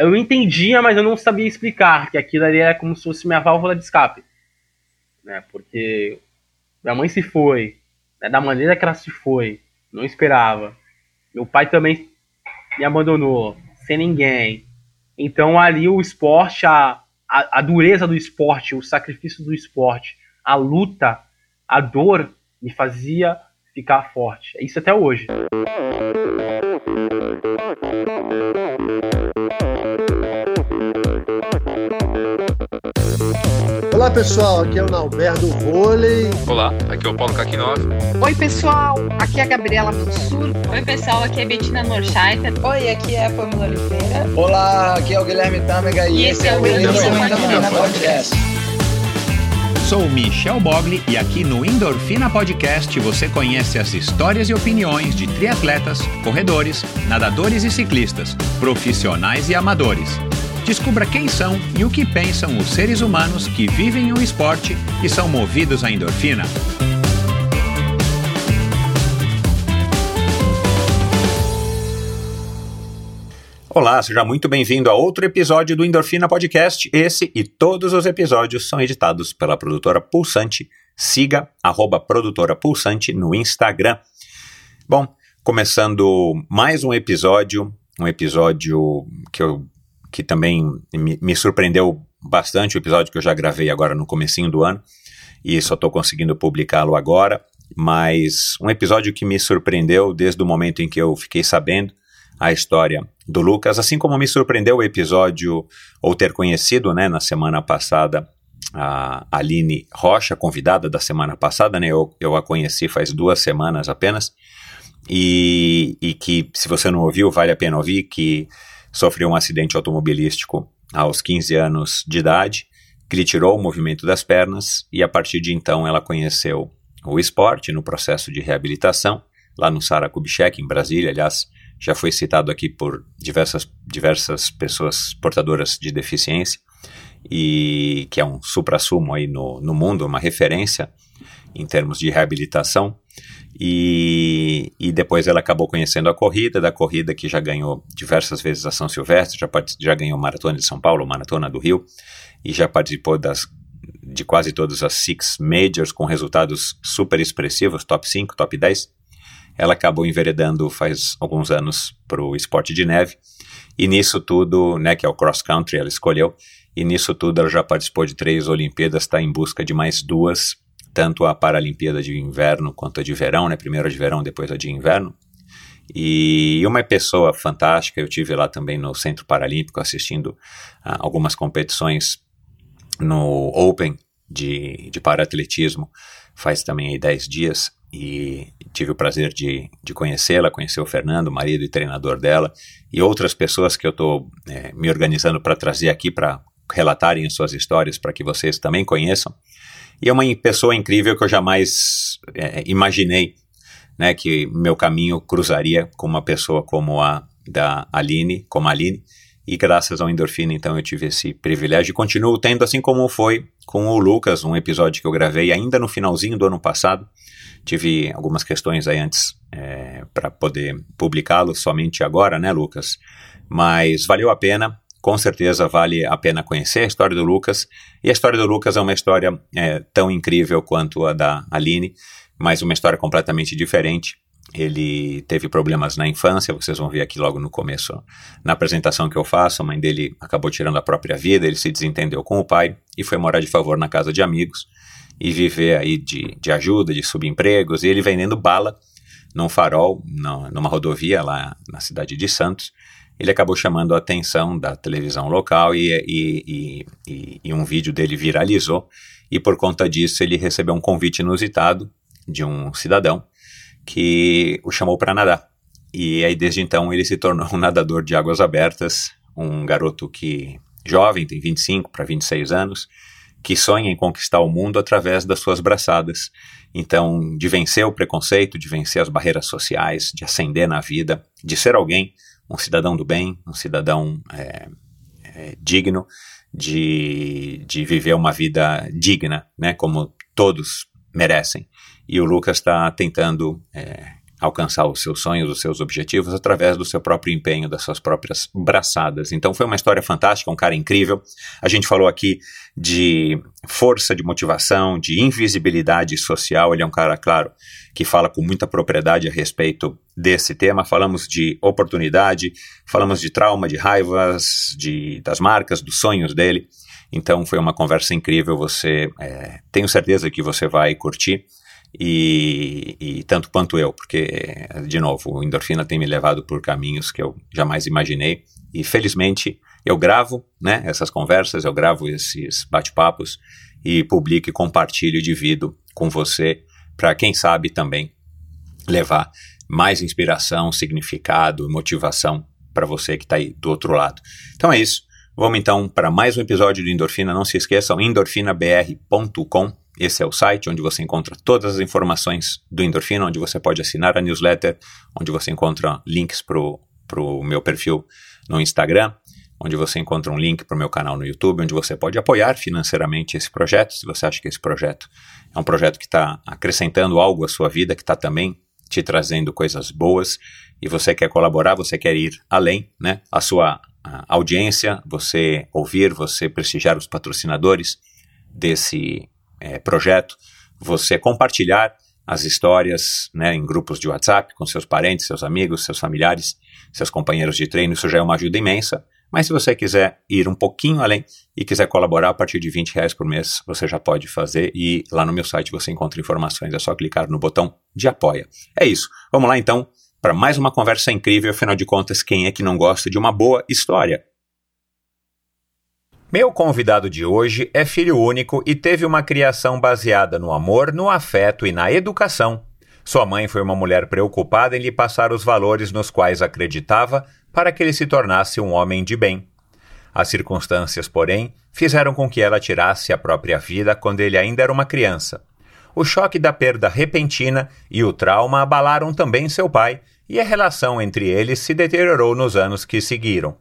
eu entendia, mas eu não sabia explicar que aquilo ali era como se fosse minha válvula de escape. Né? Porque minha mãe se foi, né? da maneira que ela se foi, não esperava. Meu pai também me abandonou, sem ninguém. Então ali o esporte, a, a, a dureza do esporte, o sacrifício do esporte, a luta, a dor me fazia ficar forte. É isso até hoje. Olá pessoal, aqui é o Nalberto Vôlei. Olá, aqui é o Paulo Kakinov. Oi pessoal, aqui é a Gabriela Mansur. Oi pessoal, aqui é a Bettina Norscheiter. Oi, aqui é a Pamela Oliveira. Olá, aqui é o Guilherme Tâmega e, e esse é o Endorfina Podcast. Sou Michel Bogli e aqui no Endorfina Podcast você conhece as histórias e opiniões de triatletas, corredores, nadadores e ciclistas, profissionais e amadores Descubra quem são e o que pensam os seres humanos que vivem o esporte e são movidos à endorfina. Olá, seja muito bem-vindo a outro episódio do Endorfina Podcast. Esse e todos os episódios são editados pela produtora Pulsante. Siga arroba produtora Pulsante no Instagram. Bom, começando mais um episódio, um episódio que eu que também me, me surpreendeu bastante, o episódio que eu já gravei agora no comecinho do ano, e só estou conseguindo publicá-lo agora, mas um episódio que me surpreendeu desde o momento em que eu fiquei sabendo a história do Lucas, assim como me surpreendeu o episódio, ou ter conhecido, né, na semana passada, a Aline Rocha, convidada da semana passada, né, eu, eu a conheci faz duas semanas apenas, e, e que, se você não ouviu, vale a pena ouvir, que sofreu um acidente automobilístico aos 15 anos de idade, que lhe tirou o movimento das pernas e a partir de então ela conheceu o esporte no processo de reabilitação, lá no Sara Kubitschek, em Brasília, aliás, já foi citado aqui por diversas, diversas pessoas portadoras de deficiência, e que é um supra-sumo aí no, no mundo, uma referência em termos de reabilitação. E, e depois ela acabou conhecendo a corrida, da corrida que já ganhou diversas vezes a São Silvestre, já, já ganhou Maratona de São Paulo, Maratona do Rio, e já participou das, de quase todas as Six Majors com resultados super expressivos, top 5, top 10. Ela acabou enveredando faz alguns anos para o esporte de neve, e nisso tudo, né, que é o cross country, ela escolheu, e nisso tudo ela já participou de três Olimpíadas, está em busca de mais duas tanto a Paralimpíada de Inverno quanto a de Verão, né? Primeiro a de Verão, depois a de Inverno. E uma pessoa fantástica, eu tive lá também no Centro Paralímpico assistindo uh, algumas competições no Open de, de paratletismo faz também aí 10 dias e tive o prazer de, de conhecê-la, conhecer o Fernando, marido e treinador dela, e outras pessoas que eu estou é, me organizando para trazer aqui para relatarem as suas histórias para que vocês também conheçam. E é uma pessoa incrível que eu jamais é, imaginei né, que meu caminho cruzaria com uma pessoa como a da Aline, como a Aline, e graças ao Endorfina, então, eu tive esse privilégio e continuo tendo, assim como foi com o Lucas, um episódio que eu gravei ainda no finalzinho do ano passado. Tive algumas questões aí antes é, para poder publicá-lo somente agora, né, Lucas? Mas valeu a pena, com certeza vale a pena conhecer a história do Lucas. E a história do Lucas é uma história é, tão incrível quanto a da Aline, mas uma história completamente diferente. Ele teve problemas na infância, vocês vão ver aqui logo no começo, na apresentação que eu faço. A mãe dele acabou tirando a própria vida, ele se desentendeu com o pai e foi morar de favor na casa de amigos e viver aí de, de ajuda, de subempregos. E ele vendendo bala num farol, numa rodovia lá na cidade de Santos ele acabou chamando a atenção da televisão local e, e, e, e, um vídeo dele viralizou. E por conta disso, ele recebeu um convite inusitado de um cidadão que o chamou para nadar. E aí, desde então, ele se tornou um nadador de águas abertas, um garoto que jovem, tem 25 para 26 anos, que sonha em conquistar o mundo através das suas braçadas. Então, de vencer o preconceito, de vencer as barreiras sociais, de ascender na vida, de ser alguém um cidadão do bem, um cidadão é, é, digno de, de viver uma vida digna, né, como todos merecem. E o Lucas está tentando é, alcançar os seus sonhos, os seus objetivos através do seu próprio empenho, das suas próprias braçadas. Então foi uma história fantástica, um cara incrível. A gente falou aqui de força, de motivação, de invisibilidade social. Ele é um cara, claro, que fala com muita propriedade a respeito desse tema. Falamos de oportunidade, falamos de trauma, de raivas, de, das marcas, dos sonhos dele. Então foi uma conversa incrível. Você é, tenho certeza que você vai curtir. E, e, tanto quanto eu, porque, de novo, o endorfina tem me levado por caminhos que eu jamais imaginei. E felizmente eu gravo né, essas conversas, eu gravo esses bate-papos e publico compartilho e divido com você para, quem sabe, também levar mais inspiração, significado motivação para você que está aí do outro lado. Então é isso. Vamos então para mais um episódio do Endorfina. Não se esqueçam, endorfinabr.com esse é o site onde você encontra todas as informações do Endorfina, onde você pode assinar a newsletter, onde você encontra links para o meu perfil no Instagram, onde você encontra um link para o meu canal no YouTube, onde você pode apoiar financeiramente esse projeto, se você acha que esse projeto é um projeto que está acrescentando algo à sua vida, que está também te trazendo coisas boas, e você quer colaborar, você quer ir além, né? A sua a audiência, você ouvir, você prestigiar os patrocinadores desse é, projeto, você compartilhar as histórias né, em grupos de WhatsApp com seus parentes, seus amigos, seus familiares, seus companheiros de treino, isso já é uma ajuda imensa. Mas se você quiser ir um pouquinho além e quiser colaborar a partir de 20 reais por mês, você já pode fazer e lá no meu site você encontra informações, é só clicar no botão de apoia. É isso. Vamos lá então para mais uma conversa incrível, afinal de contas, quem é que não gosta de uma boa história? Meu convidado de hoje é filho único e teve uma criação baseada no amor, no afeto e na educação. Sua mãe foi uma mulher preocupada em lhe passar os valores nos quais acreditava para que ele se tornasse um homem de bem. As circunstâncias, porém, fizeram com que ela tirasse a própria vida quando ele ainda era uma criança. O choque da perda repentina e o trauma abalaram também seu pai, e a relação entre eles se deteriorou nos anos que seguiram.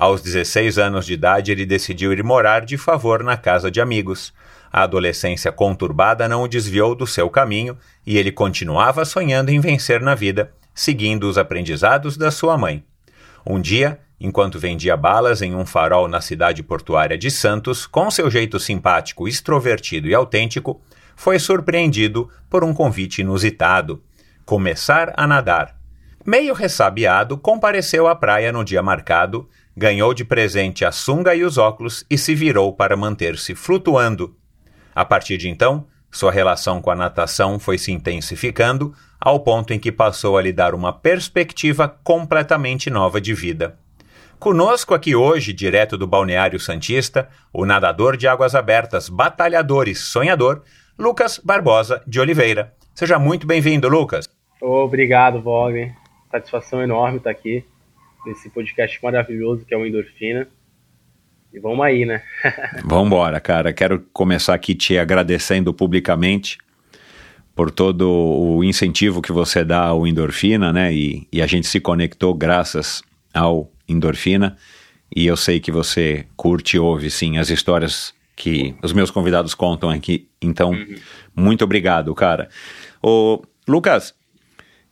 Aos 16 anos de idade, ele decidiu ir morar de favor na casa de amigos. A adolescência conturbada não o desviou do seu caminho e ele continuava sonhando em vencer na vida, seguindo os aprendizados da sua mãe. Um dia, enquanto vendia balas em um farol na cidade portuária de Santos, com seu jeito simpático, extrovertido e autêntico, foi surpreendido por um convite inusitado: começar a nadar. Meio ressabiado, compareceu à praia no dia marcado ganhou de presente a sunga e os óculos e se virou para manter-se flutuando. A partir de então, sua relação com a natação foi se intensificando ao ponto em que passou a lhe dar uma perspectiva completamente nova de vida. Conosco aqui hoje, direto do Balneário Santista, o nadador de águas abertas, batalhador e sonhador, Lucas Barbosa de Oliveira. Seja muito bem-vindo, Lucas. Obrigado, Wagner. Satisfação enorme estar aqui nesse podcast maravilhoso que é o Endorfina. E vamos aí, né? vamos embora, cara. Quero começar aqui te agradecendo publicamente por todo o incentivo que você dá ao Endorfina, né? E, e a gente se conectou graças ao Endorfina. E eu sei que você curte e ouve, sim, as histórias que os meus convidados contam aqui. Então, uhum. muito obrigado, cara. Ô, Lucas,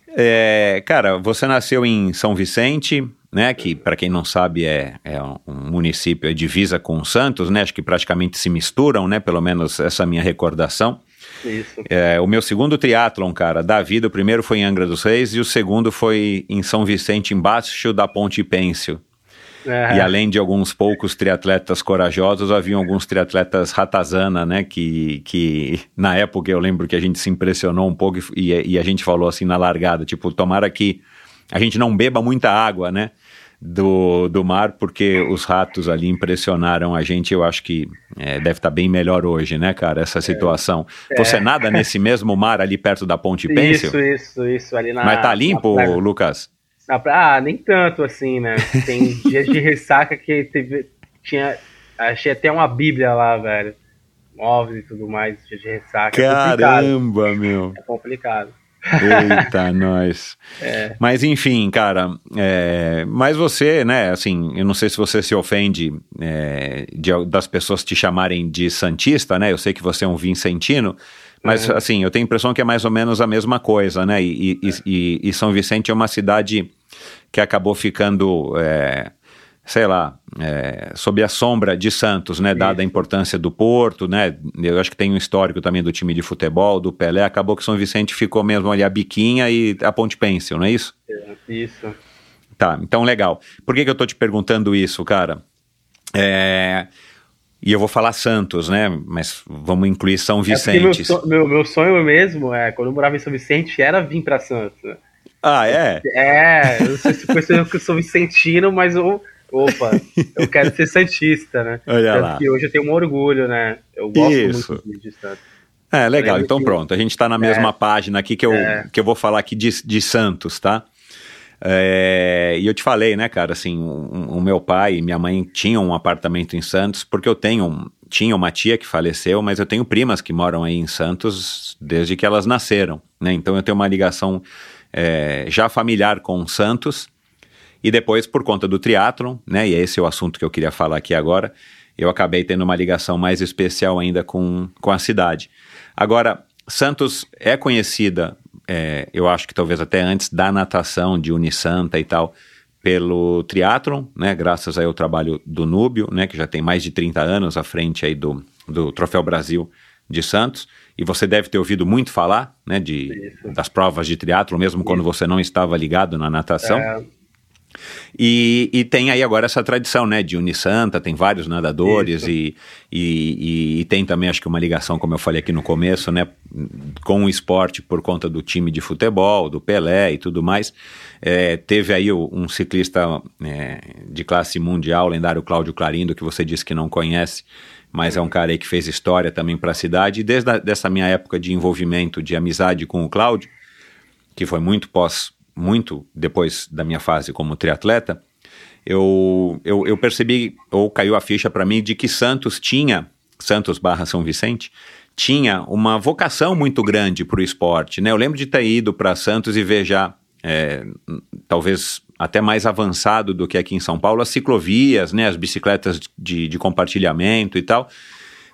é, cara, você nasceu em São Vicente, né, que para quem não sabe é, é um município, é divisa com Santos, né, acho que praticamente se misturam, né, pelo menos essa minha recordação. Isso. É, o meu segundo triatlon, cara, da vida, o primeiro foi em Angra dos Reis e o segundo foi em São Vicente, embaixo da Ponte Pêncil. É. E além de alguns poucos triatletas corajosos, havia alguns triatletas ratazana, né? Que, que na época eu lembro que a gente se impressionou um pouco e, e a gente falou assim na largada, tipo, tomara que a gente não beba muita água, né? Do, do mar, porque os ratos ali impressionaram a gente. Eu acho que é, deve estar tá bem melhor hoje, né, cara, essa situação. É. Você nada nesse mesmo mar ali perto da Ponte Pêncil? Isso, isso, isso. Ali na, Mas tá limpo, na, Lucas? Na, ah, nem tanto assim, né? Tem dias de ressaca que teve, tinha. Achei até uma bíblia lá, velho. Móveis e tudo mais, dias de ressaca. É Caramba, é meu. É complicado. Eita, nós. É. Mas enfim, cara, é, mas você, né, assim, eu não sei se você se ofende é, de, das pessoas te chamarem de Santista, né? Eu sei que você é um Vincentino, Mas, Uhum. assim, eu tenho a impressão que é mais ou menos a mesma coisa, né? E, e- e- e São Vicente é uma cidade que acabou ficando, é, sei lá, é, sob a sombra de Santos, né? Dada a importância do Porto, né? Eu acho que tem um histórico também do time de futebol, do Pelé. Acabou que São Vicente ficou mesmo ali a biquinha e a Ponte Pêncil, não é isso? Isso. Tá, então legal. Por que, que eu tô te perguntando isso, cara? É, E eu vou falar Santos, né? Mas vamos incluir São É meu, Vicente. so- meu, meu sonho mesmo, é, quando eu morava em São Vicente, era vir pra Santos. Ah, é? É, eu não sei se percebeu que eu sou vicentino, mas eu, opa, eu quero ser santista, né? Olha Tanto lá. que hoje eu tenho um orgulho, né? Eu gosto Isso. muito de, Santos. É, legal. Então que- pronto, a gente está na mesma página aqui que eu, que eu vou falar aqui de, de Santos, tá? É, e eu te falei, né, cara, assim, o, o meu pai e minha mãe tinham um apartamento em Santos, porque eu tenho, um- tinha uma tia que faleceu, mas eu tenho primas que moram aí em Santos desde que elas nasceram, né? Então eu tenho uma ligação é, já familiar com Santos, e depois, por conta do triatlon, né, e esse é o assunto que eu queria falar aqui agora, eu acabei tendo uma ligação mais especial ainda com, com a cidade. Agora, Santos é conhecida, é, eu acho que talvez até antes da natação, de Unisanta e tal, pelo triatlon, né, graças aí ao trabalho do Núbio, né, que já tem mais de 30 anos à frente aí do, do Troféu Brasil de Santos, e você deve ter ouvido muito falar, né, de, Isso. das provas de triatlon, mesmo quando você não estava ligado na natação. É, E, e tem aí agora essa tradição, né, de Unisanta, tem vários nadadores e, e, e- tem também, acho que uma ligação, como eu falei aqui no começo, né, com o esporte por conta do time de futebol, do Pelé e tudo mais. É, teve aí um ciclista é, de classe mundial, o lendário Cláudio Clarindo, que você disse que não conhece, mas é um cara aí que fez história também para a cidade. E desde a, dessa minha época de envolvimento, de amizade com o Cláudio, que foi muito pós, muito depois da minha fase como triatleta, eu, eu, eu percebi, ou caiu a ficha para mim, de que Santos tinha, Santos barra São Vicente, tinha uma vocação muito grande para o esporte. Né? Eu lembro de ter ido para Santos e ver já, é, talvez até mais avançado do que aqui em São Paulo, as ciclovias, né? as bicicletas de, de compartilhamento e tal.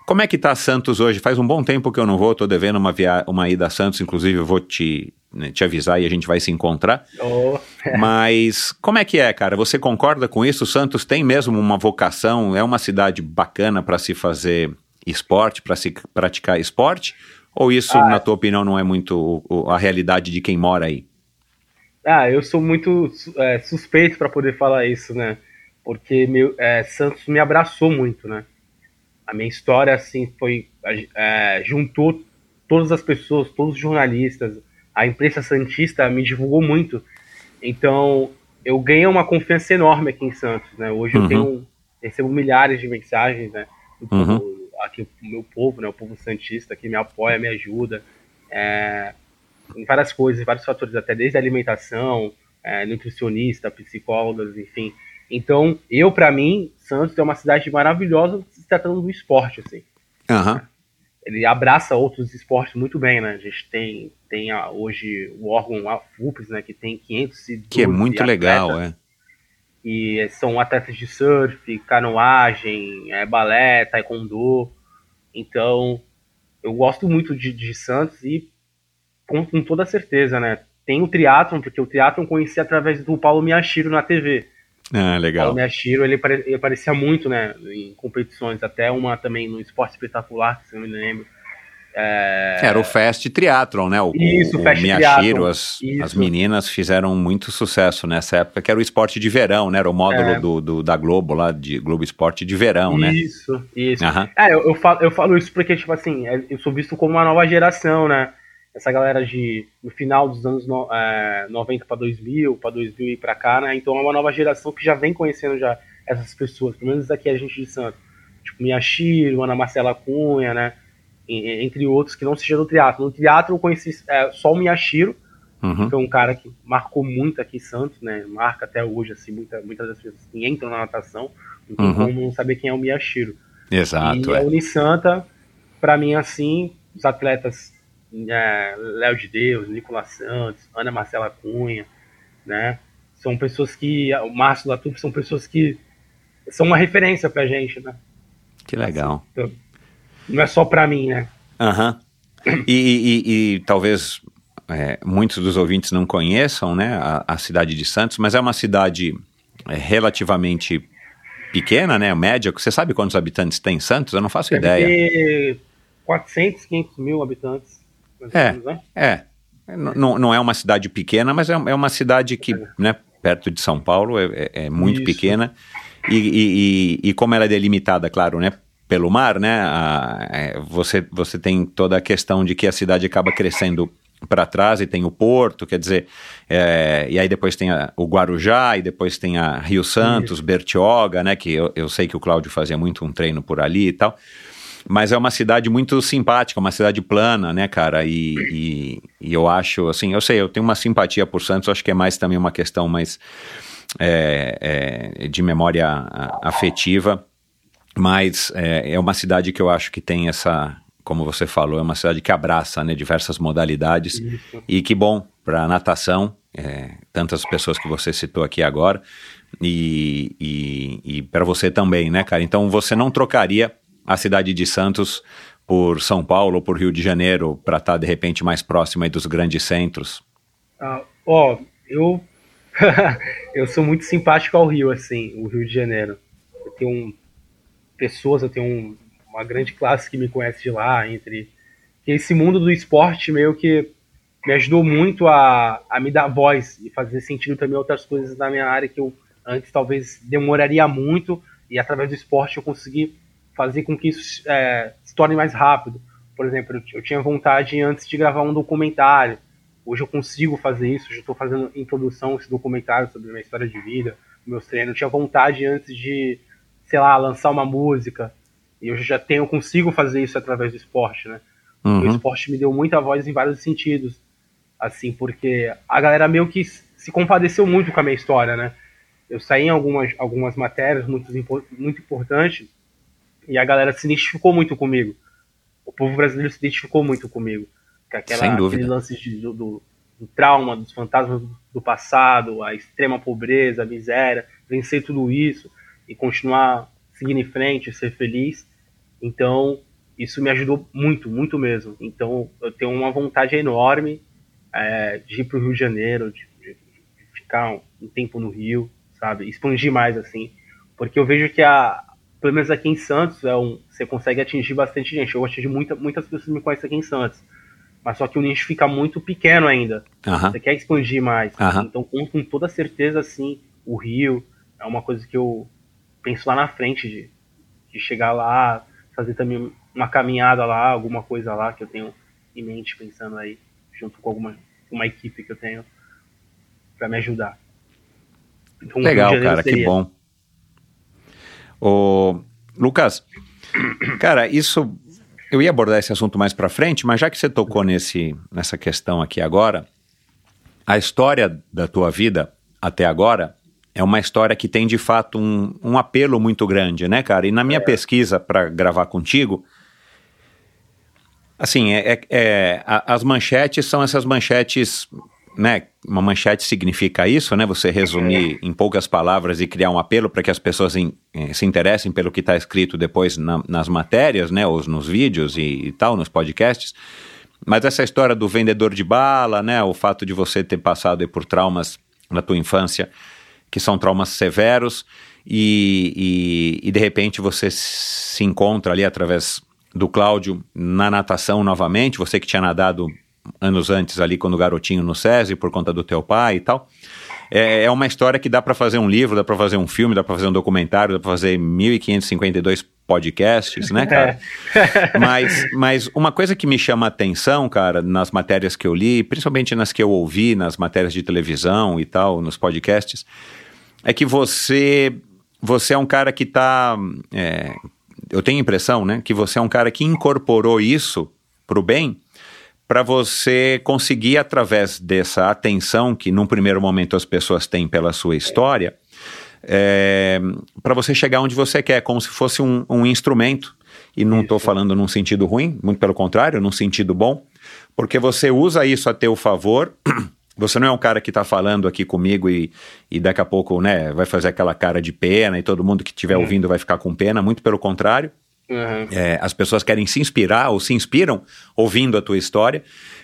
Como é que tá Santos hoje? Faz um bom tempo que eu não vou, tô devendo uma, via uma ida a Santos, inclusive eu vou te, né, te avisar e a gente vai se encontrar. oh, Mas como é que é, cara? Você concorda com isso? Santos tem mesmo uma vocação? É uma cidade bacana para se fazer esporte, para se praticar esporte? Ou isso, Ah, na tua opinião, não é muito a realidade de quem mora aí? Ah, eu sou muito é, suspeito para poder falar isso, né? Porque meu, é, Santos me abraçou muito, né? A minha história, assim, foi. é, juntou todas as pessoas, todos os jornalistas, a imprensa Santista me divulgou muito. Então, eu ganhei uma confiança enorme aqui em Santos, né? Hoje Uhum. eu tenho, recebo milhares de mensagens, né? Do Uhum. aqui, o meu povo, né? O povo Santista que me apoia, me ajuda. É, em várias coisas, em vários fatores, até desde a alimentação, é, nutricionista, psicólogas, enfim. Então, eu, para mim, Santos é uma cidade maravilhosa se tratando do esporte, assim. Aham. Ele abraça outros esportes muito bem, né? A gente tem, tem a- hoje o órgão a FUPES, né? Que tem 512 Que é muito legal, atletas, é. E são atletas de surf, canoagem, é, balé, taekwondo. Então, eu gosto muito de, de Santos e com, com toda certeza, né? Tem o triatlon, porque o triatlon eu conheci através do Paulo Miyashiro na TV. Ah, legal. Miyashiro, ele, ele aparecia muito, né? Em competições, até uma também no Esporte Espetacular, se eu me lembro. É, Era o Fast Triathlon, né? O, Isso, o, Fast Miyashiro, Triathlon. as, as meninas fizeram muito sucesso nessa época, que era o esporte de verão, né? Era o módulo É. do, do- da Globo lá, de Globo Esporte de verão, né? Isso, isso. Aham. É, eu, eu, falo, eu falo isso porque, tipo assim, é- eu sou visto como uma nova geração, né? Essa galera de, no final dos anos no, é, 90 para 2000, para 2000 e pra cá, né? Então é uma nova geração que já vem conhecendo já essas pessoas, pelo menos aqui a gente de Santos. Tipo, Miyashiro, Ana Marcela Cunha, né? E- Entre outros que não sejam do teatro. No teatro eu conheci é, só o Miyashiro, Uhum. que foi um cara que marcou muito aqui em Santos, né? Marca até hoje, assim, muita, muitas das pessoas que entram na natação, não tem Uhum. como não saber quem é o Miyashiro. Exato, e é. a Unisanta, pra mim, assim, os atletas é, Léo de Deus, Nicolas Santos, Ana Marcela Cunha, né? São pessoas que. O Márcio Latuf são pessoas que são uma referência pra gente, né? Que legal. Não é só pra mim, né? Aham. E, e- e talvez é, muitos dos ouvintes não conheçam né, a, a cidade de Santos, mas é uma cidade é, relativamente pequena, né? Média. Você sabe quantos habitantes tem Santos? Eu não faço Deve ideia. ter 400, 500 mil habitantes. Mais ou É. menos, né? É. Não, não é uma cidade pequena, mas é, é uma cidade que, né, perto de São Paulo, é, é- é muito Isso. pequena. E, e- e- e como ela é delimitada, claro, né, pelo mar, né, a- é, você, você tem toda a questão de que a cidade acaba crescendo para trás e tem o porto, quer dizer, é, e aí depois tem a- o Guarujá, e depois tem a Rio Santos, Bertioga, né, que eu, eu sei que o Cláudio fazia muito um treino por ali e tal. Mas é uma cidade muito simpática, uma cidade plana, né, cara? E, e, e eu acho, assim, eu sei, eu tenho uma simpatia por Santos, acho que é mais também uma questão mais é, é, de memória afetiva, mas é, é uma cidade que eu acho que tem essa, como você falou, é uma cidade que abraça né, diversas modalidades Isso. e que bom para natação, é, tantas pessoas que você citou aqui agora, e, e, e para você também, né, cara? Então você não trocaria a cidade de Santos por São Paulo ou por Rio de Janeiro para estar de repente mais próxima dos grandes centros? Ah, ó, eu eu sou muito simpático ao Rio, assim, o Rio de Janeiro. Eu tenho um- pessoas, eu tenho um- uma grande classe que me conhece de lá, entre que esse mundo do esporte meio que me ajudou muito a, a me dar voz e fazer sentido também outras coisas na minha área que eu antes talvez demoraria muito e através do esporte eu consegui fazer com que isso é, se torne mais rápido. Por exemplo, eu, tinha vontade antes de gravar um documentário. Hoje eu consigo fazer isso. Eu estou fazendo introdução a esse documentário sobre minha história de vida, meus treinos. Eu tinha vontade antes de, sei lá, lançar uma música. E hoje eu já tenho, consigo fazer isso através do esporte, né? O Uhum. esporte me deu muita voz em vários sentidos. Assim, porque a galera meio que se compadeceu muito com a minha história, né? Eu saí em algumas, algumas matérias muito, muito importantes e a galera se identificou muito comigo. O povo brasileiro se identificou muito comigo. Com aquela, Sem dúvida. aquele lance de- do, do- do trauma, dos fantasmas do, do passado, a extrema pobreza, a miséria, vencer tudo isso e continuar seguindo em frente, ser feliz. Então, isso me ajudou muito, muito mesmo. Então, eu tenho uma vontade enorme é, de ir para o Rio de Janeiro, de, de- de ficar um, um tempo no Rio, sabe? Expandir mais, assim. Porque eu vejo que, a, pelo menos aqui em Santos, é um, você consegue atingir bastante gente. Eu atingi muita, muitas pessoas que me conhecem aqui em Santos. Mas só que o nicho fica muito pequeno ainda. Você quer expandir mais. Então, com, com toda certeza, assim, o Rio é uma coisa que eu penso lá na frente de, de chegar lá, fazer também uma caminhada lá, alguma coisa lá que eu tenho em mente pensando aí, junto com alguma uma equipe que eu tenho para me ajudar. Então, Legal, cara, que bom. Ô, Lucas, cara, isso eu ia abordar esse assunto mais pra frente, mas já que você tocou nesse nessa questão aqui agora, a história da tua vida até agora é uma história que tem de fato um, um apelo muito grande, né, cara? E na minha pesquisa para gravar contigo, assim, é, é- é- a- as manchetes são essas manchetes, né? Uma manchete significa isso, né? Você resumir em poucas palavras e criar um apelo para que as pessoas em- eh, se interessem pelo que está escrito depois na- nas matérias, né? Ou nos vídeos e, e tal, nos podcasts. Mas essa história do vendedor de bala, né? O fato de você ter passado por traumas na tua infância, que são traumas severos, e, e, e de repente você se encontra ali através do Cláudio na natação novamente, você que tinha nadado anos antes ali quando garotinho no SESI por conta do teu pai e tal. É, é uma história que dá para fazer um livro, dá para fazer um filme, dá para fazer um documentário, dá para fazer 1552 podcasts, né, cara? mas, mas uma coisa que me chama a atenção, cara, nas matérias que eu li, principalmente nas que eu ouvi, nas matérias de televisão e tal, nos podcasts, é que você você é um cara que tá. é, eu tenho a impressão, né, que você é um cara que incorporou isso pro bem para você conseguir, através dessa atenção que num primeiro momento as pessoas têm pela sua história, para você chegar onde você quer, como se fosse um, um instrumento. E não estou falando num sentido ruim, muito pelo contrário, num sentido bom, porque você usa isso a teu favor. Você não é um cara que está falando aqui comigo e, e daqui a pouco né, vai fazer aquela cara de pena e todo mundo que estiver ouvindo vai ficar com pena, muito pelo contrário. Uhum. É, as pessoas querem se inspirar ou se inspiram ouvindo a tua história.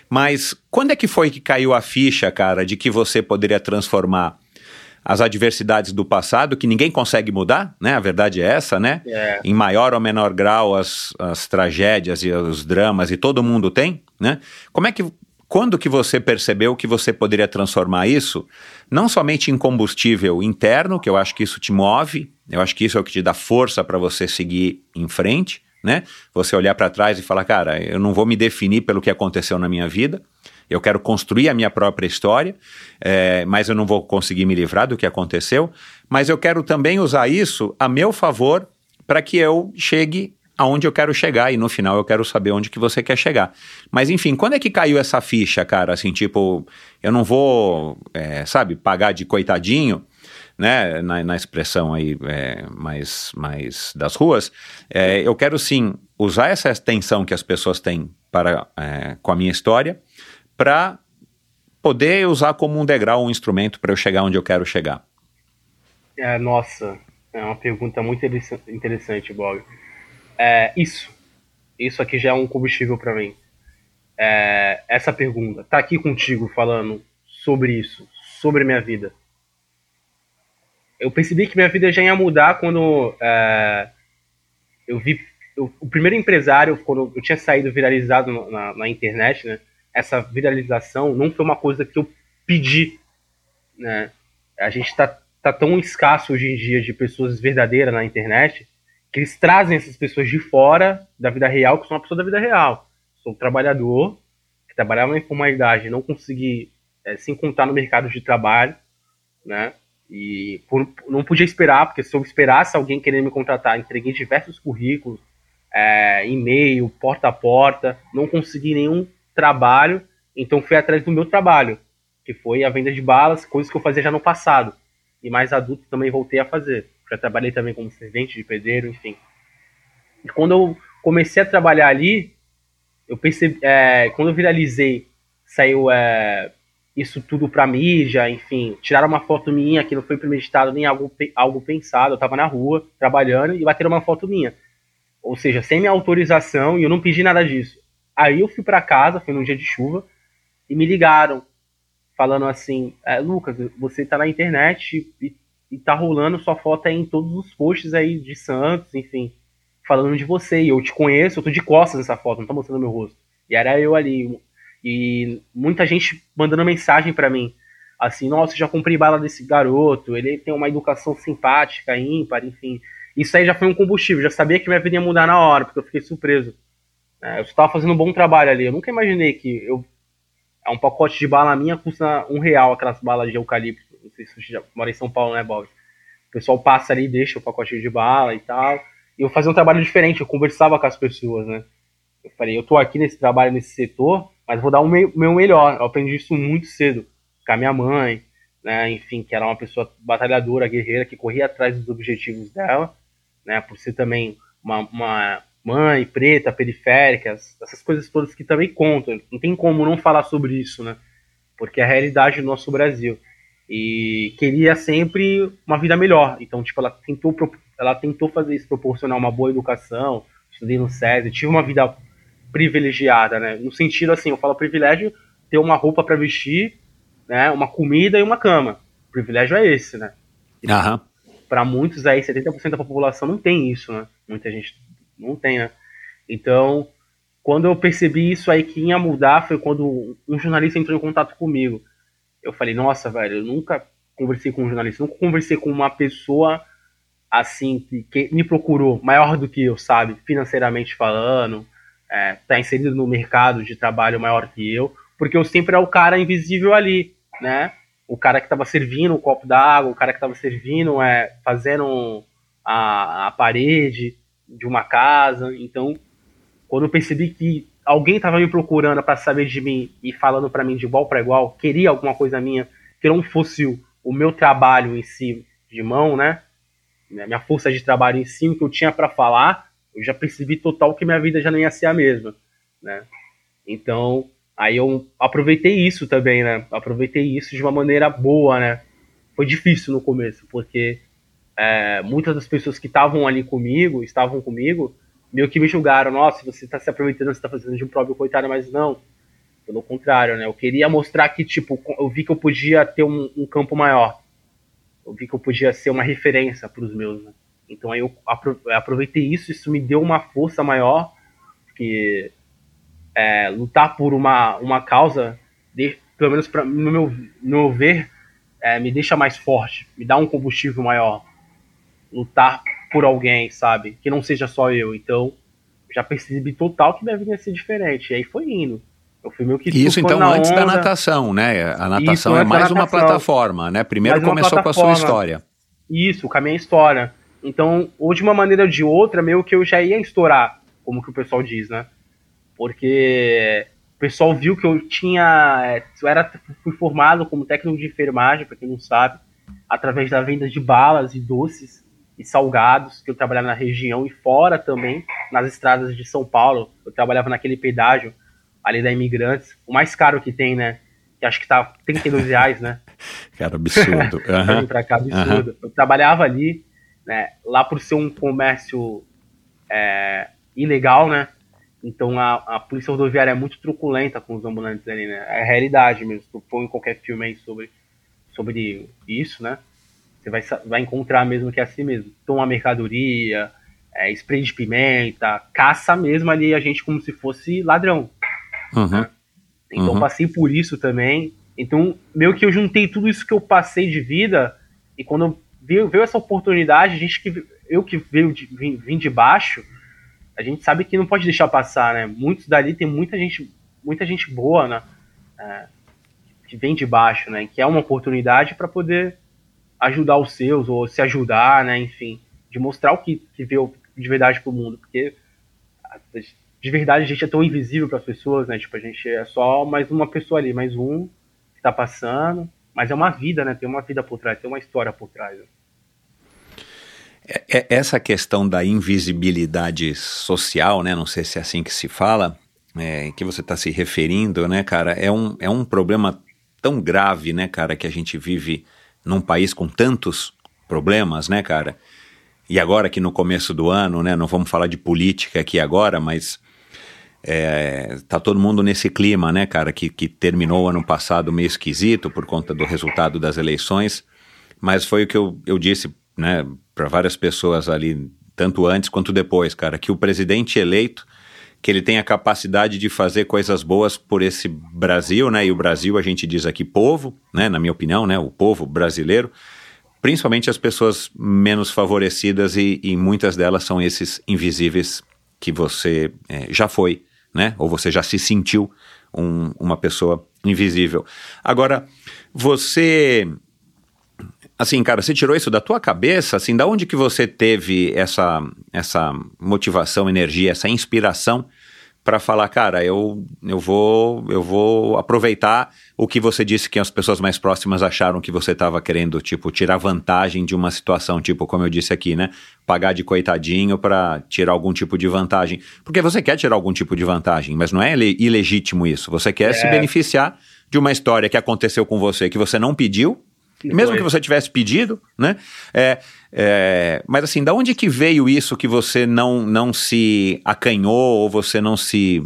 Mas quando é que foi que caiu a ficha, cara, de que você poderia transformar as adversidades do passado, que ninguém consegue mudar, né? A verdade é essa, né? É. Em maior ou menor grau, as, as tragédias e os dramas, e todo mundo tem, né? Como é que. Quando que você percebeu que você poderia transformar isso, não somente em combustível interno, que eu acho que isso te move, eu acho que isso é o que te dá força para você seguir em frente, né? Você olhar para trás e falar, cara, eu não vou me definir pelo que aconteceu na minha vida, eu quero construir a minha própria história, é, mas eu não vou conseguir me livrar do que aconteceu. Mas eu quero também usar isso a meu favor para que eu chegue aonde eu quero chegar e no final eu quero saber onde que você quer chegar. Mas enfim, quando é que caiu essa ficha, cara? Assim, tipo, eu não vou, é, sabe, pagar de coitadinho, né? Na, na expressão aí é, mais, mais das ruas. É, eu quero sim usar essa tensão que as pessoas têm para é, com a minha história para poder usar como um degrau, um instrumento para eu chegar onde eu quero chegar? É, nossa, é uma pergunta muito interessante, Bob. É, isso, isso aqui já é um combustível para mim. É, essa pergunta, tá aqui contigo falando sobre isso, sobre minha vida. Eu percebi que minha vida já ia mudar quando é, eu vi eu, o primeiro empresário, quando eu tinha saído viralizado na, na internet, né? essa viralização não foi uma coisa que eu pedi, né? A gente está tá tão escasso hoje em dia de pessoas verdadeiras na internet que eles trazem essas pessoas de fora da vida real, que são uma pessoa da vida real. Sou um trabalhador que trabalhava na informalidade, não consegui é, se encontrar no mercado de trabalho, né? E por, não podia esperar, porque se eu esperasse alguém querendo me contratar, entreguei diversos currículos, é, e-mail, porta a porta, não consegui nenhum trabalho, então fui atrás do meu trabalho, que foi a venda de balas, coisas que eu fazia já no passado. E mais adulto também voltei a fazer. Já trabalhei também como servente de pedreiro, enfim. E quando eu comecei a trabalhar ali, eu percebi, é, quando eu viralizei, saiu é, isso tudo pra mídia, enfim, tiraram uma foto minha que não foi premeditado nem algo, algo pensado, eu tava na rua trabalhando e bateram uma foto minha. Ou seja, sem minha autorização e eu não pedi nada disso. Aí eu fui para casa, foi num dia de chuva, e me ligaram, falando assim: é, Lucas, você tá na internet e, e tá rolando sua foto aí em todos os posts aí de Santos, enfim, falando de você. E eu te conheço, eu tô de costas nessa foto, não tô mostrando meu rosto. E era eu ali. E muita gente mandando mensagem para mim. Assim, nossa, já comprei bala desse garoto, ele tem uma educação simpática, ímpar, enfim. Isso aí já foi um combustível, já sabia que minha vida ia mudar na hora, porque eu fiquei surpreso. É, eu estava fazendo um bom trabalho ali. Eu nunca imaginei que eu é um pacote de bala minha custa um real aquelas balas de eucalipto. Não sei se você já mora em São Paulo, né, Bob? O pessoal passa ali, deixa o pacote de bala e tal. E eu fazia um trabalho diferente, eu conversava com as pessoas, né? Eu falei, eu tô aqui nesse trabalho, nesse setor, mas vou dar o meu, meu melhor. Eu aprendi isso muito cedo com a minha mãe, né? Enfim, que era uma pessoa batalhadora, guerreira, que corria atrás dos objetivos dela, né? Por ser também uma, uma mãe, preta, periféricas, essas coisas todas que também contam. Não tem como não falar sobre isso, né? Porque é a realidade do nosso Brasil. E queria sempre uma vida melhor. Então, tipo, ela tentou, ela tentou fazer isso, proporcionar uma boa educação, estudei no SESI, tive uma vida privilegiada, né? No sentido assim, eu falo privilégio ter uma roupa para vestir, né? Uma comida e uma cama. O privilégio é esse, né? Aham. Para muitos aí, 70% da população não tem isso, né? Muita gente não tem, né? Então, quando eu percebi isso aí que ia mudar foi quando um jornalista entrou em contato comigo. Eu falei, nossa, velho, eu nunca conversei com um jornalista, nunca conversei com uma pessoa assim que, que me procurou maior do que eu, sabe? Financeiramente falando, é, tá inserido no mercado de trabalho maior que eu, porque eu sempre era o cara invisível ali, né? O cara que tava servindo um copo d'água, o cara que tava servindo, é, fazendo a, a parede, de uma casa. Então, quando eu percebi que alguém estava me procurando para saber de mim e falando para mim de igual para igual, queria alguma coisa minha que não fosse o, o meu trabalho em si de mão, né? Minha força de trabalho em si, o que eu tinha para falar, eu já percebi total que minha vida já não ia ser a mesma, né? Então, aí eu aproveitei isso também, né? Aproveitei isso de uma maneira boa, né? Foi difícil no começo, porque é, muitas das pessoas que estavam ali comigo, estavam comigo, meio que me julgaram, nossa, você tá se aproveitando, você tá fazendo de um próprio coitado, mas não. Pelo contrário, né? Eu queria mostrar que, tipo, eu vi que eu podia ter um, um campo maior. Eu vi que eu podia ser uma referência para os meus, né? Então aí eu aproveitei isso, isso me deu uma força maior, porque é, lutar por uma, uma causa, de, pelo menos pra, no, meu, no meu ver, é, me deixa mais forte, me dá um combustível maior. Lutar por alguém, sabe? Que não seja só eu. Então, já percebi total que minha vida ia ser diferente. E aí foi indo. Eu fui meio que Isso então antes onda. da natação, né? A natação Isso, é mais uma plataforma, né? Primeiro começou com a sua história. Isso, com a minha história. Então, ou de uma maneira ou de outra, meio que eu já ia estourar, como que o pessoal diz, né? Porque o pessoal viu que eu tinha. É, eu era, fui formado como técnico de enfermagem, para quem não sabe, através da venda de balas e doces e salgados, que eu trabalhava na região e fora também, nas estradas de São Paulo. Eu trabalhava naquele pedágio ali da Imigrantes, o mais caro que tem, né? Que acho que tá 32 reais, né? Cara, absurdo. Uhum. pra cá, absurdo. Uhum. Eu trabalhava ali, né? Lá por ser um comércio é, ilegal, né? Então a, a polícia rodoviária é muito truculenta com os ambulantes ali, né? É a realidade mesmo. Tu põe qualquer filme aí sobre, sobre isso, né? Você vai, vai encontrar mesmo que é assim mesmo. Toma mercadoria, é, spray de pimenta, caça mesmo ali a gente como se fosse ladrão. Uhum. Né? Então uhum. passei por isso também. Então, meio que eu juntei tudo isso que eu passei de vida, e quando veio, veio essa oportunidade, a gente que eu que veio de, vim, vim de baixo, a gente sabe que não pode deixar passar, né? Muitos dali tem muita gente, muita gente boa, né? É, que vem de baixo, né? Que é uma oportunidade para poder ajudar os seus ou se ajudar, né? Enfim, de mostrar o que, que veio de verdade pro mundo, porque de verdade a gente é tão invisível para as pessoas, né? Tipo, a gente é só mais uma pessoa ali, mais um que tá passando, mas é uma vida, né? Tem uma vida por trás, tem uma história por trás. Né? É, é, essa questão da invisibilidade social, né? Não sei se é assim que se fala, é, que você está se referindo, né, cara? É um, é um problema tão grave, né, cara, que a gente vive num país com tantos problemas, né, cara? E agora que no começo do ano, né, não vamos falar de política aqui agora, mas é, tá todo mundo nesse clima, né, cara, que, que terminou ano passado meio esquisito por conta do resultado das eleições, mas foi o que eu, eu disse, né, para várias pessoas ali, tanto antes quanto depois, cara, que o presidente eleito, que ele tem a capacidade de fazer coisas boas por esse Brasil, né, e o Brasil a gente diz aqui povo, né, na minha opinião, né, o povo brasileiro, principalmente as pessoas menos favorecidas e, e muitas delas são esses invisíveis que você é, já foi, né? Ou você já se sentiu um, uma pessoa invisível. Agora, você assim, cara, você tirou isso da tua cabeça, assim, da onde que você teve essa essa motivação, energia, essa inspiração para falar, cara, eu, eu vou eu vou aproveitar o que você disse que as pessoas mais próximas acharam que você estava querendo, tipo, tirar vantagem de uma situação, tipo, como eu disse aqui, né? Pagar de coitadinho para tirar algum tipo de vantagem. Porque você quer tirar algum tipo de vantagem, mas não é ilegítimo isso. Você quer é. se beneficiar de uma história que aconteceu com você que você não pediu, mesmo que você tivesse pedido, né? É, é, mas assim, da onde que veio isso que você não, não se acanhou ou você não se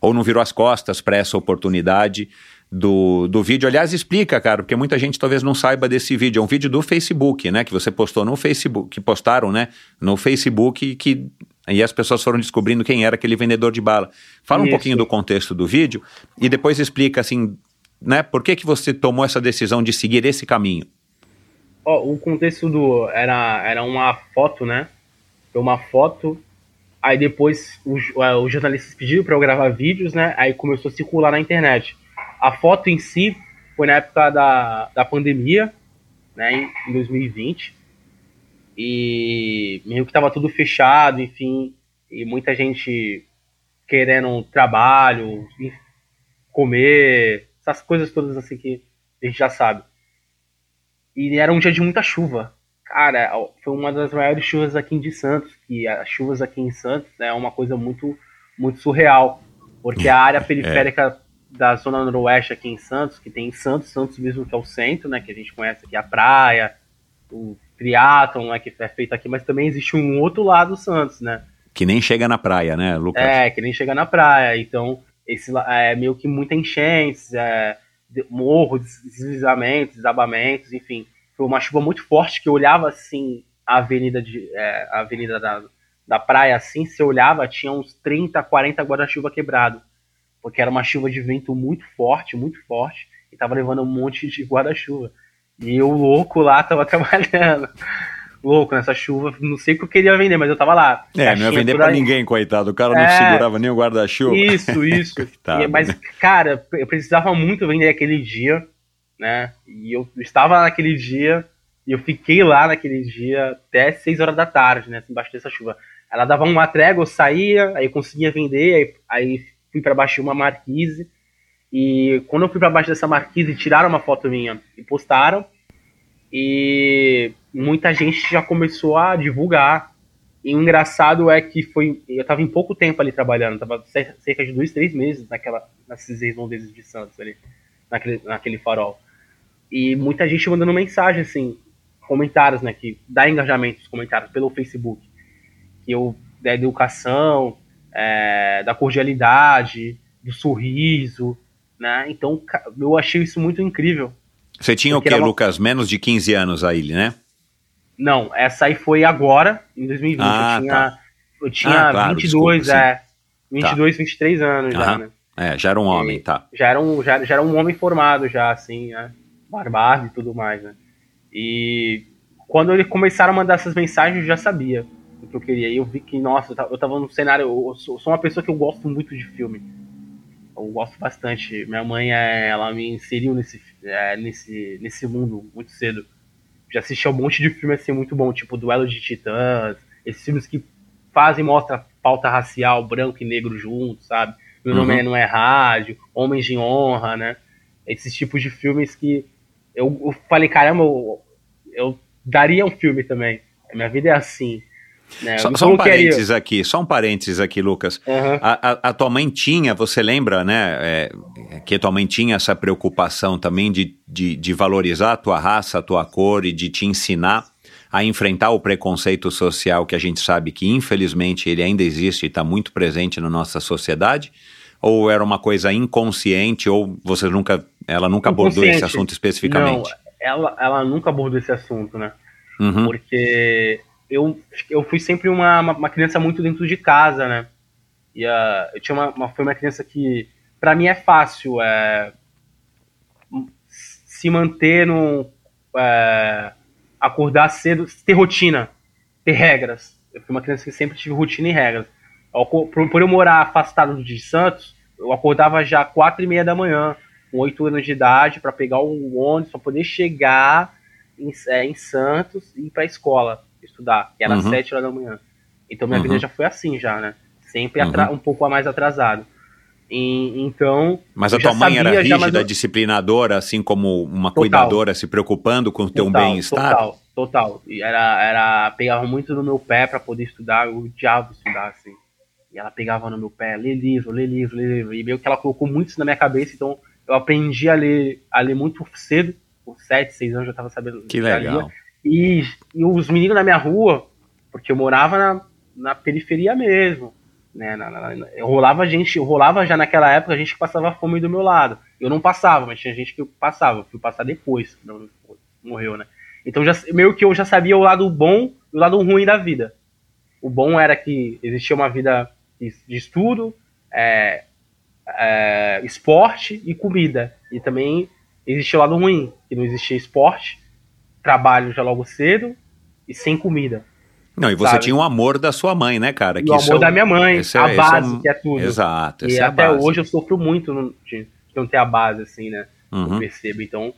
ou não virou as costas para essa oportunidade do, do vídeo? Aliás, explica, cara, porque muita gente talvez não saiba desse vídeo. É um vídeo do Facebook, né? Que você postou no Facebook, que postaram, né? No Facebook que e as pessoas foram descobrindo quem era aquele vendedor de bala. Fala Isso. um pouquinho do contexto do vídeo e depois explica assim né? Por que, que você tomou essa decisão de seguir esse caminho? Oh, o contexto do era era uma foto, né? Foi uma foto. Aí depois os, é, os jornalistas pediram para eu gravar vídeos, né? Aí começou a circular na internet. A foto em si foi na época da, da pandemia, né? Em, em 2020. E meio que tava tudo fechado, enfim. E muita gente querendo trabalho, comer, essas coisas todas assim que a gente já sabe. E era um dia de muita chuva. Cara, foi uma das maiores chuvas aqui de Santos, que as chuvas aqui em Santos né, é uma coisa muito, muito surreal. Porque a área é. periférica. Da zona noroeste aqui em Santos, que tem em Santos, Santos mesmo que é o centro, né? Que a gente conhece aqui a praia, o triatlon, né, que é feito aqui, mas também existe um outro lado do Santos, né? Que nem chega na praia, né, Lucas? É, que nem chega na praia. Então, esse é meio que muita enchentes, é, morro, des- deslizamentos, desabamentos, enfim. Foi uma chuva muito forte que olhava assim a avenida, de, é, a avenida da, da praia assim, se olhava, tinha uns 30, 40 guarda-chuva quebrado. Porque era uma chuva de vento muito forte, muito forte, e tava levando um monte de guarda-chuva. E eu louco lá tava trabalhando. Louco nessa chuva, não sei o que eu queria vender, mas eu tava lá. É, não ia vender pra aí. ninguém, coitado. O cara não É. segurava nem o guarda-chuva. Isso, isso. E- mas, né? cara, eu precisava muito vender aquele dia, né? E eu estava naquele dia, e eu fiquei lá naquele dia até 6 horas da tarde, né? Embaixo dessa chuva. Ela dava uma trégua, eu saía, aí eu conseguia vender, aí, aí fui para baixo de uma marquise. E quando eu fui para baixo dessa marquise, tiraram uma foto minha e postaram. E muita gente já começou a divulgar. E o engraçado é que foi. Eu tava em pouco tempo ali trabalhando, tava cer- cerca de dois, três meses naquela, nesses redondezas de Santos ali, naquele, naquele farol. E muita gente mandando mensagem, assim, comentários, né? Que dá engajamento os comentários pelo Facebook. Que eu, da educação, é, da cordialidade, do sorriso, né? Então eu achei isso muito incrível. Você tinha o quê, uma- Lucas? Menos de 15 anos aí, né? Não, essa aí foi agora, em 2020. Ah, eu tinha, tá. eu tinha Ah, claro, 22, desculpa, é. 22, 23 anos já, né? É, já era um homem, tá. Já era, um, já, já era um homem formado, já, assim, né? Barbado e tudo mais, né? E quando eles começaram a mandar essas mensagens, eu já sabia que eu queria. E eu vi que, nossa, eu tava, num cenário. Eu sou, uma pessoa que eu gosto muito de filme. Eu gosto bastante. Minha mãe, é, ela me inseriu nesse, é, nesse, nesse mundo muito cedo. Já assisti a um monte de filme assim muito bom, tipo Duelo de Titãs, esses filmes que fazem mostra pauta racial, branco e negro juntos, sabe? Meu nome Uhum. é- não é rádio, Homens de Honra, né? Esses tipos de filmes que eu, eu falei, caramba, eu, eu daria um filme também. Minha vida é assim. Né? Só, Eu só um parênteses aqui, só um parênteses aqui, Lucas. Aham. A, a- a tua mãe tinha, você lembra, né, é, que a tua mãe tinha essa preocupação também de, de, de valorizar a tua raça, a tua cor e de te ensinar a enfrentar o preconceito social que a gente sabe que infelizmente ele ainda existe e está muito presente na nossa sociedade? Ou era uma coisa inconsciente ou você nunca, ela nunca abordou esse assunto especificamente? Não, ela, ela nunca abordou esse assunto, né? Uhum. Porque eu, eu fui sempre uma, uma, criança muito dentro de casa, né? E ah, eu tinha uma, uma, foi uma criança que, pra mim, é fácil é, se manter no. É, acordar cedo, ter rotina, ter regras. Eu fui uma criança que sempre tive rotina e regras. Por, eu morar afastado de Santos, eu acordava já quatro e meia da manhã, com oito anos de idade, para pegar o ônibus, para poder chegar em, é, em Santos e ir pra escola estudar, que era Uhum. sete horas da manhã. Então minha Uhum. vida já foi assim já, né? Sempre atra- um pouco a mais atrasado. E- então. Mas a tua mãe era sabia, já, rígida, eu- disciplinadora, assim como uma Total. cuidadora se preocupando com o teu bem-estar? Total, total. E era, era, pegava muito no meu pé pra poder estudar, eu odiava estudar, assim. E ela pegava no meu pé, lê livro, lê livro, lê livro. E meio que ela colocou muito isso na minha cabeça, então eu aprendi a ler, a ler muito cedo, com 7, 6 anos eu já tava sabendo. Que legal. lia. E, e os meninos na minha rua, porque eu morava na, na periferia mesmo, né? Na, na- na- rolava gente, rolava já naquela época gente que passava fome do meu lado. Eu não passava, mas tinha gente que passava. Fui passar depois, morreu, né? Então já, meio que eu já sabia o lado bom e o lado ruim da vida. O bom era que existia uma vida de, de estudo, é, é, esporte e comida. E também existia o lado ruim, que não existia esporte, trabalho já logo cedo e sem comida. Não, e você Sabe? tinha o amor da sua mãe, né, cara? O amor é da minha mãe, esse é- a é base, um- que é tudo. Exato, E é até hoje eu sofro muito de não ter a base, assim, né? Eu Uhum. percebo. Então,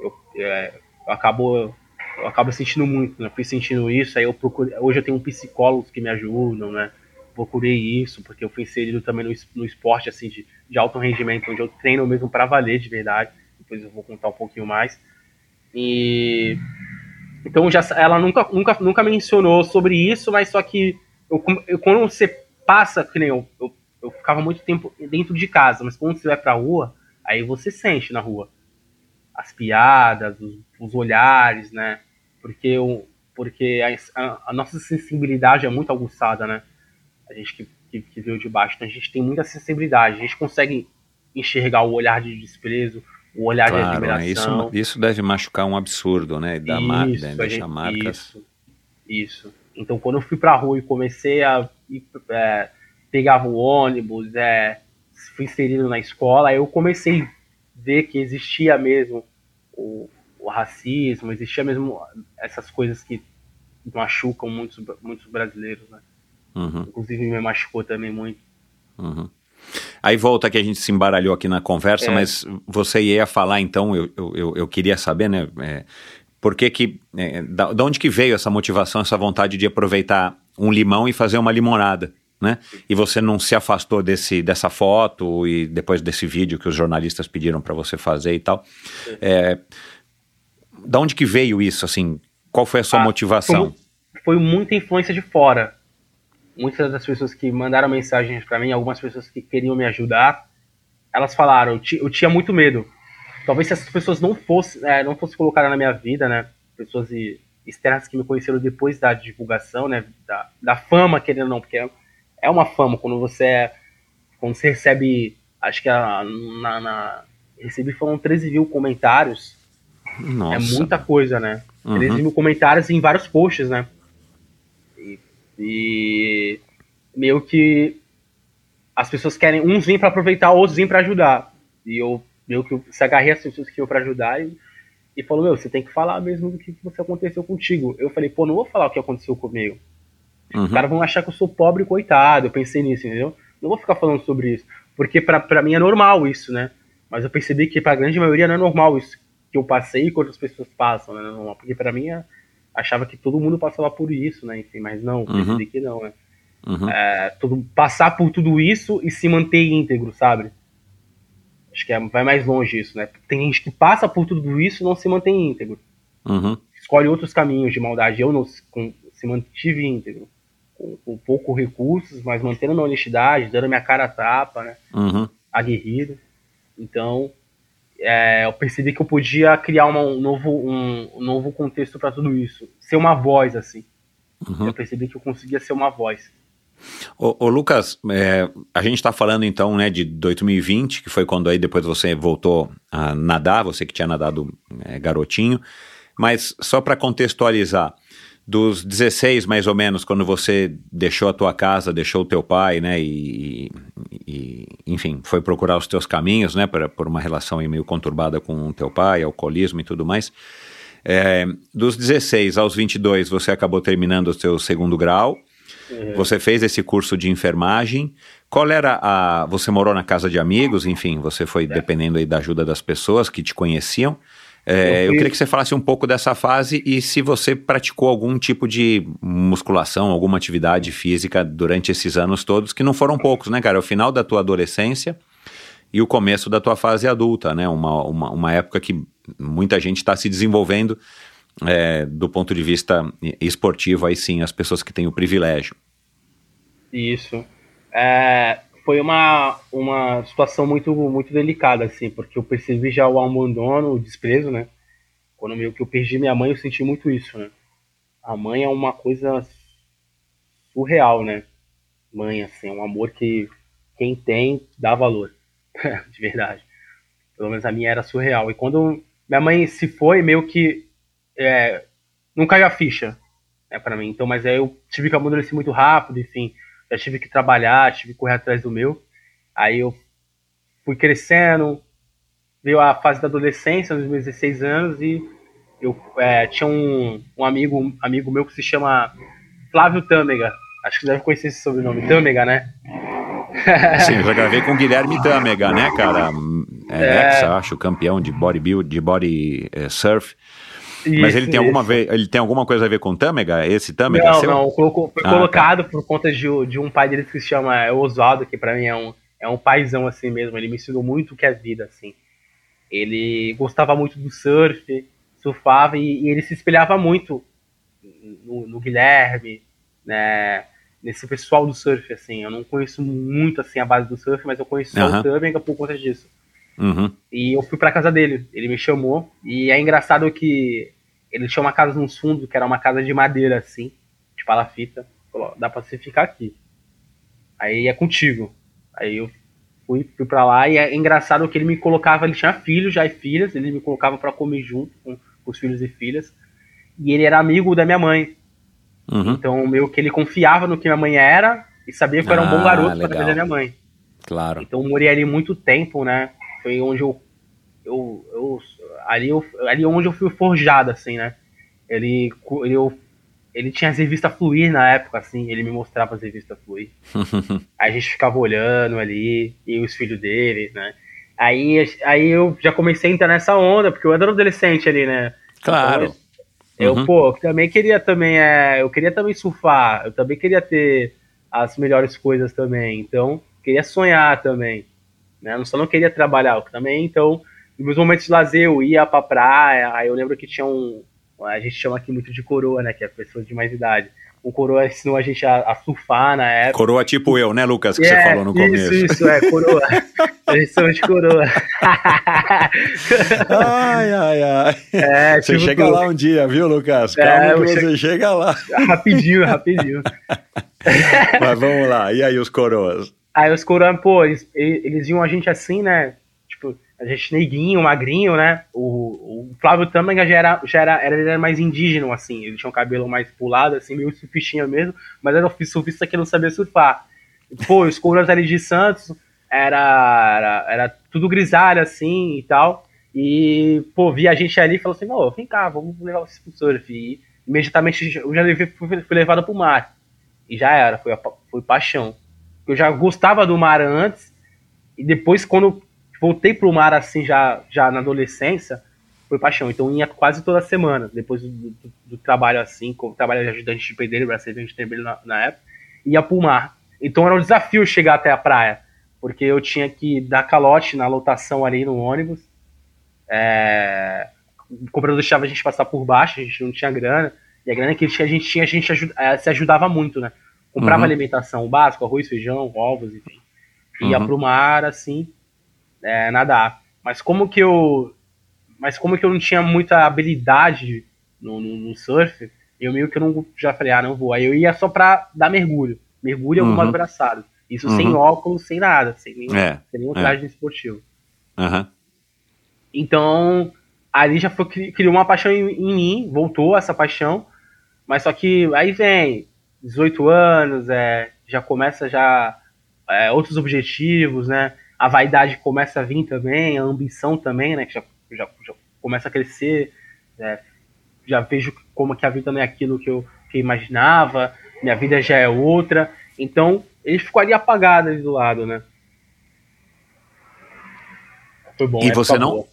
eu, é, eu acabo. Eu acabo sentindo muito, né? Fui sentindo isso, aí eu procurei. Hoje eu tenho psicólogos que me ajudam, né? Procurei isso, porque eu fui inserido também no, no esporte, assim, de, de alto rendimento, onde eu treino mesmo para valer de verdade. Depois eu vou contar um pouquinho mais. E. Então já, ela nunca, nunca, nunca mencionou sobre isso, mas só que eu, eu- quando você passa, que nem eu, eu, eu ficava muito tempo dentro de casa, mas quando você vai pra rua, aí você sente na rua as piadas, os, os olhares, né? Porque, eu, porque a, a- nossa sensibilidade é muito aguçada, né? A gente que, que, que veio de baixo. Então a gente tem muita sensibilidade. A gente consegue enxergar o olhar de desprezo, o olhar de Claro, né? admiração. isso, isso deve machucar um absurdo, né? Ma- Isso, né? deixar gente- marcas. Isso, isso. Então, quando eu fui pra rua e comecei a é, pegava o ônibus, é, fui inserido na escola, eu comecei a ver que existia mesmo o, o racismo, existia mesmo essas coisas que machucam muitos, muitos brasileiros, né? Uhum. Inclusive me machucou também muito. Uhum. Aí volta que a gente se embaralhou aqui na conversa, É. mas você ia falar então, eu, eu, eu- queria saber, né? é, por que que, é, da, da onde que veio essa motivação, essa vontade de aproveitar um limão e fazer uma limonada, né? E você não se afastou desse, dessa foto e depois desse vídeo que os jornalistas pediram para você fazer e tal. É, da onde que veio isso, assim? Qual foi a sua Ah, motivação? Foi, foi muita influência de fora. Muitas das pessoas que mandaram mensagens pra mim, algumas pessoas que queriam me ajudar, elas falaram, eu, ti- eu tinha muito medo. Talvez se essas pessoas não fossem, é, não fossem colocadas na minha vida, né? Pessoas externas que me conheceram depois da divulgação, né? Da, da fama, querendo ou não, porque é, é uma fama quando você é, quando você recebe, acho que a, na, na recebi foram 13 mil comentários Nossa. é muita coisa, né? Uhum. 13 mil comentários em vários posts, né? E, meio que as pessoas querem, uns vêm pra aproveitar, outros vêm pra ajudar. E eu meio que se agarrei as pessoas que iam pra ajudar e, e falou, meu, você tem que falar mesmo do que você aconteceu contigo. Eu falei, pô, não vou falar o que aconteceu comigo. Uhum. Os caras vão achar que eu sou pobre e coitado. Eu pensei nisso, entendeu? Não vou ficar falando sobre isso. Porque pra, pra mim é normal isso, né? Mas eu percebi que pra grande maioria não é normal isso que eu passei e que outras pessoas passam, né? Não é normal. Porque pra mim é- achava que todo mundo passava por isso, né? Enfim, mas não, percebi que não, né? Uhum. É, todo, passar por tudo isso e se manter íntegro, sabe? Acho que é- vai mais longe isso, né? Tem gente que passa por tudo isso e não se mantém íntegro Uhum. escolhe outros caminhos de maldade. Eu não se- com- se mantive íntegro, com, com pouco recursos, mas mantendo minha honestidade, dando minha cara a tapa, né? Uhum. Aguerrido. Então, é, eu percebi que eu podia criar uma- um, novo, um, um novo contexto para tudo isso. Ser uma voz, assim. Uhum. Eu percebi que eu conseguia ser uma voz. Ô, ô, Lucas, é, a gente está falando então né, de 2020, que foi quando aí depois você voltou a nadar, você que tinha nadado é, garotinho, mas só para contextualizar, dos 16 mais ou menos, quando você deixou a tua casa, deixou o teu pai, né, e, e, enfim, foi procurar os teus caminhos, né, por, por uma relação meio conturbada com o teu pai, alcoolismo e tudo mais, é, dos 16 aos 22 você acabou terminando o seu segundo grau, você fez esse curso de enfermagem. Qual era a. Você morou na casa de amigos, enfim, você foi dependendo aí da ajuda das pessoas que te conheciam. É, Eu queria que você falasse um pouco dessa fase e se você praticou algum tipo de musculação, alguma atividade física durante esses anos todos, que não foram poucos, né, cara? É o final da tua adolescência e o começo da tua fase adulta, né? Uma, uma, uma época que muita gente está se desenvolvendo é, do ponto de vista esportivo, aí sim, as pessoas que têm o privilégio. Isso. É, foi uma, uma situação muito, muito delicada, assim, porque eu percebi já o abandono, o desprezo, né? Quando meio que eu perdi minha mãe, eu senti muito isso, né? A mãe é uma coisa surreal, né? Mãe, assim, é um amor que quem tem dá valor, de verdade. Pelo menos a minha era surreal. E quando minha mãe se foi, meio que é, não caiu a ficha, né, para mim. Então, mas aí eu tive que amadurecer muito rápido, enfim já tive que trabalhar, tive que correr atrás do meu. Aí eu fui crescendo, veio a fase da adolescência, nos meus 16 anos, e eu é, tinha um, um amigo, amigo meu que se chama Flávio Tâmega. Acho que deve conhecer esse sobrenome, Tâmega, né? Sim, eu já gravei com o Guilherme Tâmega, né, cara? É, É. ex, acho, campeão de bodybuild, de body eh, surf. Mas Isso, ele tem, alguma isso. ele tem alguma coisa a ver com Tâmega? Esse Tâmega Não, seu? não, colocou- foi Ah, colocado por conta de, de um pai dele que se chama é, Oswaldo, que pra mim é um, é um paizão assim mesmo. Ele me ensinou muito o que é vida, assim. Ele gostava muito do surf, surfava e, e ele se espelhava muito no, no Guilherme, né? Nesse pessoal do surf, assim. Eu não conheço muito assim a base do surf, mas eu conheço Aham. o Tâmega por conta disso. Uhum. E eu fui pra casa dele. Ele me chamou. E é engraçado que ele tinha uma casa nos fundos, que era uma casa de madeira, assim, de palafita. Falou, "Ó, dá pra você ficar aqui. Aí é contigo. Aí eu fui, fui pra lá e é engraçado que ele me colocava, ele tinha filhos já e filhas, ele me colocava para comer junto com, com, os filhos e filhas. E ele era amigo da minha mãe. Uhum. Então, meio que ele confiava no que minha mãe era e sabia que eu era um bom Ah, garoto para da minha mãe. Claro. Então, eu morei ali muito tempo, né? Foi onde eu. eu, eu ali, eu ali onde eu fui forjado, assim, né? Ele, eu, ele tinha as revistas Fluir na época, assim, ele me mostrava as revistas Fluir. Aí a gente ficava olhando ali, e os filhos dele, né? Aí, aí eu já comecei a entrar nessa onda, porque eu era adolescente ali, né? Claro. Eu, Uhum. pô, também queria também, é, eu queria também surfar, eu também queria ter as melhores coisas também, então, queria sonhar também, né? Não só não queria trabalhar, eu também, então, nos meus momentos de lazer, eu ia pra praia, aí eu lembro que tinha um, a gente chama aqui muito de coroa, né, que é pessoa de mais idade. O coroa ensinou a gente a, a surfar na época. Coroa tipo eu, né, Lucas, que É, você falou no começo. Isso, isso, é, coroa. a gente chama de coroa. Ai, ai, ai. É, Você tipo, chega tu- lá um dia, viu, Lucas? É, Calma eu que você chego- chega lá. Rapidinho, rapidinho. Mas vamos lá. E aí, os coroas? Aí os coroas, pô, eles, eles viam a gente assim, né? Tipo, a gente neguinho, magrinho, né? O, o Flávio Tâmega já era, já era, era, mais indígena, assim. Ele tinha um cabelo mais pulado, assim, meio surfistinha mesmo. Mas era surfista que não sabia surfar. Pô, os coroas ali de Santos era, era, era tudo grisalho, assim, e tal. E, pô, via a gente ali e falou assim, não, vem cá, vamos levar vocês pro surf. E imediatamente eu já levei, fui, fui levado pro mar. E já era, foi, foi paixão. Eu já gostava do mar antes, e depois, quando voltei pro mar, assim, já, já na adolescência, foi paixão. Então, ia quase toda semana, depois do, do- do trabalho, assim, como trabalho de ajudante de pedreiro, brasileiro de pedreiro na, na época, ia pro mar. Então, era um desafio chegar até a praia, porque eu tinha que dar calote na lotação ali no ônibus. É, o comprador deixava a gente passar por baixo, a gente não tinha grana, e a grana que a gente tinha, a gente ajuda- eh, se ajudava muito, né? Comprava Uhum. alimentação básica, arroz, feijão, ovos, enfim. Ia Uhum. pro mar, assim, é, nadar. Mas como que eu. Mas como que eu não tinha muita habilidade no, no, no surf, eu meio que não já falei, ah, não vou. Aí eu ia só pra dar mergulho. Mergulho e algumas Uhum. braçadas. Isso Uhum. sem óculos, sem nada, sem nenhum, É, sem nenhum é. traje esportivo. Aham. Então, ali já foi, cri- criou uma paixão em, em mim, voltou essa paixão, mas só que aí vem 18 anos, é, já começa já é, outros objetivos, né? A vaidade começa a vir também, a ambição também, né? Que já, já, já começa a crescer, é, já vejo como que a vida não é aquilo que eu, que eu imaginava, minha vida já é outra, então ele ficou ali apagado ali do lado, né? Foi bom. E época você não- boa.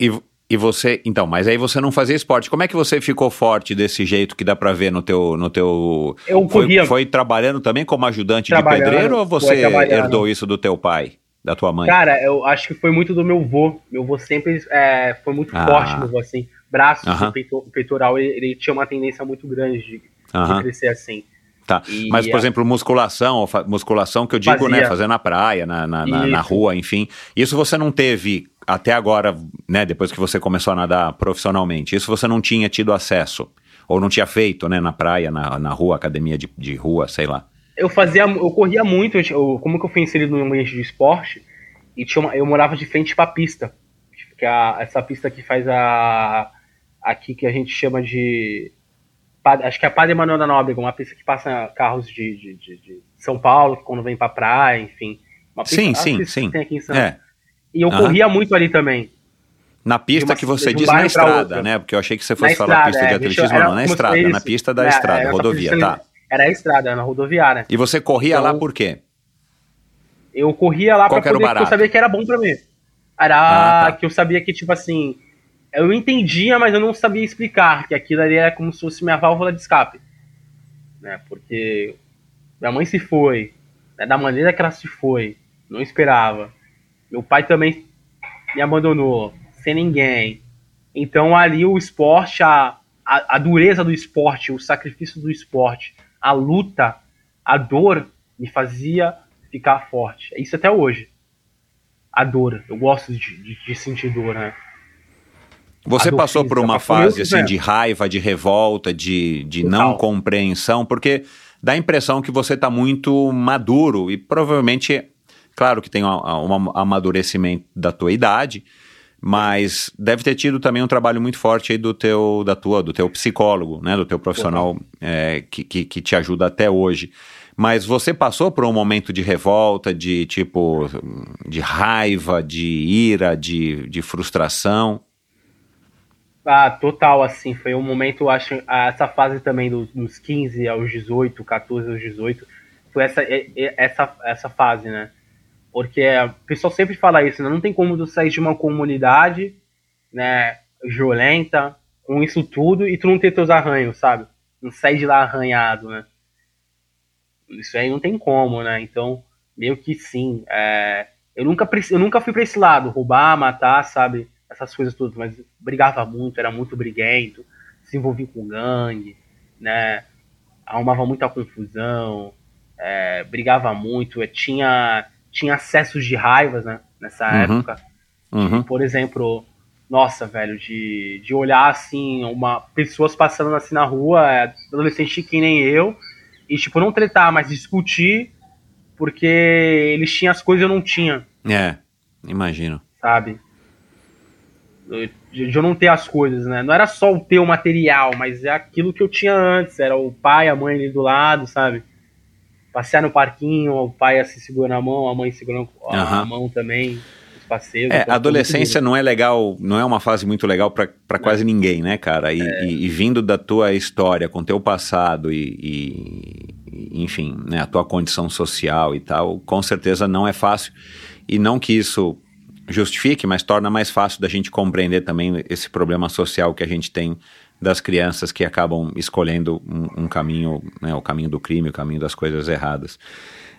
E, e você, então, mas aí você não fazia esporte. Como é que você ficou forte desse jeito que dá pra ver no teu, no teu... Eu Foi, corria. foi trabalhando também como ajudante de pedreiro ou você herdou isso do teu pai, da tua mãe? Cara, eu acho que foi muito do meu vô. Meu vô sempre é, foi muito Ah. forte, meu vô, assim. Braços, Aham. peito- peitoral, ele, ele tinha uma tendência muito grande de, de Aham. crescer assim. Tá. E Mas, por a- exemplo, musculação, musculação que eu digo, Fazia. né? Fazer na praia, na, na, na- na rua, enfim. Isso você não teve até agora, né? Depois que você começou a nadar profissionalmente. Isso você não tinha tido acesso. Ou não tinha feito, né? Na praia, na, na rua, academia de, de rua, sei lá. Eu fazia, eu corria muito, eu- como que eu fui inserido no ambiente de esporte, e tinha uma- eu morava de frente pra pista. Que é a- essa pista que faz a. Aqui que a gente chama de. Acho que é a Padre Manuel da Nóbrega, uma pista que passa carros de, de, de- de São Paulo, quando vem pra praia, enfim. Uma pista, Sim, sim, sim. tem aqui em Santos. É. E eu corria muito ali também. Na pista De uma- que você de um diz na estrada, né? Porque eu achei que você fosse Na falar estrada, pista de é, eu- atletismo, era não, na estrada, fosse na isso. pista da É, estrada, era rodovia, tá. Era a estrada, era na rodoviária. E você corria Então- lá por quê? Eu corria lá Qual pra poder, porque eu sabia que era bom pra mim. Era Ah, tá. que eu sabia que, tipo assim, eu entendia, mas eu não sabia explicar, que aquilo ali era como se fosse minha válvula de escape. Né? Porque minha mãe se foi, né? da maneira que ela se foi, não esperava. Meu pai também me abandonou, sem ninguém. Então ali o esporte, a, a, a dureza do esporte, o sacrifício do esporte, a luta, a dor me fazia ficar forte. É isso até hoje. A dor. Eu gosto de, de, de sentir dor, né? Você passou por uma fase assim de raiva, de revolta, de, de Total. não compreensão, porque dá a impressão que você está muito maduro e provavelmente, claro que tem um, um amadurecimento da tua idade, mas deve ter tido também um trabalho muito forte aí do teu, da tua, do teu psicólogo, né, do teu profissional é, que, que, que te ajuda até hoje. Mas você passou por um momento de revolta, de tipo, de raiva, de ira, de, de frustração? Ah, total, assim, foi um momento, acho, essa fase também dos, dos 15 aos 18, 14 aos 18, foi essa, essa, essa fase, né? Porque o pessoal sempre fala isso, né? Não tem como tu sair de uma comunidade, né, violenta, com isso tudo, e tu não ter teus arranhos, sabe? Não sair de lá arranhado, né? Isso aí não tem como, né? Então, meio que sim. É, eu, nunca, eu nunca fui pra esse lado, roubar, matar, sabe? Essas coisas todas, mas brigava muito, era muito briguento, se envolvia com gangue, né? Arrumava muita confusão, é, brigava muito, é, tinha, tinha acessos de raivas, né? Nessa uhum. época. Uhum. por exemplo, nossa, velho, de, de olhar assim, uma pessoas passando assim na rua, é, adolescente que nem eu, e, tipo, não tretar, mas discutir, porque eles tinham as coisas e eu não tinha. É, imagino. Sabe? De eu não ter as coisas, né? Não era só o ter o material, mas é aquilo que eu tinha antes. Era o pai, a mãe ali do lado, sabe? Passear no parquinho, o pai assim segurando a mão, a mãe segurando a uhum. mão também passeios. É, então a adolescência não é legal, não é uma fase muito legal para quase ninguém, né, cara? E, é. e, e, vindo da tua história, com teu passado e, e, enfim, né, a tua condição social e tal, com certeza não é fácil. E não que isso justifique, mas torna mais fácil da gente compreender também esse problema social que a gente tem das crianças que acabam escolhendo um, um caminho, né, o caminho do crime, o caminho das coisas erradas.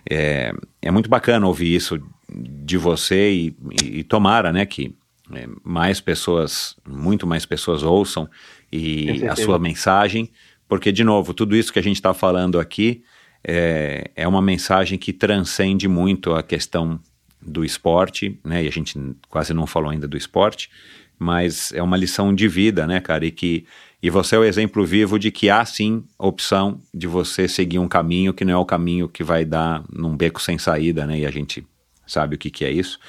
É, é muito bacana ouvir isso de você e, e, e tomara, né, que é, mais pessoas, muito mais pessoas ouçam e a sua mensagem, porque, de novo, tudo isso que a gente está falando aqui é, é uma mensagem que transcende muito a questão do esporte, né, e a gente quase não falou ainda do esporte, mas é uma lição de vida, né, cara, e que e você é o exemplo vivo de que há sim opção de você seguir um caminho que não é o caminho que vai dar num beco sem saída, né? E a gente sabe o que, que é isso.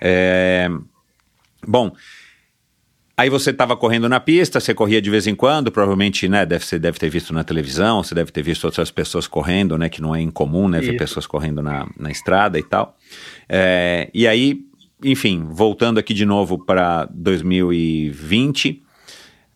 É... Bom, aí você estava correndo na pista, você corria de vez em quando, provavelmente, né, deve, você deve ter visto na televisão, você deve ter visto outras pessoas correndo, né, que não é incomum, né, ver pessoas correndo na, na estrada e tal. É, e aí, enfim, voltando aqui de novo para 2020,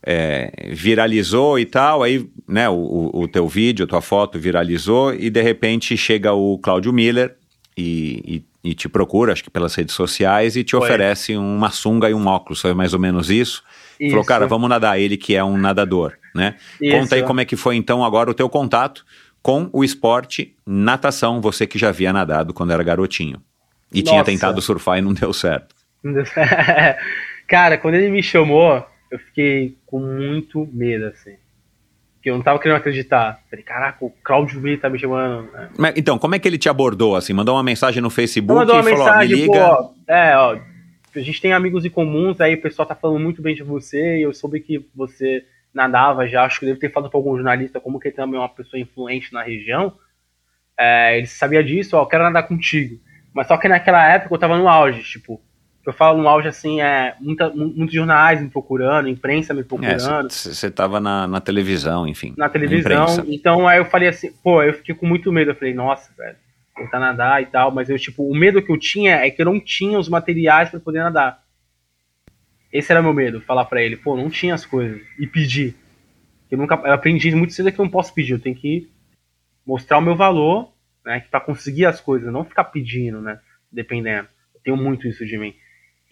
é, viralizou e tal, aí, né, o, o teu vídeo, a tua foto viralizou e de repente chega o Cláudio Miller e, e, e, te procura, acho que pelas redes sociais, e te Foi. oferece uma sunga e um óculos, foi mais ou menos isso. isso. Falou, cara, vamos nadar, ele que é um nadador, né? Isso. Conta aí como é que foi então agora o teu contato com o esporte natação, você que já havia nadado quando era garotinho. E Nossa. tinha tentado surfar e não deu certo. Cara, quando ele me chamou, eu fiquei com muito medo, assim que eu não tava querendo acreditar. Falei, caraca, o Claudio V tá me chamando. Né? Mas, então, como é que ele te abordou, assim? Mandou uma mensagem no Facebook mandou uma e falou, mensagem, me liga... Pô, é, ó, a gente tem amigos em comuns, aí o pessoal tá falando muito bem de você, e eu soube que você nadava já, acho que deve ter falado pra algum jornalista como que ele também é uma pessoa influente na região. É, ele sabia disso, ó, eu quero nadar contigo. Mas só que naquela época eu tava no auge, tipo, eu falo no auge assim, é muita, muitos jornais me procurando, imprensa me procurando. Você é, tava na, na, televisão, enfim. Na televisão, então aí eu falei assim, pô, eu fiquei com muito medo. Eu falei, nossa, velho, tentar nadar e tal, mas eu, tipo, o medo que eu tinha é que eu não tinha os materiais para poder nadar. Esse era meu medo, falar para ele, pô, não tinha as coisas, e pedir. Eu nunca eu aprendi muito cedo que eu não posso pedir, eu tenho que mostrar o meu valor, né, para conseguir as coisas, não ficar pedindo, né, dependendo. Eu tenho muito isso de mim.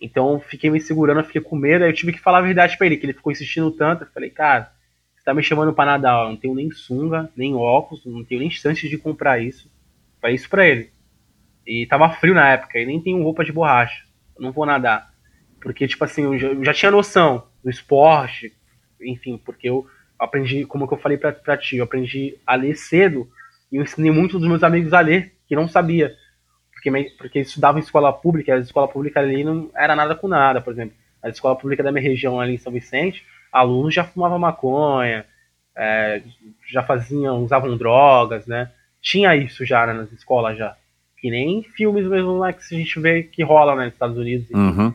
Então fiquei me segurando, fiquei com medo, aí eu tive que falar a verdade para ele, que ele ficou insistindo tanto. Eu falei, cara, você tá me chamando pra nadar, eu não tenho nem sunga, nem óculos, não tenho nem chance de comprar isso. Falei isso pra ele. E tava frio na época, e nem tenho roupa de borracha. Eu não vou nadar. Porque, tipo assim, eu já, eu já tinha noção do esporte, enfim, porque eu aprendi, como que eu falei pra, pra ti, eu aprendi a ler cedo e eu ensinei muitos dos meus amigos a ler, que não sabia porque, porque estudava em escola pública, a escola pública ali não era nada com nada, por exemplo. A escola pública da minha região ali em São Vicente, alunos já fumavam maconha, é, já faziam, usavam drogas, né? Tinha isso já né, nas escolas já. Que nem filmes mesmo lá que a gente vê que rola né, nos Estados Unidos. Uhum.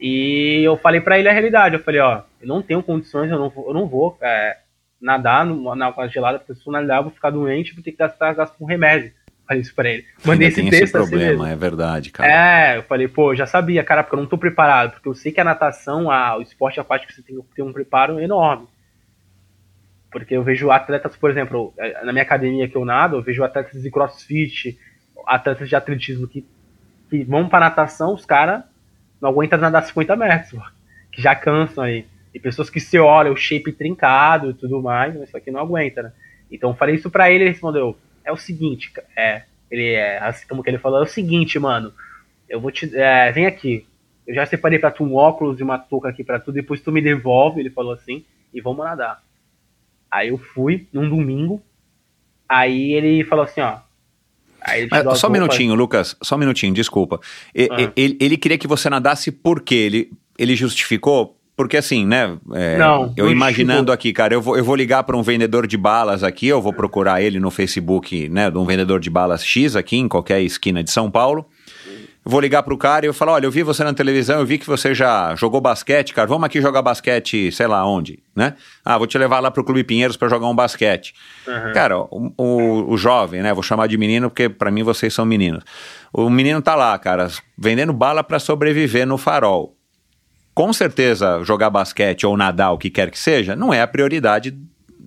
E eu falei pra ele a realidade. Eu falei, ó, eu não tenho condições, eu não, vou- eu não vou é, nadar no- na água gelada, porque se eu nadar eu vou ficar doente, vou ter que gastar, gastar com remédio. Falei isso pra ele. Mandei esse texto esse assim problema, é verdade, cara. É, eu falei, pô, eu já sabia, cara, porque eu não tô preparado, porque eu sei que a natação, a, o esporte aquático, você tem que ter um preparo enorme. Porque eu vejo atletas, por exemplo, eh, na minha academia que eu nado, eu vejo atletas de crossfit, atletas de atletismo que, que vão pra natação, os caras não aguentam nadar 50 metros, que já cansam aí. E pessoas que se olham, o shape trincado e tudo mais, mas isso aqui não aguenta, né? Então eu falei isso pra ele, ele respondeu, é o seguinte, é, ele é, assim como que ele falou, é o seguinte, mano, eu vou te, é, vem aqui, eu já separei pra tu um óculos e uma touca aqui pra tu, depois tu me devolve, ele falou assim, e vamos nadar. Aí eu fui, num domingo, aí ele falou assim, ó, ele Mas só um minutinho, Lucas, só um minutinho, desculpa. Ah. e- ele, ele queria que você nadasse por quê? Ele, ele justificou? Porque assim, né? é, Não, eu imaginando aqui, cara, eu vou, eu vou ligar para um vendedor de balas aqui, eu vou procurar ele no Facebook, né? De um vendedor de balas X aqui, em qualquer esquina de São Paulo. Eu vou ligar pro cara e eu falo, olha, eu vi você na televisão, eu vi que você já jogou basquete, cara, vamos aqui jogar basquete, sei lá onde, né? Ah, vou te levar lá pro Clube Pinheiros para jogar um basquete. Aham. Cara, o, o, o jovem, né? Vou chamar de menino porque pra mim vocês são meninos. O menino tá lá, cara, vendendo bala pra sobreviver no farol. Com certeza, jogar basquete ou nadar, o que quer que seja, não é a prioridade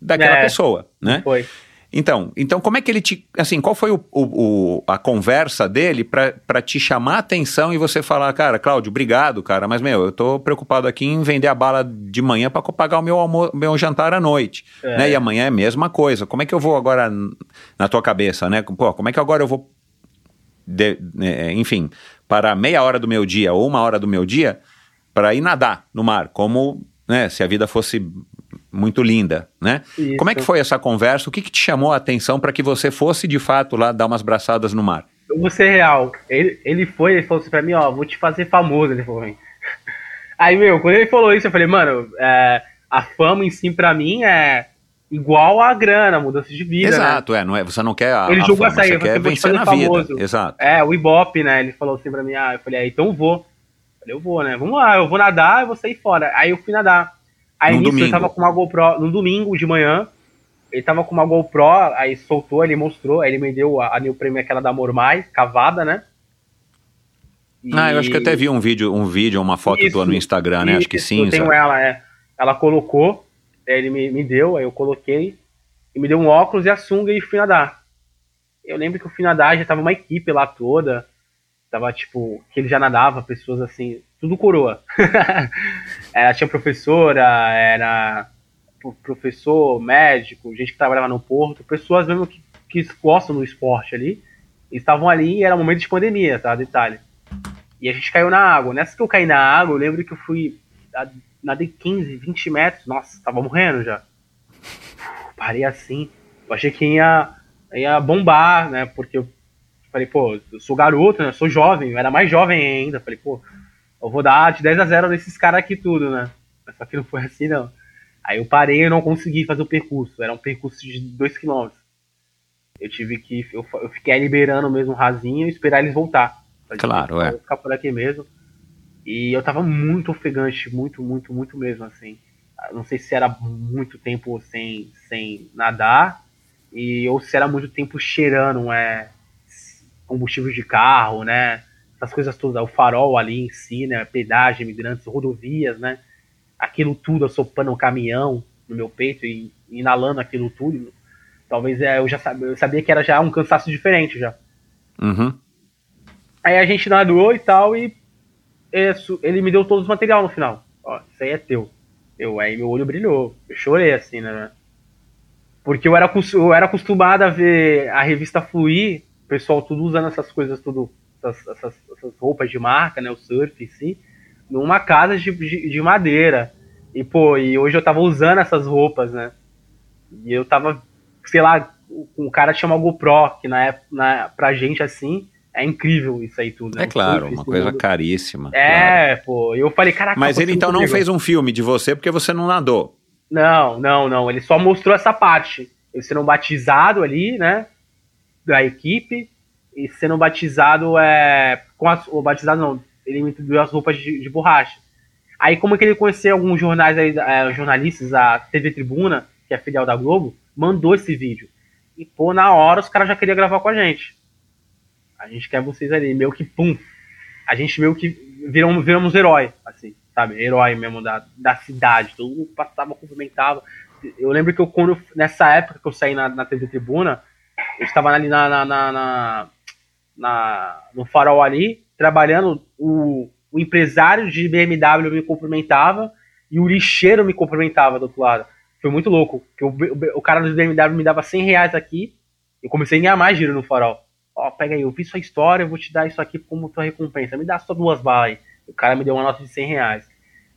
daquela É. pessoa, né? Foi. Então, então como é que ele te. Assim, qual foi o, o- o- a conversa dele pra te chamar a atenção e você falar, cara, Cláudio, obrigado, cara, mas meu, eu tô preocupado aqui em vender a bala de manhã pra pagar o meu, almo meu jantar à noite. É. Né? E amanhã é a mesma coisa. Como é que eu vou agora na tua cabeça, né? Pô, como é que agora eu vou. de- é, enfim, para meia hora do meu dia ou uma hora do meu dia para ir nadar no mar, como né, se a vida fosse muito linda, né? Isso. Como é que foi essa conversa? O que, que te chamou a atenção para que você fosse de fato lá dar umas braçadas no mar? Eu vou ser real. Ele, ele foi, ele falou assim pra mim, ó, vou te fazer famoso, ele falou pra mim. Aí, meu, quando ele falou isso, eu falei, mano, é, a fama em si pra mim é igual a grana, mudança de vida, né? Exato, é, não é, você não quer a, Ele a jogou fama, essa aí, você quer vencer na fazer vida. famoso. Exato. É, o Ibope, né? Ele falou assim pra mim, ah, eu falei, ah, então vou. Eu falei, eu vou, né? Vamos lá, eu vou nadar, eu vou sair fora. Aí eu fui nadar. Aí nisso domingo. eu tava com uma GoPro, no domingo de manhã, ele tava com uma GoPro, aí soltou, ele mostrou, aí ele me deu a, a New Premium, aquela da Mormai, cavada, né? E- Ah, eu acho que até vi um vídeo, um vídeo, uma foto Isso, tua no Instagram, né? Acho que sim. Eu tenho ela, é. Ela colocou, aí ele me, me deu, aí eu coloquei, e me deu um óculos e a sunga e fui nadar. Eu lembro que eu fui nadar, já tava uma equipe lá toda, tava tipo, que ele já nadava, pessoas assim, tudo coroa. era, tinha professora, era pro- professor, médico, gente que trabalhava no porto, pessoas mesmo que, que gostam do esporte ali, estavam ali e era um momento de pandemia, tá? Detalhe. E a gente caiu na água. Nessa que eu caí na água, eu lembro que eu fui. Nadei 15, 20 metros. Nossa, tava morrendo já. Parei assim. Eu achei que ia, ia bombar, né? Porque eu falei, pô, eu sou garoto, né? Eu sou jovem, eu era mais jovem ainda. Falei, pô, eu vou dar de 10 a 0 nesses caras aqui tudo, né? Mas Só que não foi assim, não. Aí eu parei e não consegui fazer o percurso. Era um percurso de 2 km. Eu tive que. Eu, eu fiquei liberando mesmo rasinho e esperar eles voltar. Claro, "Vou é. Ficar por aqui mesmo. E eu tava muito ofegante, muito, muito, muito mesmo, assim. Não sei se era muito tempo sem, sem nadar, e, ou se era muito tempo cheirando é, combustível de carro, né? Essas coisas todas, o farol ali em si, né? Pedágio, imigrantes, rodovias, né? Aquilo tudo assopando um caminhão no meu peito e inalando aquilo tudo. Talvez é, eu já sabia, eu sabia que era já um cansaço diferente já. Uhum. Aí a gente nadou e tal, e isso, ele me deu todo o material no final. Ó, isso aí é teu. Eu, aí meu olho brilhou. Eu chorei assim, né? Porque eu era, eu era acostumado a ver a revista Fluir, pessoal tudo usando essas coisas, tudo, essas, essas- essas roupas de marca, né? O surf em si, numa casa de, de, de madeira. E, pô, e hoje eu tava usando essas roupas, né? E eu tava, sei lá, o, o cara tinha uma GoPro, que na época, na, pra gente assim, é incrível isso aí tudo. né? É claro, uma coisa caríssima. claro. É, pô, eu falei, caraca. Mas ele então não fez um filme de você porque você não nadou. Não, não, não. Ele só mostrou essa parte. Ele sendo batizado ali, né? Da equipe. E sendo batizado é. Com as, batizado não. Ele me deu as roupas de, de borracha. Aí, como é que ele conheceu alguns jornais aí, é, jornalistas, a TV Tribuna, que é filial da Globo, mandou esse vídeo. E, pô, na hora os caras já queriam gravar com a gente. A gente quer vocês ali, meio que pum. A gente meio que viramos, viramos herói, assim, sabe? Herói mesmo da, da cidade. Todo mundo passava, cumprimentava. Eu lembro que eu, quando, nessa época que eu saí na, na TV Tribuna, eu estava ali na, na, na, na, no farol ali, trabalhando, o, o empresário de BMW me cumprimentava e o lixeiro me cumprimentava do outro lado. Foi muito louco. Que o, o, cara do BMW me dava 100 reais aqui. Eu comecei a ganhar mais dinheiro no farol. Ó, pega aí, eu vi sua história, eu vou te dar isso aqui como tua recompensa. Me dá só duas balas aí. O cara me deu uma nota de 100 reais.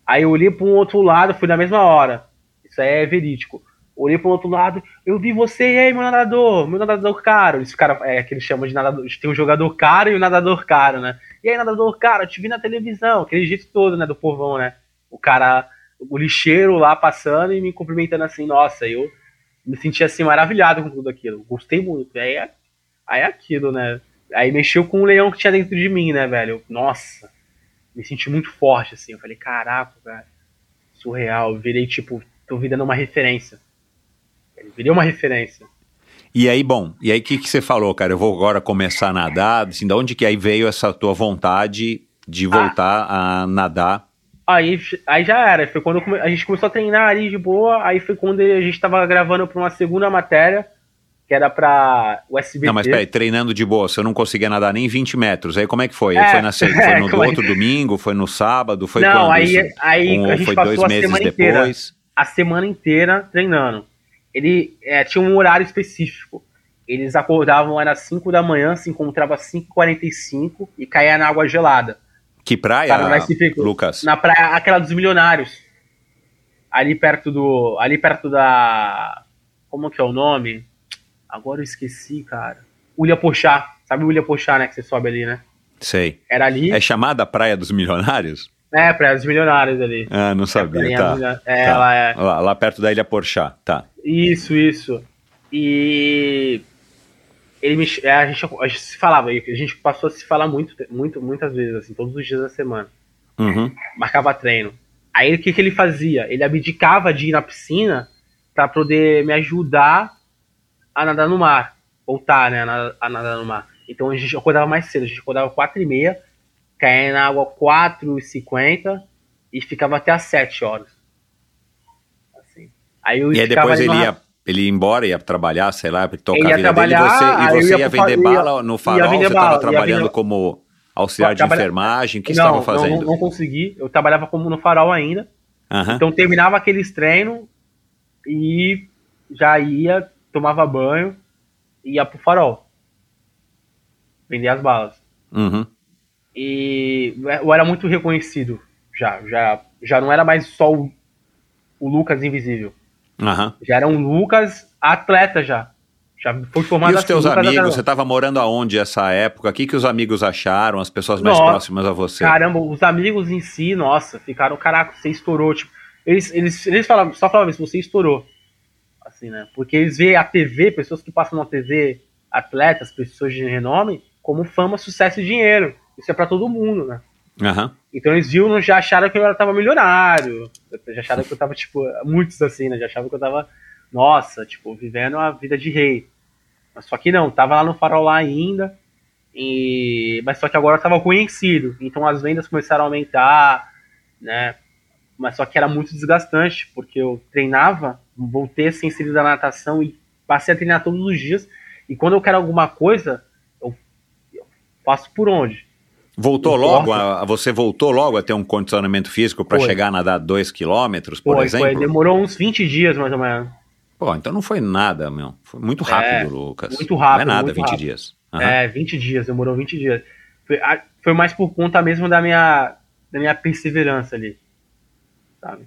Aí eu olhei para um outro lado, fui na mesma hora. Isso é verídico. Olhei para o outro lado, eu vi você e aí, meu nadador, meu nadador caro. Esse cara é que eles chamam de nadador. Tem um jogador caro e o um nadador caro, né? E aí, nadador caro, eu te vi na televisão, aquele jeito todo, né, do povão, né? O cara, o lixeiro lá passando e me cumprimentando assim, nossa, eu me senti assim maravilhado com tudo aquilo. Gostei muito. Aí é, aí é aquilo, né? Aí mexeu com o leão que tinha dentro de mim, né, velho? Nossa, me senti muito forte, assim. Eu falei, caraca, velho, surreal. Eu virei, tipo, tô virando uma referência. Eu virei uma referência. E aí, bom, e aí o que, que você falou, cara? Eu vou agora começar a nadar, assim, de onde que aí veio essa tua vontade de voltar ah. a nadar? Aí, aí já era, foi quando a gente começou a treinar ali de boa, aí foi quando a gente tava gravando pra uma segunda matéria, que era pra o SBT. Não, mas peraí, treinando de boa, você não conseguia nadar nem 20 metros, aí como é que foi? É, foi, na, foi é, no é, outro domingo, foi no sábado, foi não, quando? aí, aí um, a gente foi passou dois meses a semana depois? inteira, a semana inteira treinando ele é, tinha um horário específico. Eles acordavam, era 5 da manhã, se encontrava às 5h45 e caía na água gelada. Que praia, Lucas? Na praia, aquela dos milionários. Ali perto do. Ali perto da. Como que é o nome? Agora eu esqueci, cara. Ulha Pochá. Sabe o Ulha Pochá, né? Que você sobe ali, né? Sei. Era ali. É chamada Praia dos Milionários? É, Praia dos Milionários ali. Ah, não sabia, é, tá. É, tá. Lá, é. Lá, lá, perto da Ilha Porchá, tá. Isso, isso. E ele me, é, a, gente, a gente se falava, a gente passou a se falar muito, muito, muitas vezes, assim, todos os dias da semana. Uhum. Marcava treino. Aí o que, que ele fazia? Ele abdicava de ir na piscina para poder me ajudar a nadar no mar. Voltar, né? A nadar, a nadar no mar. Então a gente acordava mais cedo, a gente acordava 4 e meia, caía na água 4 e 50 e ficava até às 7 horas. Aí eu e aí depois ele ia, ele ia embora, ia trabalhar, sei lá, tocar a vida dele, e você, e você ia, ia vender bala no farol, você estava trabalhando como auxiliar de trabalha... enfermagem, o que não, estava fazendo? Não, não consegui, eu trabalhava como no farol ainda, uhum. então terminava aqueles treinos e já ia, tomava banho e ia pro farol, vender as balas. Uhum. E eu era muito reconhecido já, já, já não era mais só o, o Lucas Invisível. Uhum. Já era um Lucas atleta já. Já foi formado E os assim, teus Lucas amigos, você estava morando aonde essa época? O que, que os amigos acharam, as pessoas mais nossa, próximas a você? Caramba, os amigos em si, nossa, ficaram, caraca, você estourou. Tipo, eles, eles, eles falavam, só falavam isso, você estourou. Assim, né? Porque eles veem a TV, pessoas que passam na TV, atletas, pessoas de renome, como fama, sucesso e dinheiro. Isso é para todo mundo, né? Uhum. Então eles viram, já acharam que eu tava milionário. Já acharam que eu tava, tipo, muitos assim, né? Já achavam que eu tava, nossa, tipo, vivendo a vida de rei. Mas só que não, tava lá no farol lá ainda. E... Mas só que agora eu tava conhecido. Então as vendas começaram a aumentar, né? Mas só que era muito desgastante, porque eu treinava, voltei a ser na natação e passei a treinar todos os dias. E quando eu quero alguma coisa, eu, eu faço por onde? Voltou logo, a, você voltou logo a ter um condicionamento físico para chegar a nadar 2 quilômetros, por foi, exemplo? Foi, demorou uns 20 dias mais ou menos. Pô, então não foi nada, meu. Foi muito rápido, é, Lucas. Muito rápido. Não é nada, 20 rápido. dias. Uhum. É, 20 dias, demorou 20 dias. Foi, foi, mais por conta mesmo da minha, da minha perseverança ali. Sabe?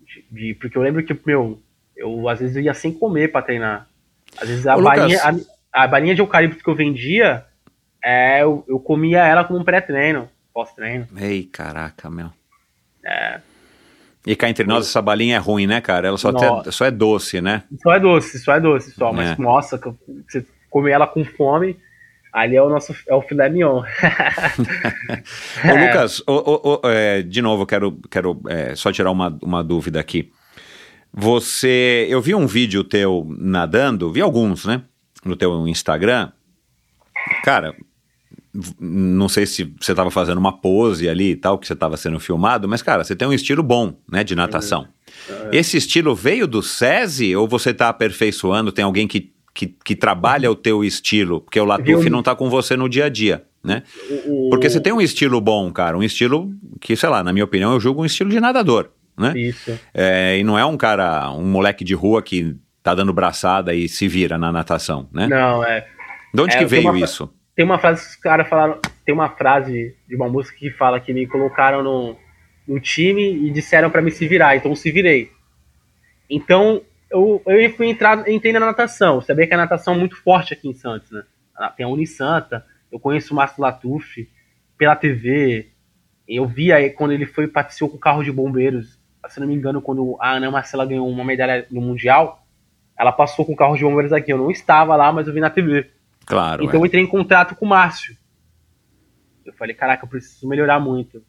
De, de, porque eu lembro que, meu, eu às vezes eu ia sem comer para treinar. Às vezes a Ô, balinha, a, a balinha de eucalipto que eu vendia, é, eu, eu comia ela como um pré-treino pós-treino. Ei, caraca, meu. É. E cá entre nós, essa balinha é ruim, né, cara? Ela só, Nossa. te- só é doce, né? Só é doce, só é doce, só. Mas, É. nossa, que você comer ela com fome, ali é o nosso é o filé mignon. Ô. Lucas, ô, ô, ô, é, de novo, eu quero, quero é, só tirar uma, uma dúvida aqui. Você. Eu vi um vídeo teu nadando, vi alguns, né? No teu Instagram. Cara, não sei se você estava fazendo uma pose ali e tal, que você estava sendo filmado, mas, cara, você tem um estilo bom, né, de natação. Esse estilo veio do SESI ou você está aperfeiçoando? Tem alguém que, que, que trabalha o teu estilo? Porque o Latuf Viu? não está com você no dia a dia, né? O- Porque você tem um estilo bom, cara, um estilo que, sei lá, na minha opinião, eu julgo um estilo de nadador, né? Isso. É, e não é um cara, um moleque de rua que tá dando braçada e se vira na natação, né? Não, é. De onde É, que eu veio uma- isso? Tem uma frase que os caras falaram. Tem uma frase de uma música que fala que me colocaram no, no time e disseram pra me se virar, então se virei. Então, eu, eu fui entrar, entrei na natação. Eu sabia que a natação é muito forte aqui em Santos, né? Tem a Unisanta, eu conheço o Márcio Latuf pela TV. Eu vi aí quando ele foi participou com o carro de bombeiros. Se não me engano, quando a Ana Marcela ganhou uma medalha no Mundial, ela passou com o carro de bombeiros aqui. Eu não estava lá, mas eu vi na TV. Claro. Então é. eu entrei em contrato com o Márcio. Eu falei, caraca, eu preciso melhorar muito.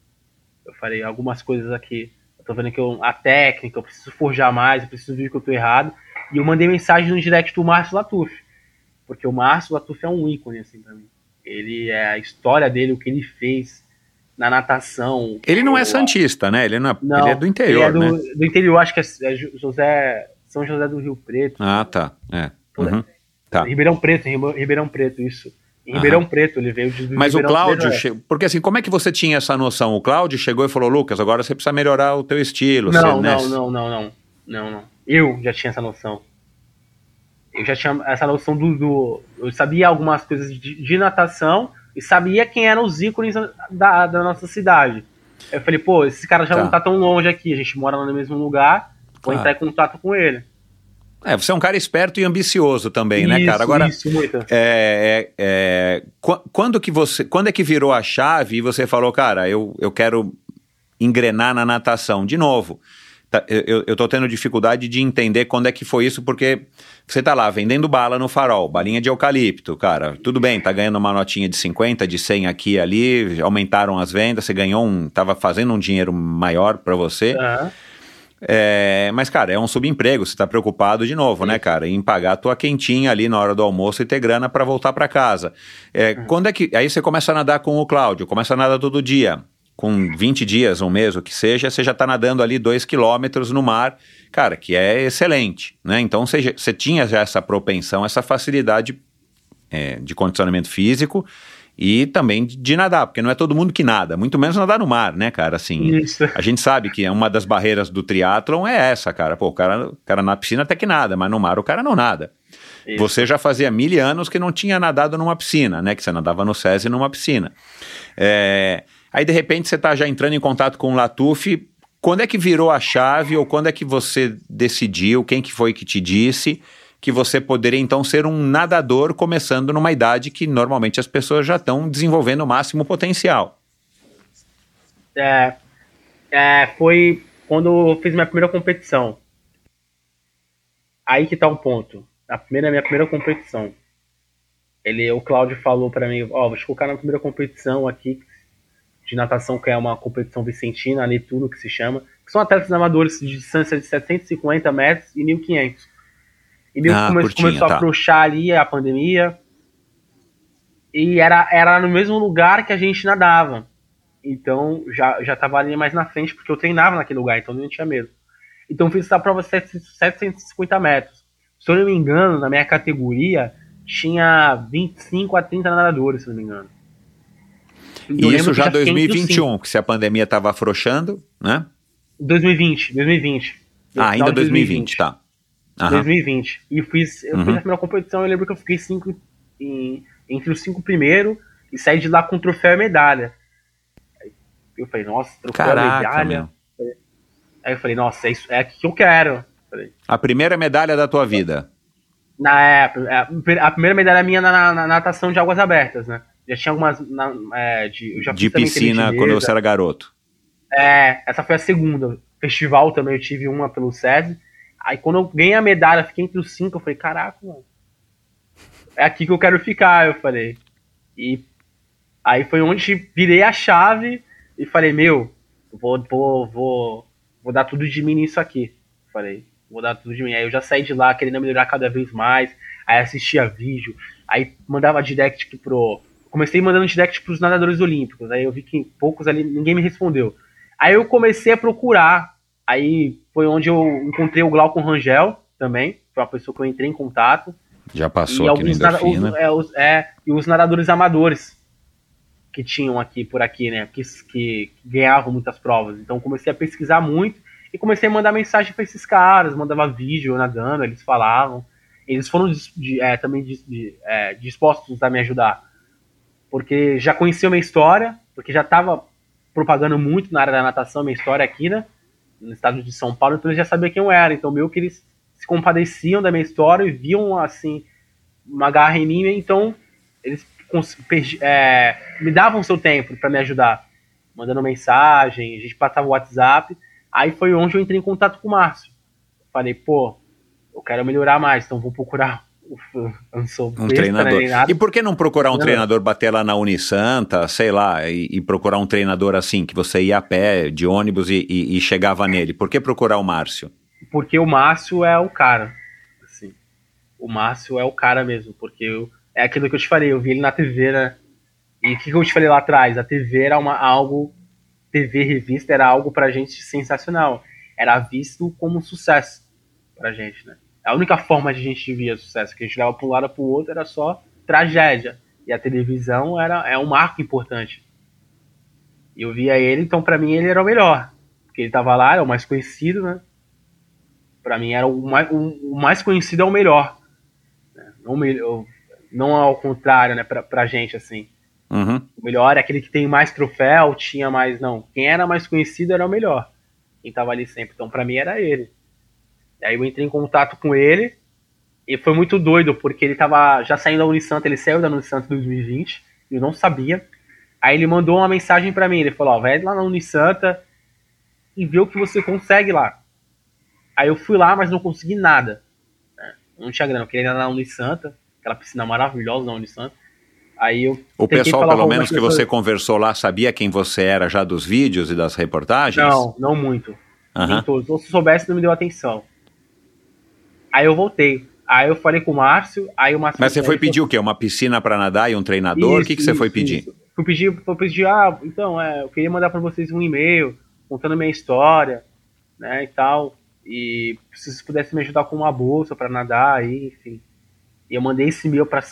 Eu falei, algumas coisas aqui. Eu tô vendo que eu, a técnica, eu preciso forjar mais, eu preciso ver que eu tô errado. E eu mandei mensagem no direct do Márcio Latuf. Porque o Márcio Latuf é um ícone, assim, pra mim. Ele é a história dele, o que ele fez na natação. Ele não é santista, né? Ele, não é, Não, ele é do interior, ele é do, né? do interior, acho que é, é José, São José do Rio Preto. Ah, tá. É. Uhum. Tá. Ribeirão Preto, em Ribe- Ribeirão Preto, isso. Em Aham. Ribeirão Preto, ele veio de Mas o Ribeirão Cláudio, Preto, é. che- porque assim, como é que você tinha essa noção? O Cláudio chegou e falou, Lucas, agora você precisa melhorar o teu estilo. Não, não, não, não, não, não, não. Eu já tinha essa noção. Eu já tinha essa noção do. do- eu sabia algumas coisas de, de natação e sabia quem eram os ícones da, da nossa cidade. Eu falei, pô, esse cara já Tá. não tá tão longe aqui, a gente mora no mesmo lugar, vou Claro. entrar em contato com ele. É, você é um cara esperto e ambicioso também, né, Isso, cara? Agora, Isso, muito. É, é, é, qu- quando que você, quando é que virou a chave e você falou, cara, eu, eu quero engrenar na natação de novo? Tá, eu- eu, tô tendo dificuldade de entender quando é que foi isso, porque você tá lá vendendo bala no farol, balinha de eucalipto, cara, tudo bem, tá ganhando uma notinha de 50, de 100 aqui e ali, aumentaram as vendas, você ganhou um, tava fazendo um dinheiro maior para você, Aham. É, mas, cara, é um subemprego, você tá preocupado de novo, né, cara, em pagar a tua quentinha ali na hora do almoço e ter grana para voltar para casa. É, Quando é que. Aí você começa a nadar com o Cláudio, começa a nadar todo dia. Com 20 dias, um mês, o que seja, você já tá nadando ali 2 quilômetros no mar, cara, que é excelente, né? Então você, você tinha já essa propensão, essa facilidade é, de condicionamento físico e também de, nadar, porque não é todo mundo que nada, muito menos nadar no mar, né, cara? Assim, Isso. a gente sabe que uma das barreiras do triatlon é essa, cara. Pô, o cara, o cara na piscina até que nada, mas no mar o cara não nada. Isso. Você já fazia mil anos que não tinha nadado numa piscina, né? Que você nadava no SESI numa piscina. É, aí, de repente, você está já entrando em contato com o Latuf. Quando é que virou a chave ou quando é que você decidiu, quem que foi que te disse que você poderia, então, ser um nadador começando numa idade que normalmente as pessoas já estão desenvolvendo o máximo potencial? É, é, foi quando eu fiz minha primeira competição. Aí que tá o ponto. A primeira, minha primeira competição. Ele, o Cláudio falou pra mim, ó, vou te colocar na primeira competição aqui de natação, que é uma competição vicentina, ali tudo que se chama. Que são atletas amadores de distância de 750 metros e 1500. E meio Ah, que come- curtinha, começou tá. a afrouxar ali a pandemia. E era, era no mesmo lugar que a gente nadava. Então já, já tava ali mais na frente, porque eu treinava naquele lugar, então eu não tinha medo. Então fiz essa prova de 750 metros. Se eu não me engano, na minha categoria, tinha 25 a 30 nadadores, se eu não me engano. E isso já fiquei entre os 2021, que se a pandemia estava afrouxando, né? cinco. 2020, 2020. No Ah, ainda de 2020, tá. Aham. 2020. E fiz, eu Uhum. fiz a primeira competição, eu lembro que eu fiquei cinco em- entre os cinco primeiros e saí de lá com troféu e medalha. Eu falei, nossa, troféu e Caraca, medalha. meu. Aí eu falei, nossa, é, isso, é aqui que eu quero. Falei, A primeira medalha da tua vida. Na, é, a primeira medalha minha na, na- na natação de águas abertas, né? Já tinha algumas. na- é, de, eu já De piscina quando você era garoto. É, essa foi a segunda. festival também eu tive uma pelo SESI. Aí quando eu ganhei a medalha, fiquei entre os cinco, eu falei, caraca, mano, é aqui que eu quero ficar, eu falei. E aí foi onde virei a chave e falei, meu, vou, vou, vou, vou dar tudo de mim nisso aqui. Falei, vou dar tudo de mim. Aí eu já saí de lá querendo melhorar cada vez mais. Aí assistia vídeo, aí mandava direct pro. Comecei mandando direct pros nadadores olímpicos. Aí eu vi que poucos ali, ninguém me respondeu. Aí eu comecei a procurar. Aí foi onde eu encontrei o Glauco Rangel também. Foi uma pessoa que eu entrei em contato. Já passou e aqui no nada- Endorfina. os- é, os- é, e os nadadores amadores que tinham aqui por aqui, né? Que, que ganhavam muitas provas. Então comecei a pesquisar muito e comecei a mandar mensagem para esses caras, mandava vídeo nadando, eles falavam. Eles foram de- é, também de- é, dispostos a me ajudar. Porque já conheciam minha história, porque já estava propagando muito na área da natação, minha história aqui, né? No estado de São Paulo, então eles já sabiam quem eu era. Então, meio que eles se compadeciam da minha história e viam, assim, uma garra em mim, então eles é, me davam seu tempo para me ajudar, mandando mensagem, a gente passava o WhatsApp. Aí foi onde eu entrei em contato com o Márcio. Falei, pô, eu quero melhorar mais, então vou procurar. Eu não sou Um treinador. E por que não procurar um Não. treinador, bater lá na Unisanta, sei lá, e, e procurar um treinador assim, que você ia a pé, de ônibus e, e- e chegava nele? Por que procurar o Márcio? porque o Márcio é o cara. Assim, o Márcio é o cara mesmo, porque eu, é aquilo que eu te falei, eu vi ele na TV, né? E o que, que eu te falei lá atrás? A TV era uma, algo. TV, revista, era algo pra gente sensacional. Era visto como um sucesso pra gente, né? A única forma de a gente via sucesso, que a gente leva pra um lado ou pro outro, era só tragédia. E a televisão era, é um marco importante. E eu via ele, então pra mim ele era o melhor. Porque ele tava lá, era o mais conhecido, né? Pra mim era o mais, o, o mais conhecido é o melhor. né? Não, o não ao contrário, né, pra, pra gente, assim. Uhum. O melhor é aquele que tem mais troféu, tinha mais. Não. Quem era mais conhecido era o melhor. Quem tava ali sempre. Então, pra mim, era ele. Aí eu entrei em contato com ele. E foi muito doido, porque ele tava já saindo da Unisanta. Ele saiu da Unisanta em 2020. Eu não sabia. Aí ele mandou uma mensagem pra mim. Ele falou: Ó, vai lá na Unisanta e vê o que você consegue lá. Aí eu fui lá, mas não consegui nada. Eu não tinha grana. Eu queria ir na Unisanta, aquela piscina maravilhosa da Unisanta. Aí eu O pessoal, pelo menos que você conversou lá, sabia quem você era já dos vídeos e das reportagens? Não, não muito. Todos. Ou se soubesse, não me deu atenção. Aí eu voltei. Aí eu falei com o Márcio, aí o Márcio... Mas você foi ele pedir o quê? Uma piscina para nadar e um treinador? o que, que você Isso, foi isso, pedir? isso. Fui pedir, fui pedir, ah, então, é, eu queria mandar para vocês um e-mail contando minha história, né, e tal. E se vocês pudessem me ajudar com uma bolsa para nadar aí, enfim. E eu mandei esse e-mail para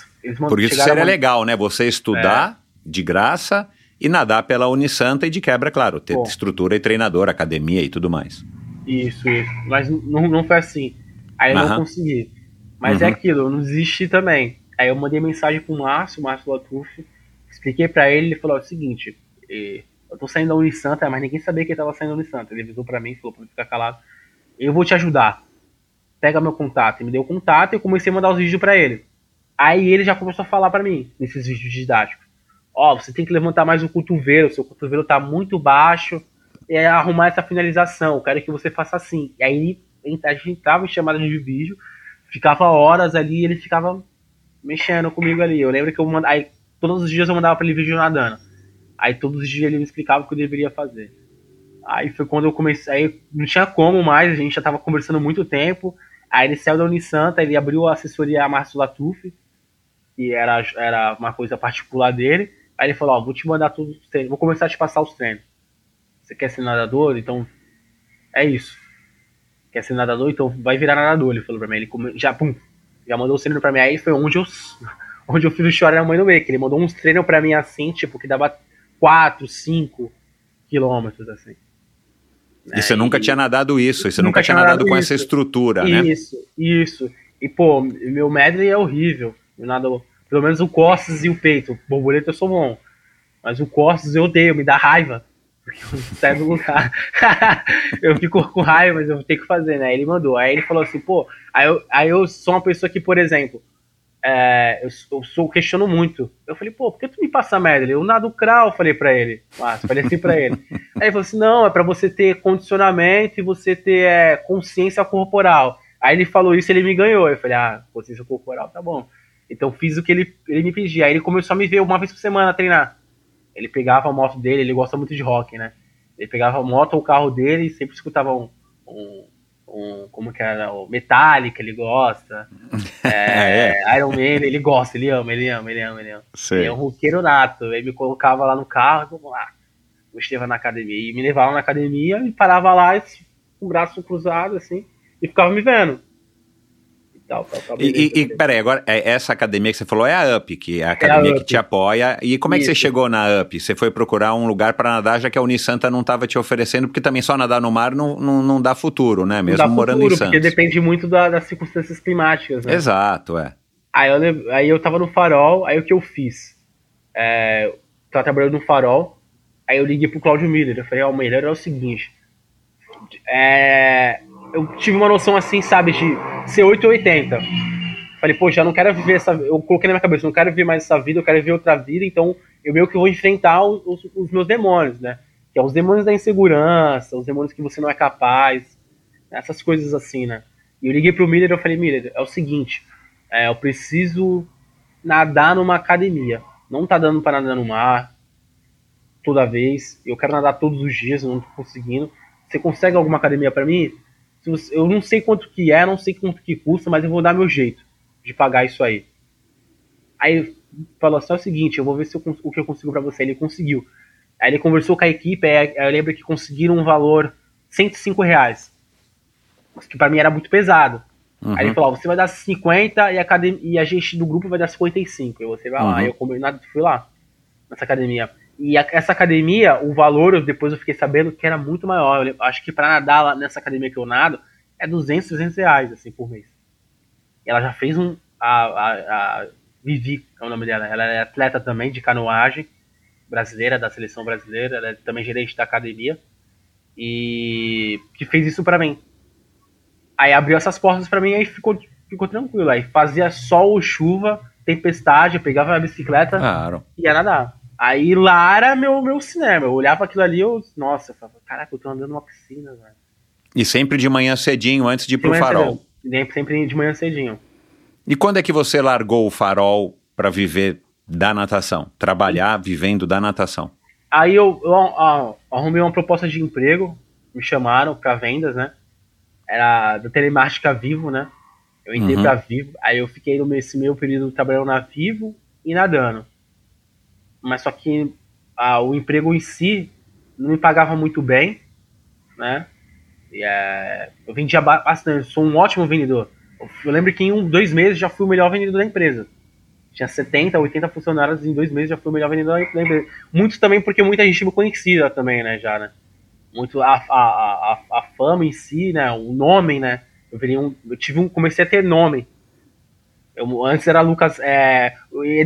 Porque isso seria a mandar- legal, né? Você estudar de graça e nadar pela Unisanta e de quebra, claro, ter Bom. estrutura e treinador, academia e tudo mais. Isso, isso. Mas não, não foi assim. Aí eu não consegui. Mas é Uhum. aquilo, eu não desisti também. Aí eu mandei mensagem pro Márcio, o Márcio Latuf, expliquei pra ele, ele falou o seguinte, eu tô saindo da Unisanta, mas ninguém sabia que ele tava saindo da Unisanta. Ele avisou pra mim, falou pra ficar calado. Eu vou te ajudar. Pega meu contato. Ele me deu o contato e eu comecei a mandar os vídeos pra ele. Aí ele já começou a falar pra mim, nesses vídeos didáticos. Ó, você tem que levantar mais o cotovelo, seu cotovelo tá muito baixo, é arrumar essa finalização, eu quero que você faça assim. E aí a gente entrava em chamada de vídeo, ficava horas ali e ele ficava mexendo comigo ali. Eu lembro que eu mandava, aí todos os dias eu mandava pra ele vídeo nadando. Aí todos os dias ele me explicava o que eu deveria fazer. Aí foi quando eu comecei, aí não tinha como mais, a gente já tava conversando muito tempo. Aí ele saiu da Unisanta, ele abriu a assessoria a Márcio Latuf, que era, era uma coisa particular dele. Aí ele falou, ó, vou te mandar todos os treinos, vou começar a te passar os treinos. Você quer ser nadador? Então é isso. Quer ser nadador? Então vai virar nadador, ele falou pra mim. Ele já, pum, já mandou os treinos pra mim. Aí foi onde eu, onde eu fiz o choro na mãe do meio, que ele mandou uns treinos pra mim assim, tipo, que dava 4, 5 quilômetros, assim. E você nunca tinha nadado isso, e você nunca, Nunca tinha nadado nadado com isso. essa estrutura, né? Isso, isso. E, pô, meu medley é horrível. Eu nado, pelo menos o costas e o peito. Borboleta eu sou bom. Mas o costas eu odeio, me dá raiva. Porque eu do lugar. eu fico com raiva, mas eu tenho que fazer, né? Ele mandou. Aí ele falou assim, pô, aí eu, aí eu sou uma pessoa que, por exemplo, é, eu, eu sou questiono muito. Eu falei, pô, por que tu me passa merda? Ele, eu nado crawl, falei pra ele. Mas, falei assim pra ele. Aí ele falou assim: não, é pra você ter condicionamento e você ter é, consciência corporal. Aí ele falou isso ele me ganhou. Eu falei, ah, consciência corporal, tá bom. Então fiz o que ele, ele me pedia. Aí ele começou a me ver uma vez por semana treinar. Ele pegava a moto dele, ele gosta muito de rock, né? Ele pegava a moto ou o carro dele e sempre escutava um, um, um como que era, o Metallica, ele gosta. É, é. Iron Man, ele gosta, ele ama, ele ama, ele ama, ele ama. Ele é um roqueiro nato. Ele me colocava lá no carro e vamos lá. Eu estava na academia. E me levava na academia e parava lá com o braço cruzado, assim, e ficava me vendo tal, tal, tal. E, e, peraí, agora, é, essa academia que você falou é a UP, que é a academia é a que te apoia. E como é que Isso. você chegou na UP? Você foi procurar um lugar para nadar, já que a Unisanta não estava te oferecendo, porque também só nadar no mar não, não, não dá futuro, né? Mesmo dá morando futuro, em Santos. Porque depende muito da, das circunstâncias climáticas, né? Exato, é. Aí eu, aí eu tava no farol, aí o que eu fiz? É, tava trabalhando no farol, aí eu liguei pro Claudio Miller. Eu falei, ó, oh, Miller, é o seguinte. É, eu tive uma noção assim, sabe, de ser 8 ou 80. Falei, pô, já não quero viver essa. Eu coloquei na minha cabeça, não quero viver mais essa vida, eu quero viver outra vida, então eu meio que vou enfrentar os, os meus demônios, né? Que é os demônios da insegurança, os demônios que você não é capaz, essas coisas assim, né? E eu liguei pro Miller e eu falei, Miller, é o seguinte, é, eu preciso nadar numa academia. Não tá dando para nadar no mar toda vez. Eu quero nadar todos os dias, não tô conseguindo. Você consegue alguma academia para mim? Eu não sei quanto que é, não sei quanto que custa, mas eu vou dar meu jeito de pagar isso aí. Aí falou assim: é o seguinte, eu vou ver se eu, o que eu consigo para você. Ele conseguiu. Aí ele conversou com a equipe, aí eu lembro que conseguiram um valor 105 reais. Que para mim era muito pesado. Uhum. Aí ele falou: você vai dar 50 e a, academia, e a gente do grupo vai dar 55. E você vai uhum. lá. Aí eu combinado, fui lá, nessa academia. E a, essa academia, o valor, depois eu fiquei sabendo que era muito maior. Eu acho que para nadar lá nessa academia que eu nado, é 200, 300 reais, assim, por mês. Ela já fez um. A, a, a Vivi, é o nome dela. Ela é atleta também de canoagem brasileira, da seleção brasileira. Ela é também gerente da academia. E que fez isso para mim. Aí abriu essas portas para mim e ficou, ficou tranquilo. Aí fazia sol, chuva, tempestade, pegava a bicicleta claro. e ia nadar. Aí lá era meu, meu cinema. Eu olhava aquilo ali, eu, nossa, eu falava, caraca, eu tô andando numa piscina, velho. E sempre de manhã cedinho, antes de ir pro farol. Cedinho. Sempre de manhã cedinho. E quando é que você largou o farol para viver da natação? Trabalhar vivendo da natação? Aí eu, eu, eu, arrumei uma proposta de emprego, me chamaram para vendas, né? Era da telemática Vivo, né? Eu entrei uhum. pra Vivo, aí eu fiquei nesse meio período trabalhando na Vivo e nadando mas só que ah, o emprego em si não me pagava muito bem, né? E, é, eu vendia bastante, sou um ótimo vendedor. Eu, lembro que em um, dois meses já fui o melhor vendedor da empresa. Tinha 70, 80 funcionários em dois meses já fui o melhor vendedor da empresa. Muito também porque muita gente me conhecia também, né, já, né? Muito a, a, a, a fama em si, né? O nome, né? Eu, um, eu tive um, comecei a ter nome eu, antes era Lucas. É,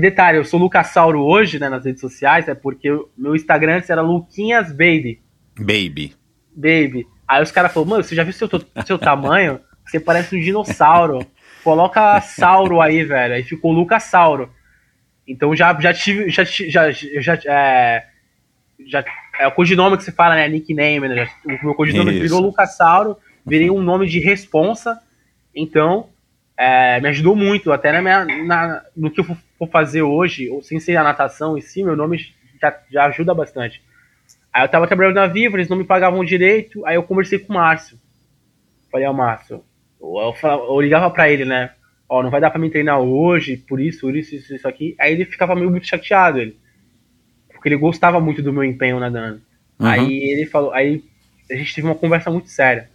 detalhe, eu sou Lucas Sauro hoje, né, nas redes sociais, é porque o meu Instagram antes era Luquinhas Baby. Baby. Baby. Aí os caras falaram, mano, você já viu seu, seu tamanho? Você parece um dinossauro. Coloca Sauro aí, velho. Aí ficou Lucas Sauro. Então já, já tive. Já, já, já, é, já, é o codinome que você fala, né? Nickname, né? o meu codinome Isso. virou Lucas Sauro. Virei um nome de responsa. Então, é, me ajudou muito, até na minha, na, no que eu for fazer hoje, ou sem ser a natação em si, meu nome já, já ajuda bastante. Aí eu tava trabalhando na Viva, eles não me pagavam direito, aí eu conversei com o Márcio. Falei, ó, oh, Márcio, eu, eu, eu ligava pra ele, né? Ó, oh, não vai dar pra me treinar hoje, por isso, por isso, isso, isso aqui. Aí ele ficava meio muito chateado, ele. Porque ele gostava muito do meu empenho nadando. Uhum. Aí ele falou, aí a gente teve uma conversa muito séria.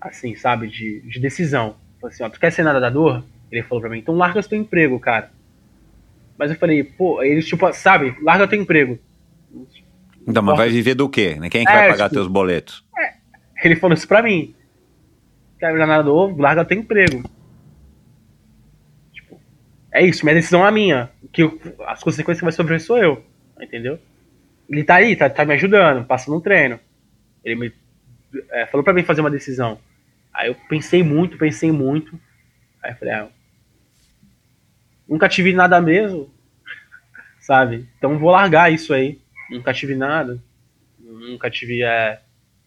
Assim, sabe, de, de decisão. Falei assim, ó, tu quer ser nadador? Ele falou pra mim, então larga teu emprego, cara. Mas eu falei, pô, eles tipo, sabe, larga teu emprego. Então, mas vai viver do quê? Né? Quem é que é, vai pagar tipo, teus boletos? É. Ele falou isso pra mim. Quer virar nadador? Larga teu emprego. Tipo, é isso, minha decisão é minha. Que eu, as consequências que vai sofrer sou eu. Entendeu? Ele tá aí, tá, tá me ajudando, passando um treino. Ele me é, falou pra mim fazer uma decisão. Aí eu pensei muito, pensei muito. Aí eu falei, ah, nunca tive nada mesmo, sabe? Então vou largar isso aí. Nunca tive nada. Nunca tive é,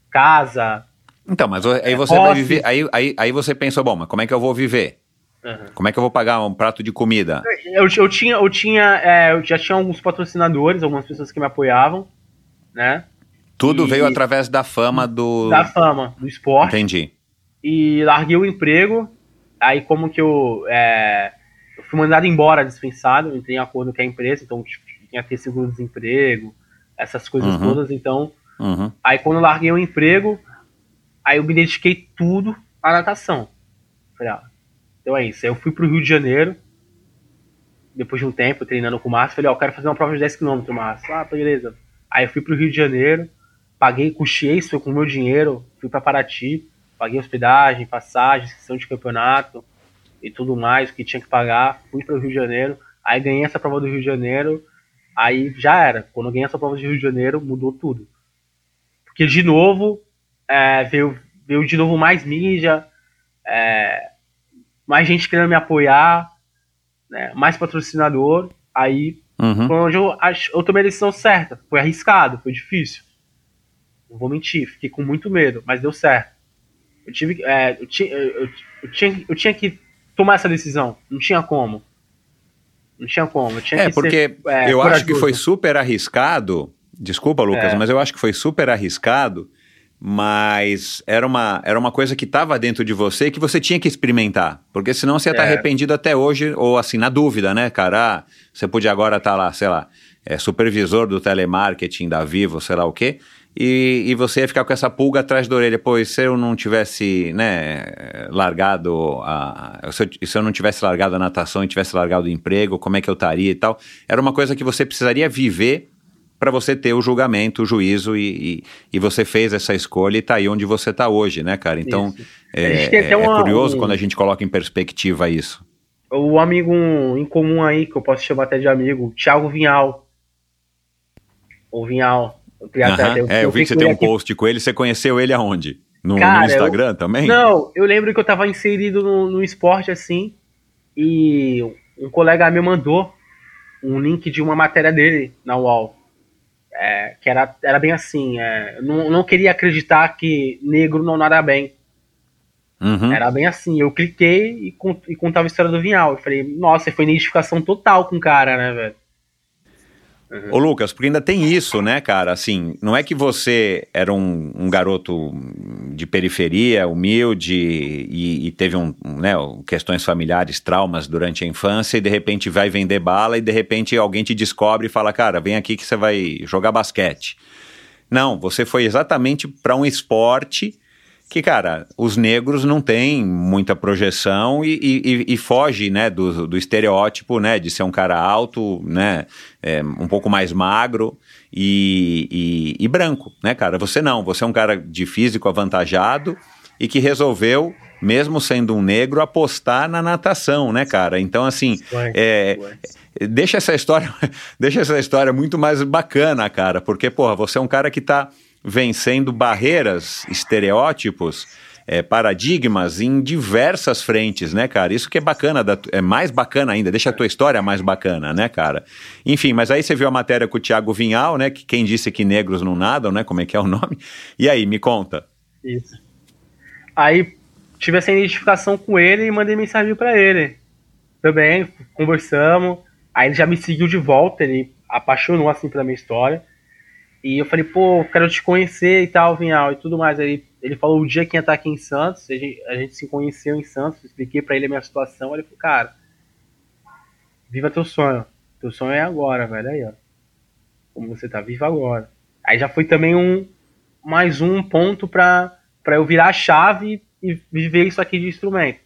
casa. Então, mas aí você É, vai viver. Aí, aí, aí você pensou, bom, mas como é que eu vou viver? Aham. Como é que eu vou pagar um prato de comida? Eu, eu tinha, eu tinha, é, eu já tinha alguns patrocinadores, algumas pessoas que me apoiavam, né? Tudo E- veio através da fama do. Da fama, do esporte. Entendi. E larguei o emprego. Aí como que eu, é, eu fui mandado embora, dispensado, entrei em acordo com a empresa, então tipo, tinha que ter seguro-desemprego, essas coisas Uhum. todas, então Uhum. Aí quando eu larguei o emprego, aí eu me dediquei tudo à natação. Falei, ah, então é isso. Aí eu fui pro Rio de Janeiro, depois de um tempo treinando com o Márcio, falei, ó, eu quero fazer uma prova de 10km, Márcio. Ah, beleza. Aí eu fui pro Rio de Janeiro, paguei, custeei isso com o meu dinheiro, fui pra Paraty, paguei hospedagem, passagem, sessão de campeonato e tudo mais, o que tinha que pagar, fui pro Rio de Janeiro, aí ganhei essa prova do Rio de Janeiro, aí já era. Quando eu ganhei essa prova do Rio de Janeiro, mudou tudo. Porque de novo, é, veio, veio de novo mais mídia, é, mais gente querendo me apoiar, né, mais patrocinador. Aí Uhum. foi onde eu, eu tomei a decisão certa. Foi arriscado, foi difícil. Não vou mentir, fiquei com muito medo, mas deu certo. Eu tive, é, eu, ti- eu- eu- eu tinha, eu tinha que tomar essa decisão. Não tinha como. Não tinha como. Eu tinha É, que porque ser, é, eu acho que corajoso. foi super arriscado. Desculpa, Lucas, É. mas eu acho que foi super arriscado. Mas era uma, era uma coisa que estava dentro de você que você tinha que experimentar. Porque senão você ia estar É. arrependido até hoje, ou assim, na dúvida, né, cara? Ah, você podia agora estar lá, sei lá, é, supervisor do telemarketing da Vivo, sei lá o quê. E, e você ia ficar com essa pulga atrás da orelha. Pô, e se eu não tivesse, né, largado a. Se eu, se eu não tivesse largado a natação e tivesse largado o emprego, como é que eu estaria e tal? Era uma coisa que você precisaria viver para você ter o julgamento, o juízo e, e, e você fez essa escolha e tá aí onde você tá hoje, né, cara? Então, é, é uma- curioso um- quando a gente coloca em perspectiva isso. O amigo em comum aí, que eu posso chamar até de amigo, Thiago Vinhal. O Vinhal. Aham. É, eu vi que você tem um aqui- post com ele, você conheceu ele aonde? No, no Cara, Instagram também? Não, eu lembro que eu tava inserido no, no esporte assim, e um colega meu mandou um link de uma matéria dele na UOL. É, que era, era bem assim, é, eu não, não queria acreditar que negro não nada bem. Uhum. Era bem assim, eu cliquei e, con- e contava a história do Vinhal. Eu falei, nossa, foi identificação total com o cara, né, velho? Ô Lucas, porque ainda tem isso, né, cara? Assim, não é que você era um, um garoto de periferia, humilde e, e teve um, um, né, questões familiares, traumas durante a infância e de repente vai vender bala e de repente alguém te descobre e fala, cara, vem aqui que você vai jogar basquete. Não, você foi exatamente para um esporte que, cara, os negros não têm muita projeção e, e- e foge, né, do, do estereótipo, né, de ser um cara alto, né, é, um pouco mais magro e, e- branco, né, cara? Você não, você é um cara de físico avantajado e que resolveu, mesmo sendo um negro, apostar na natação, né, cara? Então, assim, é, ué. deixa essa história, deixa essa história muito mais bacana, cara, porque, porra, você é um cara que tá vencendo barreiras, estereótipos, é, paradigmas em diversas frentes, né, cara? Isso que é bacana, da é mais bacana ainda, deixa a tua história mais bacana, né, cara? Enfim, mas aí você viu a matéria com o Thiago Vinhal, né, que quem disse que negros não nadam, né, como é que é o nome? E aí, me conta. Isso. Aí tive essa identificação com ele e mandei mensagem pra ele. Também, conversamos. Aí ele já me seguiu de volta, ele apaixonou assim pela minha história. E eu falei, pô, quero te conhecer e tal, Vinhal, e tudo mais. Aí ele falou o dia que ia estar aqui em Santos, a gente, a gente se conheceu em Santos, expliquei pra ele a minha situação. Ele falou, cara, viva teu sonho. Teu sonho é agora, velho. Aí, ó. Como você tá vivo agora. Aí já foi também um mais um ponto pra, pra eu virar a chave e viver isso aqui de instrumento.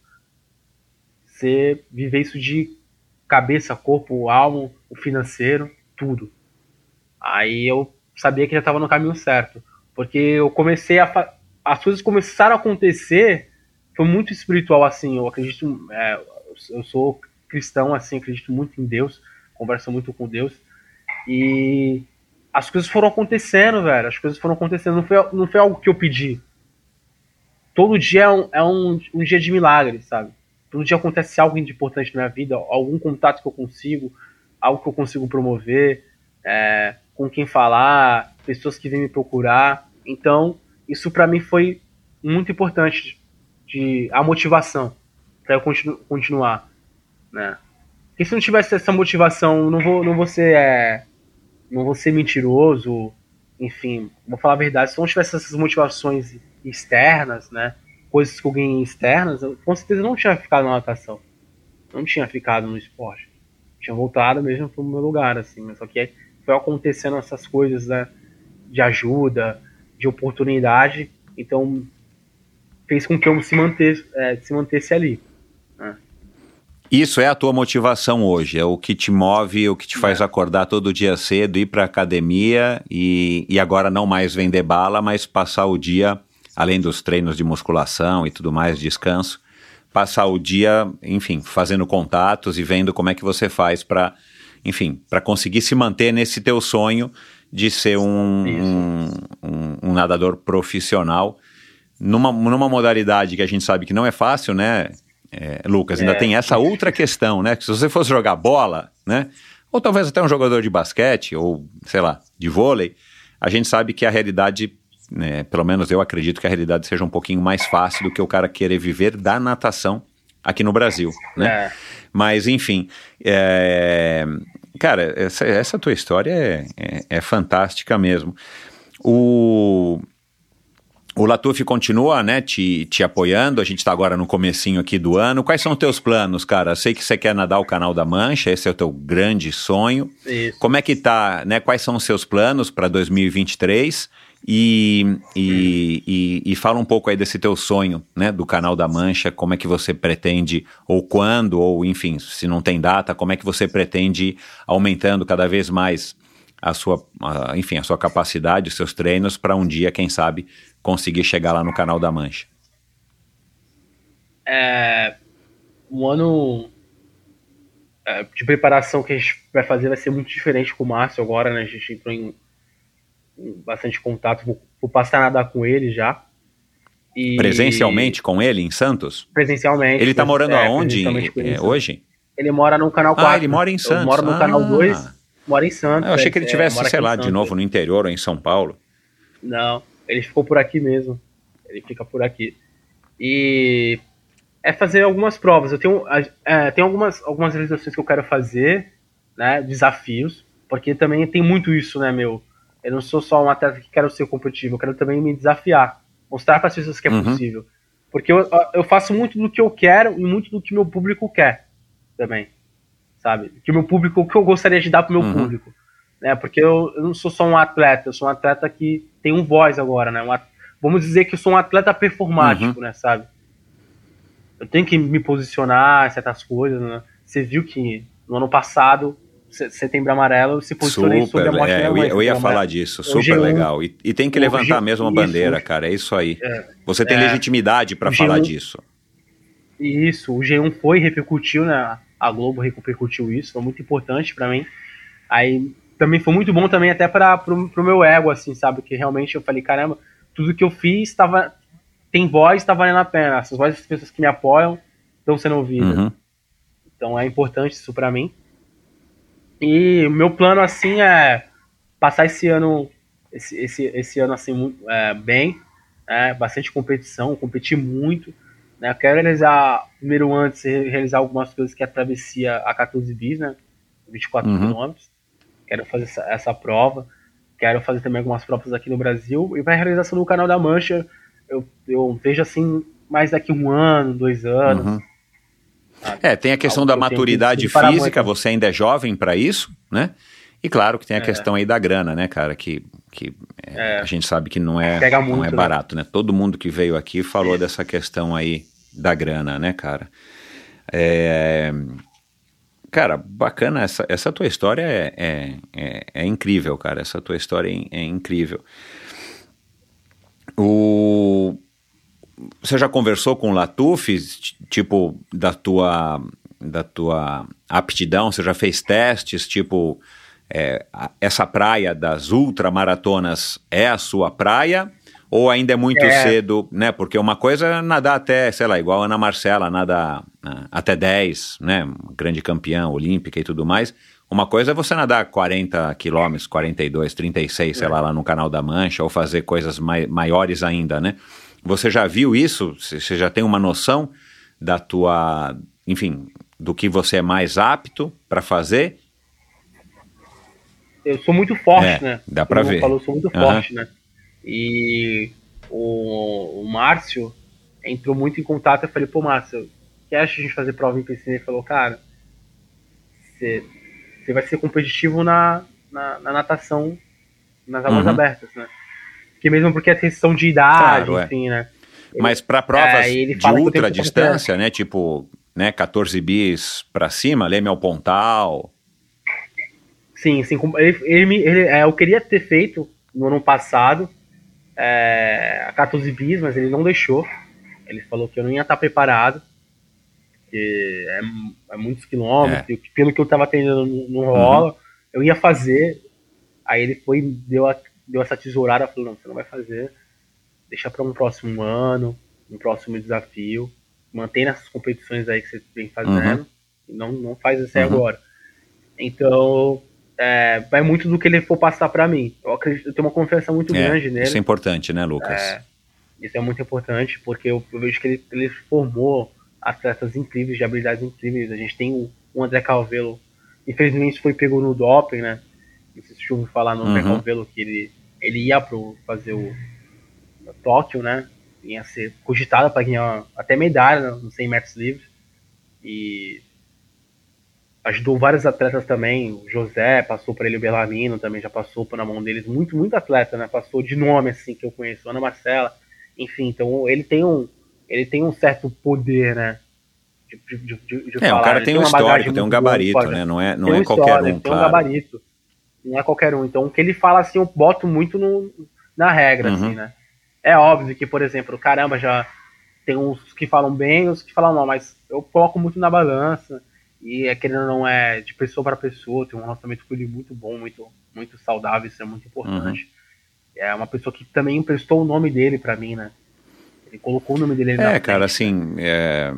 Você viver isso de cabeça, corpo, alma, o financeiro, tudo. Aí eu sabia que já estava no caminho certo. Porque eu comecei a. As coisas começaram a acontecer. Foi muito espiritual, assim. Eu acredito. é, eu sou cristão, assim. Acredito muito em Deus. Converso muito com Deus. E. As coisas foram acontecendo, velho. As coisas foram acontecendo. Não foi, não foi algo que eu pedi. Todo dia é um, é um, um dia de milagre, sabe? todo dia acontece algo importante na minha vida, algum contato que eu consigo, algo que eu consigo promover, é, com quem falar, pessoas que vêm me procurar. Então, isso para mim foi muito importante de a motivação para eu continu, continuar, né? Porque se não tivesse essa motivação, não vou não vou ser é, não vou ser mentiroso, enfim, vou falar a verdade, se não tivesse essas motivações externas, né? Coisas que ganhei externas, eu, com certeza não tinha ficado na natação. Não tinha ficado no esporte. Tinha voltado mesmo pro meu lugar, assim, mas só que foi acontecendo essas coisas, né? De ajuda, de oportunidade, então fez com que eu se mantesse, é, se mantesse ali. Né? Isso é a tua motivação hoje, é o que te move, o que te faz é. acordar todo dia cedo, ir para academia e, e agora não mais vender bala, mas passar o dia, além dos treinos de musculação e tudo mais, descanso, passar o dia, enfim, fazendo contatos e vendo como é que você faz para, enfim, para conseguir se manter nesse teu sonho de ser um, um, um, um nadador profissional numa, numa modalidade que a gente sabe que não é fácil, né? É, Lucas, ainda é. tem essa outra questão, né? Que se você fosse jogar bola, né? Ou talvez até um jogador de basquete, ou sei lá, de vôlei, a gente sabe que a realidade, né, pelo menos eu acredito que a realidade seja um pouquinho mais fácil do que o cara querer viver da natação aqui no Brasil, né? É. Mas, enfim, é... cara, essa, essa tua história é, é, é fantástica mesmo. O, o Latuf continua, né, te, te apoiando, a gente está agora no comecinho aqui do ano. Quais são os teus planos, cara? Sei que você quer nadar o Canal da Mancha, esse é o teu grande sonho. Isso. Como é que tá, né, quais são os seus planos para 2023? E, e, e, e, fala um pouco aí desse teu sonho, né, do Canal da Mancha, como é que você pretende, ou quando, ou enfim, se não tem data, como é que você pretende ir aumentando cada vez mais a sua, a, enfim, a sua capacidade, os seus treinos, para um dia, quem sabe, conseguir chegar lá no canal da Mancha? É, o ano é, de preparação que a gente vai fazer vai ser muito diferente com o Márcio agora, né? A gente entrou em bastante contato, vou, vou, passar a nadar com ele já. E... Presencialmente com ele em Santos? Presencialmente. Ele tá morando é, aonde é, hoje? Ele mora no canal 4. Ah, ele mora em Santos. Mora no ah. canal 2, mora em Santos. eu achei que ele é, tivesse, sei lá, de novo no interior ou em São Paulo. Não, ele ficou por aqui mesmo. Ele fica por aqui. E é fazer algumas provas. Eu tenho, é, tenho algumas, algumas realizações que eu quero fazer, né? Desafios, porque também tem muito isso, né, meu? Eu não sou só um atleta que quero ser competitivo, eu quero também me desafiar, mostrar para as pessoas que é uhum. possível. Porque eu, eu faço muito do que eu quero e muito do que meu público quer também, sabe? Que meu público, o que eu gostaria de dar pro meu uhum. público né? Porque eu, eu, não sou só um atleta, eu sou um atleta que tem um voz agora, né? Um vamos dizer que eu sou um atleta performático, uhum. né? Sabe? Eu tenho que me posicionar em certas coisas, né? Você viu que no ano passado Setembro Amarelo, se posicionei super, sobre a morte é, Eu ia, eu ia falar disso, super legal. E, e, tem que levantar G, mesmo a bandeira, isso, cara, é isso aí. É, Você tem é, legitimidade para falar G1, disso. Isso, o G1 foi, repercutiu, né? A Globo repercutiu isso, foi muito importante para mim. Aí também foi muito bom também até para pro, pro meu ego, assim, sabe? Que realmente eu falei, caramba, tudo que eu fiz estava tem voz, está valendo a pena. Essas vozes das pessoas que me apoiam estão sendo ouvidas. Uhum. Então é importante isso para mim. E o meu plano assim é passar esse ano esse, esse, esse ano assim é, bem, é, bastante competição, competir muito. Né? Eu quero realizar, primeiro antes, realizar algumas coisas que é a travessia a 14 bis, né? 24 uhum. quilômetros quero fazer essa, essa, prova, quero fazer também algumas provas aqui no Brasil, e para a realização do Canal da Mancha, eu, eu vejo assim, mais daqui um ano, dois anos. Uhum. É, tem a questão da maturidade física, você ainda é jovem para isso, né? E claro que tem a é. questão aí da grana, né, cara, que, que é, é. a gente sabe que não é, muito, não é né? barato, né? né? Todo mundo que veio aqui falou dessa questão aí da grana, né, cara? É, Cara, bacana, essa, essa tua história é, é, é, é incrível, cara, essa tua história é, é incrível. O... Você já conversou com o Latuf, tipo, da tua, da tua aptidão? Você já fez testes, tipo, é, essa praia das ultramaratonas é a sua praia? Ou ainda é muito É. cedo, né? Porque uma coisa é nadar até, sei lá, igual a Ana Marcela, nada ah, até 10, né? Grande campeã olímpica e tudo mais. Uma coisa é você nadar 40 quilômetros, 42, 36, sei lá, lá no Canal da Mancha, ou fazer coisas mai maiores ainda, né? Você já viu isso? Você já tem uma noção da tua, enfim, do que você é mais apto para fazer? Eu sou muito forte, É, né? dá Como ver. Falou, eu sou muito Aham. forte, né? E o, o Márcio entrou muito em contato. Eu falei, pô, Márcio, que acha de a gente fazer prova em piscina? Ele falou, cara, você você vai ser competitivo na, na, na natação, nas águas Uhum. abertas, né? Porque mesmo porque é questão de idade, Claro, é. enfim, né? Mas para provas É, de que ultra que distância, né? Tipo, né, 14 bis para cima, Leme ao Pontal. Sim, sim. Ele, ele, ele- é, eu queria ter feito no ano passado é, a 14 bis, mas ele não deixou. Ele falou que eu não ia estar preparado. Que é, é muitos quilômetros. e pelo que eu estava treinando no, no rola, eu ia fazer. Aí ele foi deu, a- deu essa tesourada. Falou: não, você não vai fazer. Deixa para um próximo ano, um próximo desafio. Mantém essas competições aí que você vem fazendo. E não, não faz isso Uhum. agora. Então, é, vai muito do que ele for passar para mim. Eu acredito, eu tenho uma confiança muito É, grande nele. isso é importante, né, Lucas? É, isso é muito importante, porque eu, eu vejo que ele, ele formou atletas incríveis, de habilidades incríveis. A gente tem o, o André Calvelo, infelizmente foi pego no doping, né? Não sei se ouviu falar no André Uhum. Calvelo, que ele, ele ia pro, fazer o o Tóquio, né? Ia ser cogitado para ganhar até medalha no 100 metros livres. E ajudou vários atletas também. O José passou por ele, o Belarmino também já passou por na mão deles. Muito, muito atleta, né? Passou de nome assim que eu conheço, Ana Marcela. Enfim, então ele tem um, ele tem um certo poder, né? De, de, de, de É, o falar. cara Ele tem um uma histórico, tem um boa, gabarito, pode- né? Não é, não tem é uma qualquer um, tem um claro. gabarito. Não é qualquer um. Então o que ele fala assim, eu boto muito no, na regra, Uhum. assim, né? É óbvio que, por exemplo, caramba, já tem uns que falam bem uns que falam mal, mas eu coloco muito na balança. E é querendo não é de pessoa para pessoa, tem um relacionamento com ele muito bom, muito, muito saudável, isso é muito importante. Uhum. É uma pessoa que também emprestou o nome dele para mim, né? Ele colocou o nome dele na É, cara, frente. assim, é,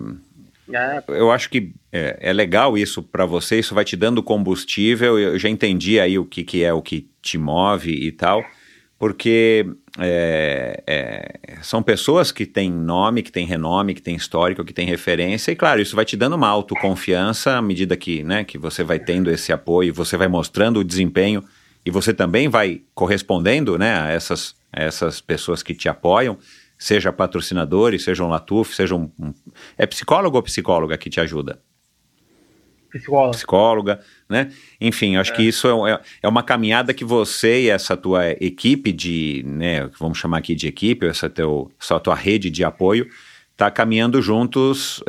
É, eu acho que é, é legal isso para você, isso vai te dando combustível. Eu já entendi aí o que, que é o que te move e tal, porque é, é, são pessoas que têm nome, que têm renome, que têm histórico, que têm referência, e claro, isso vai te dando uma autoconfiança à medida que, né, que você vai tendo esse apoio, você vai mostrando o desempenho e você também vai correspondendo né, a, essas, a essas pessoas que te apoiam seja patrocinadores, seja um Latuf, seja um, um- É psicólogo ou psicóloga que te ajuda? psicólogo. Psicóloga, né? Enfim, acho que isso é, é- é uma caminhada que você e essa tua equipe de, né, vamos chamar aqui de equipe, essa, teu, essa tua rede de apoio, tá caminhando juntos,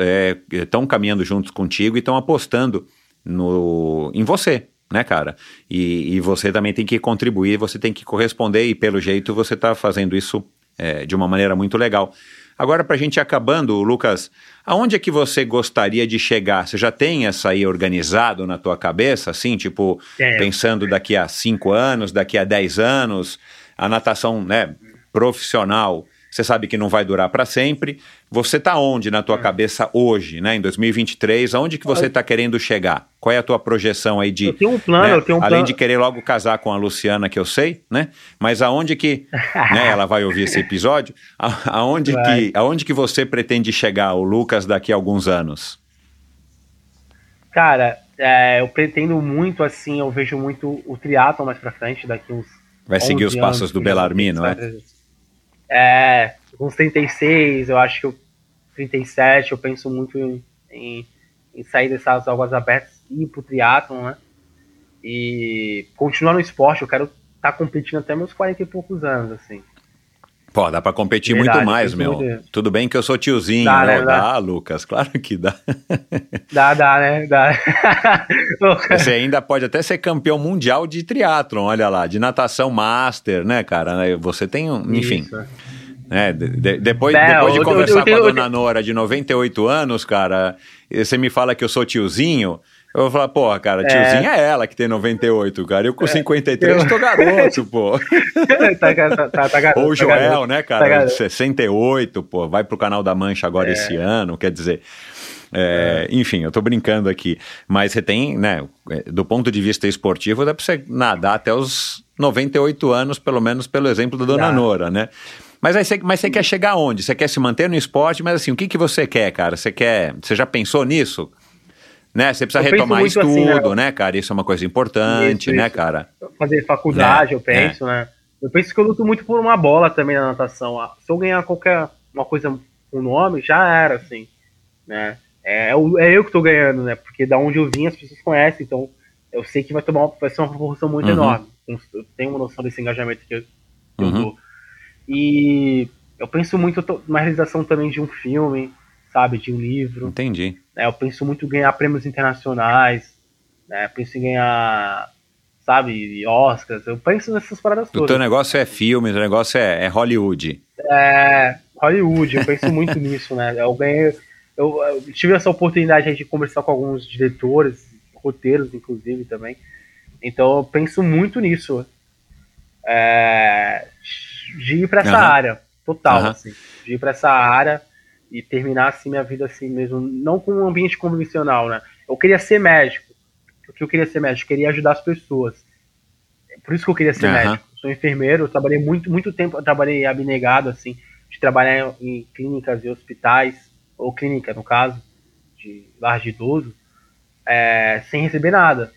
estão caminhando juntos contigo e estão apostando no, em você, né, cara? E, e você também tem que contribuir, você tem que corresponder e pelo jeito você está fazendo isso é, de uma maneira muito legal. Agora, para a gente ir acabando, Lucas, aonde é que você gostaria de chegar? Você já tem essa aí organizado na tua cabeça, assim, tipo, Tenho. pensando daqui a cinco anos, daqui a dez anos, a natação, né, profissional, você sabe que não vai durar para sempre. Você tá onde na tua cabeça hoje, né, em 2023? Aonde que você tá querendo chegar? Qual é a tua projeção aí de Eu tenho um plano, né, eu tenho um além plano. de querer logo casar com a Luciana, que eu sei, né? Mas aonde que, né, ela vai ouvir esse episódio? A- Aonde Vai. que, aonde que você pretende chegar, o Lucas, daqui a alguns anos? Cara, é, eu pretendo muito, assim, eu vejo muito o triatlon mais pra frente, daqui uns Vai seguir 11 os passos anos, do Belarmino, é? É, uns 36, eu acho que eu, 37, eu penso muito em, em, em sair dessas águas abertas e ir pro triatlon, né? E continuar no esporte, eu quero estar competindo até meus 40 e poucos anos, assim. Pô, dá pra competir Verdade, muito mais, meu. Tudo bem que eu sou tiozinho, Dá, né? né? Dá, Dá. Lucas, claro que dá. Dá, dá, né? Dá. Você ainda pode até ser campeão mundial de triatlon, olha lá, de natação master, né, cara? Você tem um, enfim, Isso. né? de- de- depois, É, depois de eu- eu- conversar eu tenho- com a eu dona Nora de 98 anos, cara, você me fala que eu sou tiozinho, Eu vou falar, porra, cara, tiozinha é ela que tem 98, cara. Eu com 53 eu- tô garoto, pô. tá, tá, tá, tá garoto, Ou o tá Joel, garoto. né, Tá cara? garoto. 68, pô, vai pro canal da Mancha agora esse ano, quer dizer. é, Enfim, eu tô brincando aqui. Mas você tem, né, é, do ponto de vista esportivo, dá pra você nadar até os 98 anos, pelo menos pelo exemplo da Dona Dá. Nora, né? Mas aí você, mas você quer chegar aonde? Você quer se manter no esporte, mas assim, o que, que você quer, cara? Você quer. Você já pensou nisso? Né? Você precisa Eu retomar estudo, assim, né, cara? Isso é uma coisa importante, Isso, né, isso. cara? fazer faculdade, É, eu penso, né? Eu penso que eu luto muito por uma bola também na natação. Ah, Se eu ganhar qualquer uma coisa com nome, já era, assim, né? É, o- é eu que tô ganhando, né? Porque da onde eu vim as pessoas conhecem, então eu sei que vai tomar vai ser uma proporção muito Uhum. enorme. Eu tenho uma noção desse engajamento que eu, que eu Uhum. dou. E eu penso muito to- na realização também de um filme, sabe? De um livro. Entendi. Né? Eu penso muito em ganhar prêmios internacionais, né? Penso em ganhar, sabe, Oscars. Eu penso nessas paradas O teu todas. negócio é filme, o teu negócio é, é Hollywood. É, Hollywood, eu penso muito nisso, né? Eu ganhei, eu, eu tive essa oportunidade de conversar com alguns diretores, roteiros, inclusive, também. Então eu penso muito nisso. É, de ir pra essa Aham. área, total, Aham. assim. De ir pra essa área e terminar assim minha vida assim mesmo, não com um ambiente convencional, né? Eu queria ser médico. Porque eu queria ser médico, eu queria ajudar as pessoas. É Por isso que eu queria ser Aham. médico. Eu sou enfermeiro, eu trabalhei muito, muito tempo, trabalhei abnegado, assim, de trabalhar em clínicas e hospitais, ou clínica, no caso, de lar de idoso, é, sem receber nada.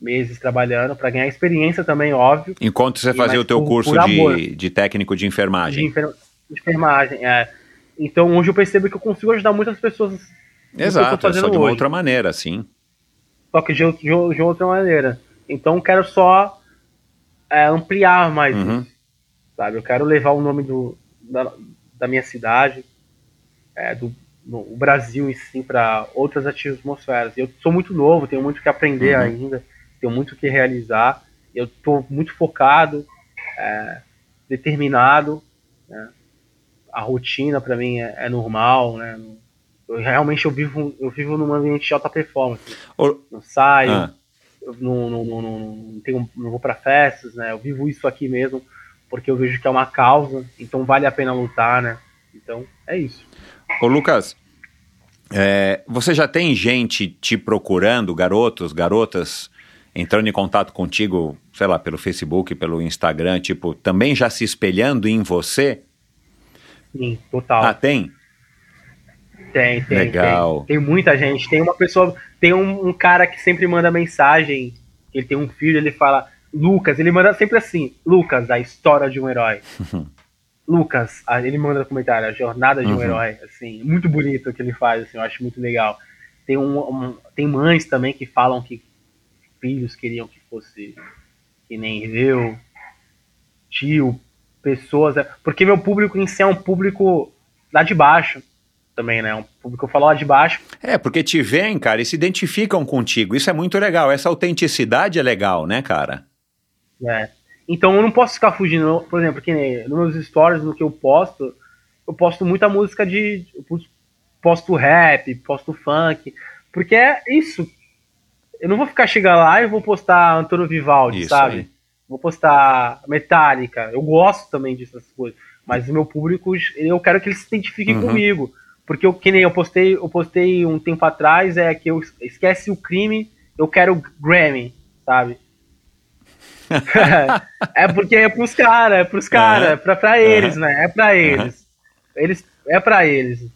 Meses trabalhando para ganhar experiência também, óbvio, Enquanto você fazia o teu por- curso por de, de técnico de enfermagem. enfer- de enfermagem. É. Então hoje eu percebo que eu consigo ajudar muitas pessoas. Exato, é só de uma hoje. outra maneira, sim. só que de, de, de outra maneira. Então eu quero só é, ampliar mais Uhum. isso, sabe? Eu quero levar o nome do, da, da minha cidade, é, do no- o Brasil em si, para outras atmosferas. Eu sou muito novo, tenho muito que aprender Uhum. ainda, tenho muito que realizar. Eu estou muito focado, é, determinado. né? A rotina para mim é, é normal, né? Eu, realmente eu vivo, eu vivo num ambiente de alta performance Ô, não saio, ah, não, não, não, não, tenho, não vou para festas, né? Eu vivo isso aqui mesmo porque eu vejo que é uma causa, então vale a pena lutar, né? Então é isso. ô, Lucas, é, você já tem gente te procurando, garotos, garotas, entrando em contato contigo, sei lá, pelo Facebook, pelo Instagram, tipo, também já se espelhando em você? Sim, total. Ah, tem? tem, tem, legal. tem. Tem muita gente. Tem uma pessoa, tem um, um cara que sempre manda mensagem. Ele tem um filho, ele fala, Lucas, ele manda sempre assim, Lucas, a história de um herói. Lucas, a- ele manda no comentário, a jornada de um Uhum. herói, assim, muito bonito o que ele faz, assim, eu acho muito legal. Tem, um, um- tem mães também que falam que filhos queriam que fosse que nem eu, tio, pessoas, é- porque meu público em si é um público lá de baixo também, né? Um público eu falo lá de baixo, É, porque te veem, cara, e se identificam contigo. Isso é muito legal. Essa autenticidade é legal, né, cara? né? Então eu não posso ficar fugindo, por exemplo, que nem nos meus stories, no que eu posto, eu posto muita música de. posto rap, posto funk, porque é isso. Eu não vou ficar chegando lá e vou postar Antônio Vivaldi, Isso sabe? aí. Vou postar Metallica. Eu gosto também dessas coisas. Mas o meu público, eu quero que eles se identifiquem Uhum. comigo. Porque eu, que nem eu postei, eu postei um tempo atrás, é que eu esquece o crime, eu quero Grammy, sabe? é porque é pros caras, é pros caras, é pra, pra eles, né? É pra eles. eles. É pra eles.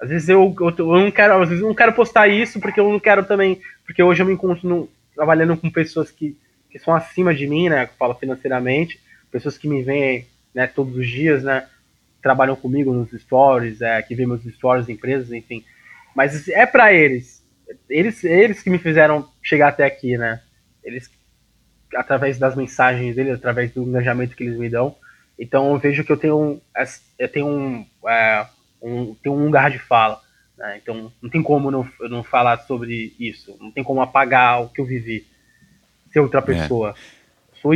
Às vezes eu, eu, eu não quero, às vezes eu não quero postar isso porque eu não quero também, porque hoje eu me encontro no- trabalhando com pessoas que, que são acima de mim, né? Que falo financeiramente, pessoas que me veem, né, todos os dias, né? Trabalham comigo nos stories, é, que vê meus stories empresas, enfim. Mas é pra eles. Eles, eles que me fizeram chegar até aqui, né? Eles através das mensagens deles, através do engajamento que eles me dão. Então eu vejo que eu tenho eu tenho um, é, um, tenho um lugar de fala. né? Então não tem como não, não falar sobre isso. Não tem como apagar o que eu vivi. Ser outra pessoa. Isso.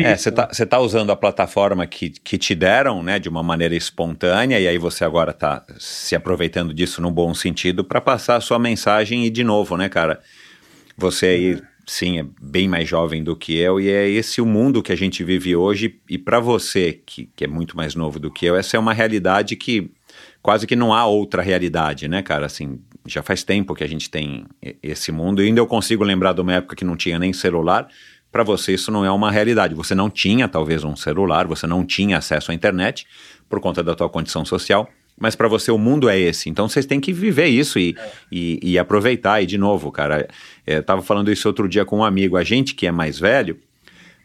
É, você tá, você tá usando a plataforma que, que te deram, né, de uma maneira espontânea, e aí você agora tá se aproveitando disso no bom sentido para passar a sua mensagem e de novo, né, cara? Você aí, sim, é bem mais jovem do que eu, e é esse o mundo que a gente vive hoje. E para você, que, que é muito mais novo do que eu, essa é uma realidade que quase que não há outra realidade, né, cara? Assim, já faz tempo que a gente tem esse mundo, e ainda eu consigo lembrar de uma época que não tinha nem celular. Para você, isso não é uma realidade. Você não tinha, talvez, um celular, você não tinha acesso à internet por conta da tua condição social mas para você o mundo é esse. Então vocês têm que viver isso e, e, e, aproveitar. E de novo, cara, é, eu tava falando isso outro dia com um amigo. A gente que é mais velho,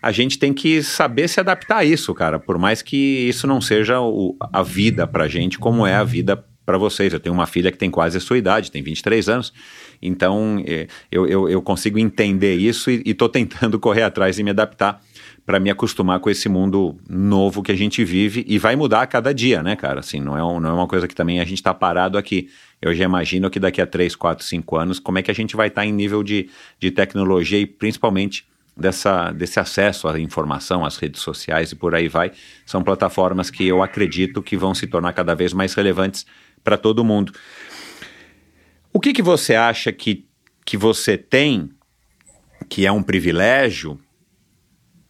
a gente tem que saber se adaptar a isso, cara. Por mais que isso não seja o, a vida pra gente, como é a vida para vocês. Eu tenho uma filha que tem quase a sua idade, tem 23 anos. Então é, eu, eu, eu consigo entender isso e estou tentando correr atrás e me adaptar para me acostumar com esse mundo novo que a gente vive e vai mudar a cada dia, né, cara? Assim, não é, um, não é uma coisa que também a gente está parado aqui. Eu já imagino que daqui a 3, 4, 5 anos, como é que a gente vai estar tá em nível de, de tecnologia e principalmente dessa, desse acesso à informação, às redes sociais e por aí vai. São plataformas que eu acredito que vão se tornar cada vez mais relevantes para todo mundo. O que, que você acha que, que você tem que é um privilégio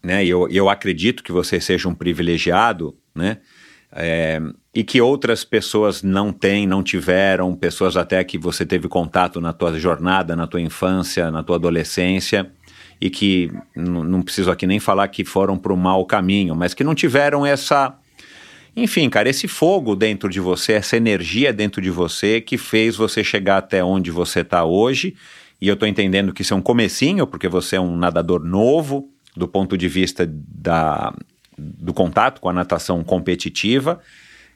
né? Eu, eu acredito que você seja um privilegiado, né? É, e que outras pessoas não têm, não tiveram, pessoas até que você teve contato na tua jornada, na tua infância, na tua adolescência, e que não preciso aqui nem falar que foram para o mau caminho, mas que não tiveram essa. Enfim, cara, esse fogo dentro de você, essa energia dentro de você que fez você chegar até onde você está hoje. E eu estou entendendo que isso é um comecinho, porque você é um nadador novo, do ponto de vista da, do contato com a natação competitiva,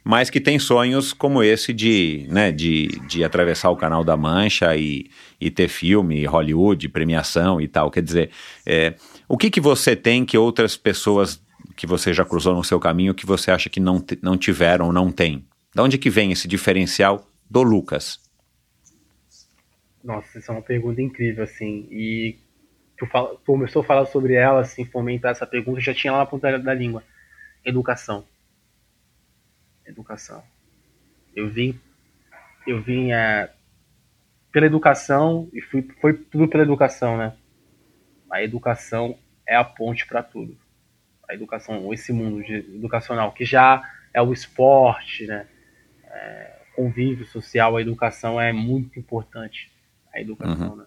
mas que tem sonhos como esse de, né, de, de atravessar o Canal da Mancha e, e ter filme, Hollywood, premiação e tal. Quer dizer, é, o que, que você tem que outras pessoas que você já cruzou no seu caminho que você acha que não, não tiveram ou não tem? Da onde que vem esse diferencial do Lucas? Nossa, essa é uma pergunta incrível, assim. E tu, fala, começou a falar sobre ela, assim, fomentar essa pergunta, já tinha lá na ponta da língua. Educação. Educação. Eu vim, eu vim é, pela educação e fui, foi tudo pela educação, né? A educação é a ponte para tudo. A educação, esse mundo educacional, que já é o esporte, né? É, convívio social, a educação é muito importante. A educação, uhum. né?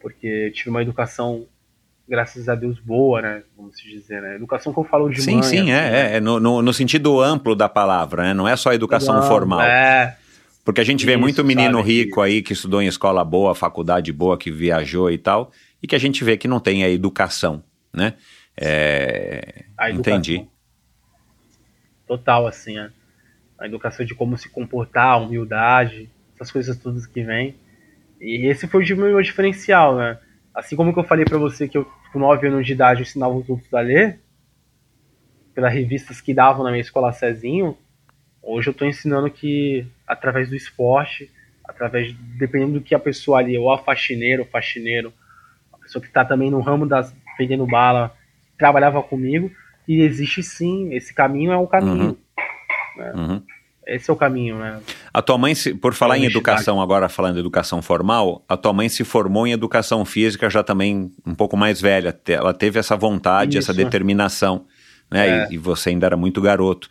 porque tive uma educação graças a Deus, boa, né? Vamos dizer, né? Educação que eu falo de sim, mãe. Sim, sim, é, assim, é, é no, no, no, sentido amplo da palavra, né? Não é só educação Não, formal. É. Porque a gente vê Isso, muito menino sabe, rico aí que estudou em escola boa, faculdade boa, que viajou e tal, e que a gente vê que não tem a educação, né? É... Entendi. Total, assim, né? A educação de como se comportar, a humildade, essas coisas todas que vêm. E esse foi o meu diferencial, né? Assim como que eu falei para você que eu, com 9 anos de idade, eu ensinava os outros a ler, pelas revistas que davam na minha escola Cezinho, hoje eu estou ensinando que, através do esporte, através, dependendo do que a pessoa ali, ou a faxineira, ou faxineiro, a pessoa que está também no ramo das vendendo bala, trabalhava comigo, e existe sim, esse caminho é o caminho. Uhum. Né? Uhum. Esse é o caminho, né? A tua mãe, se, por falar em educação, agora falando de educação formal, a tua mãe se formou em educação física já também um pouco mais velha. Ela teve essa vontade, Isso. essa determinação, né? É. E, e, você ainda era muito garoto.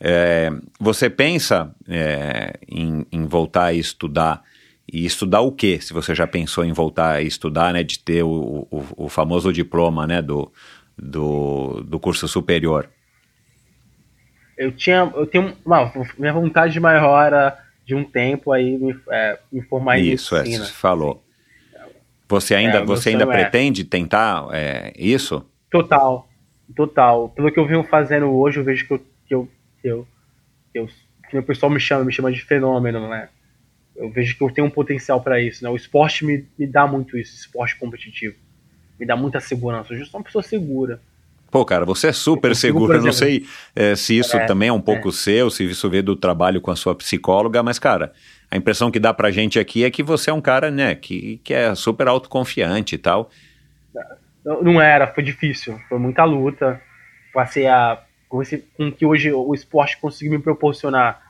É, você pensa é, em, em, voltar a estudar e estudar o quê? Se você já pensou em voltar a estudar, né? De ter o, o, o famoso diploma, né? Do, do, do curso superior eu tinha, eu tenho minha vontade maior era de um tempo aí me, é, me formar em Isso, medicina. Isso, é, falou. Você ainda, é, você ainda é. pretende tentar é, isso? Total, total. Pelo que eu venho fazendo hoje, eu vejo que eu, que eu, que eu, que, eu, que o pessoal me chama, me chama de fenômeno, né? Eu vejo que eu tenho um potencial para isso, né? O esporte me, me dá muito isso, esporte competitivo. Me dá muita segurança. Eu sou uma pessoa segura. Pô, cara, você é super seguro. Eu não sei é, se isso é, também é um pouco é. seu, se isso vê do trabalho com a sua psicóloga, mas, cara, a impressão que dá pra gente aqui é que você é um cara, né, que, que é super autoconfiante e tal. Não era, foi difícil. Foi muita luta. Passei a. Com, esse, com que hoje o esporte conseguiu me proporcionar.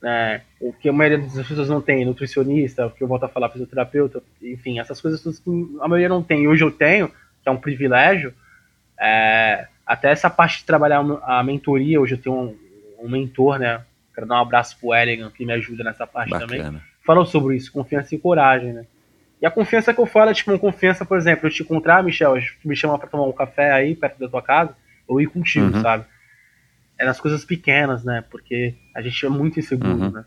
Né, o que a maioria das pessoas não tem, nutricionista, o que eu volto a falar, fisioterapeuta, enfim, essas coisas todas que a maioria não tem. Hoje eu tenho, que é um privilégio, é, até essa parte de trabalhar a mentoria, hoje eu tenho um, um mentor, né? Quero dar um abraço pro Eligan, que me ajuda nessa parte Bacana. também. Falou sobre isso, confiança e coragem, né? E a confiança que eu falo é tipo uma confiança, por exemplo, eu te encontrar, Michel, me chama pra tomar um café aí perto da tua casa, ou ir contigo, Uhum. sabe? É nas coisas pequenas, né? Porque a gente é muito inseguro, Uhum. né?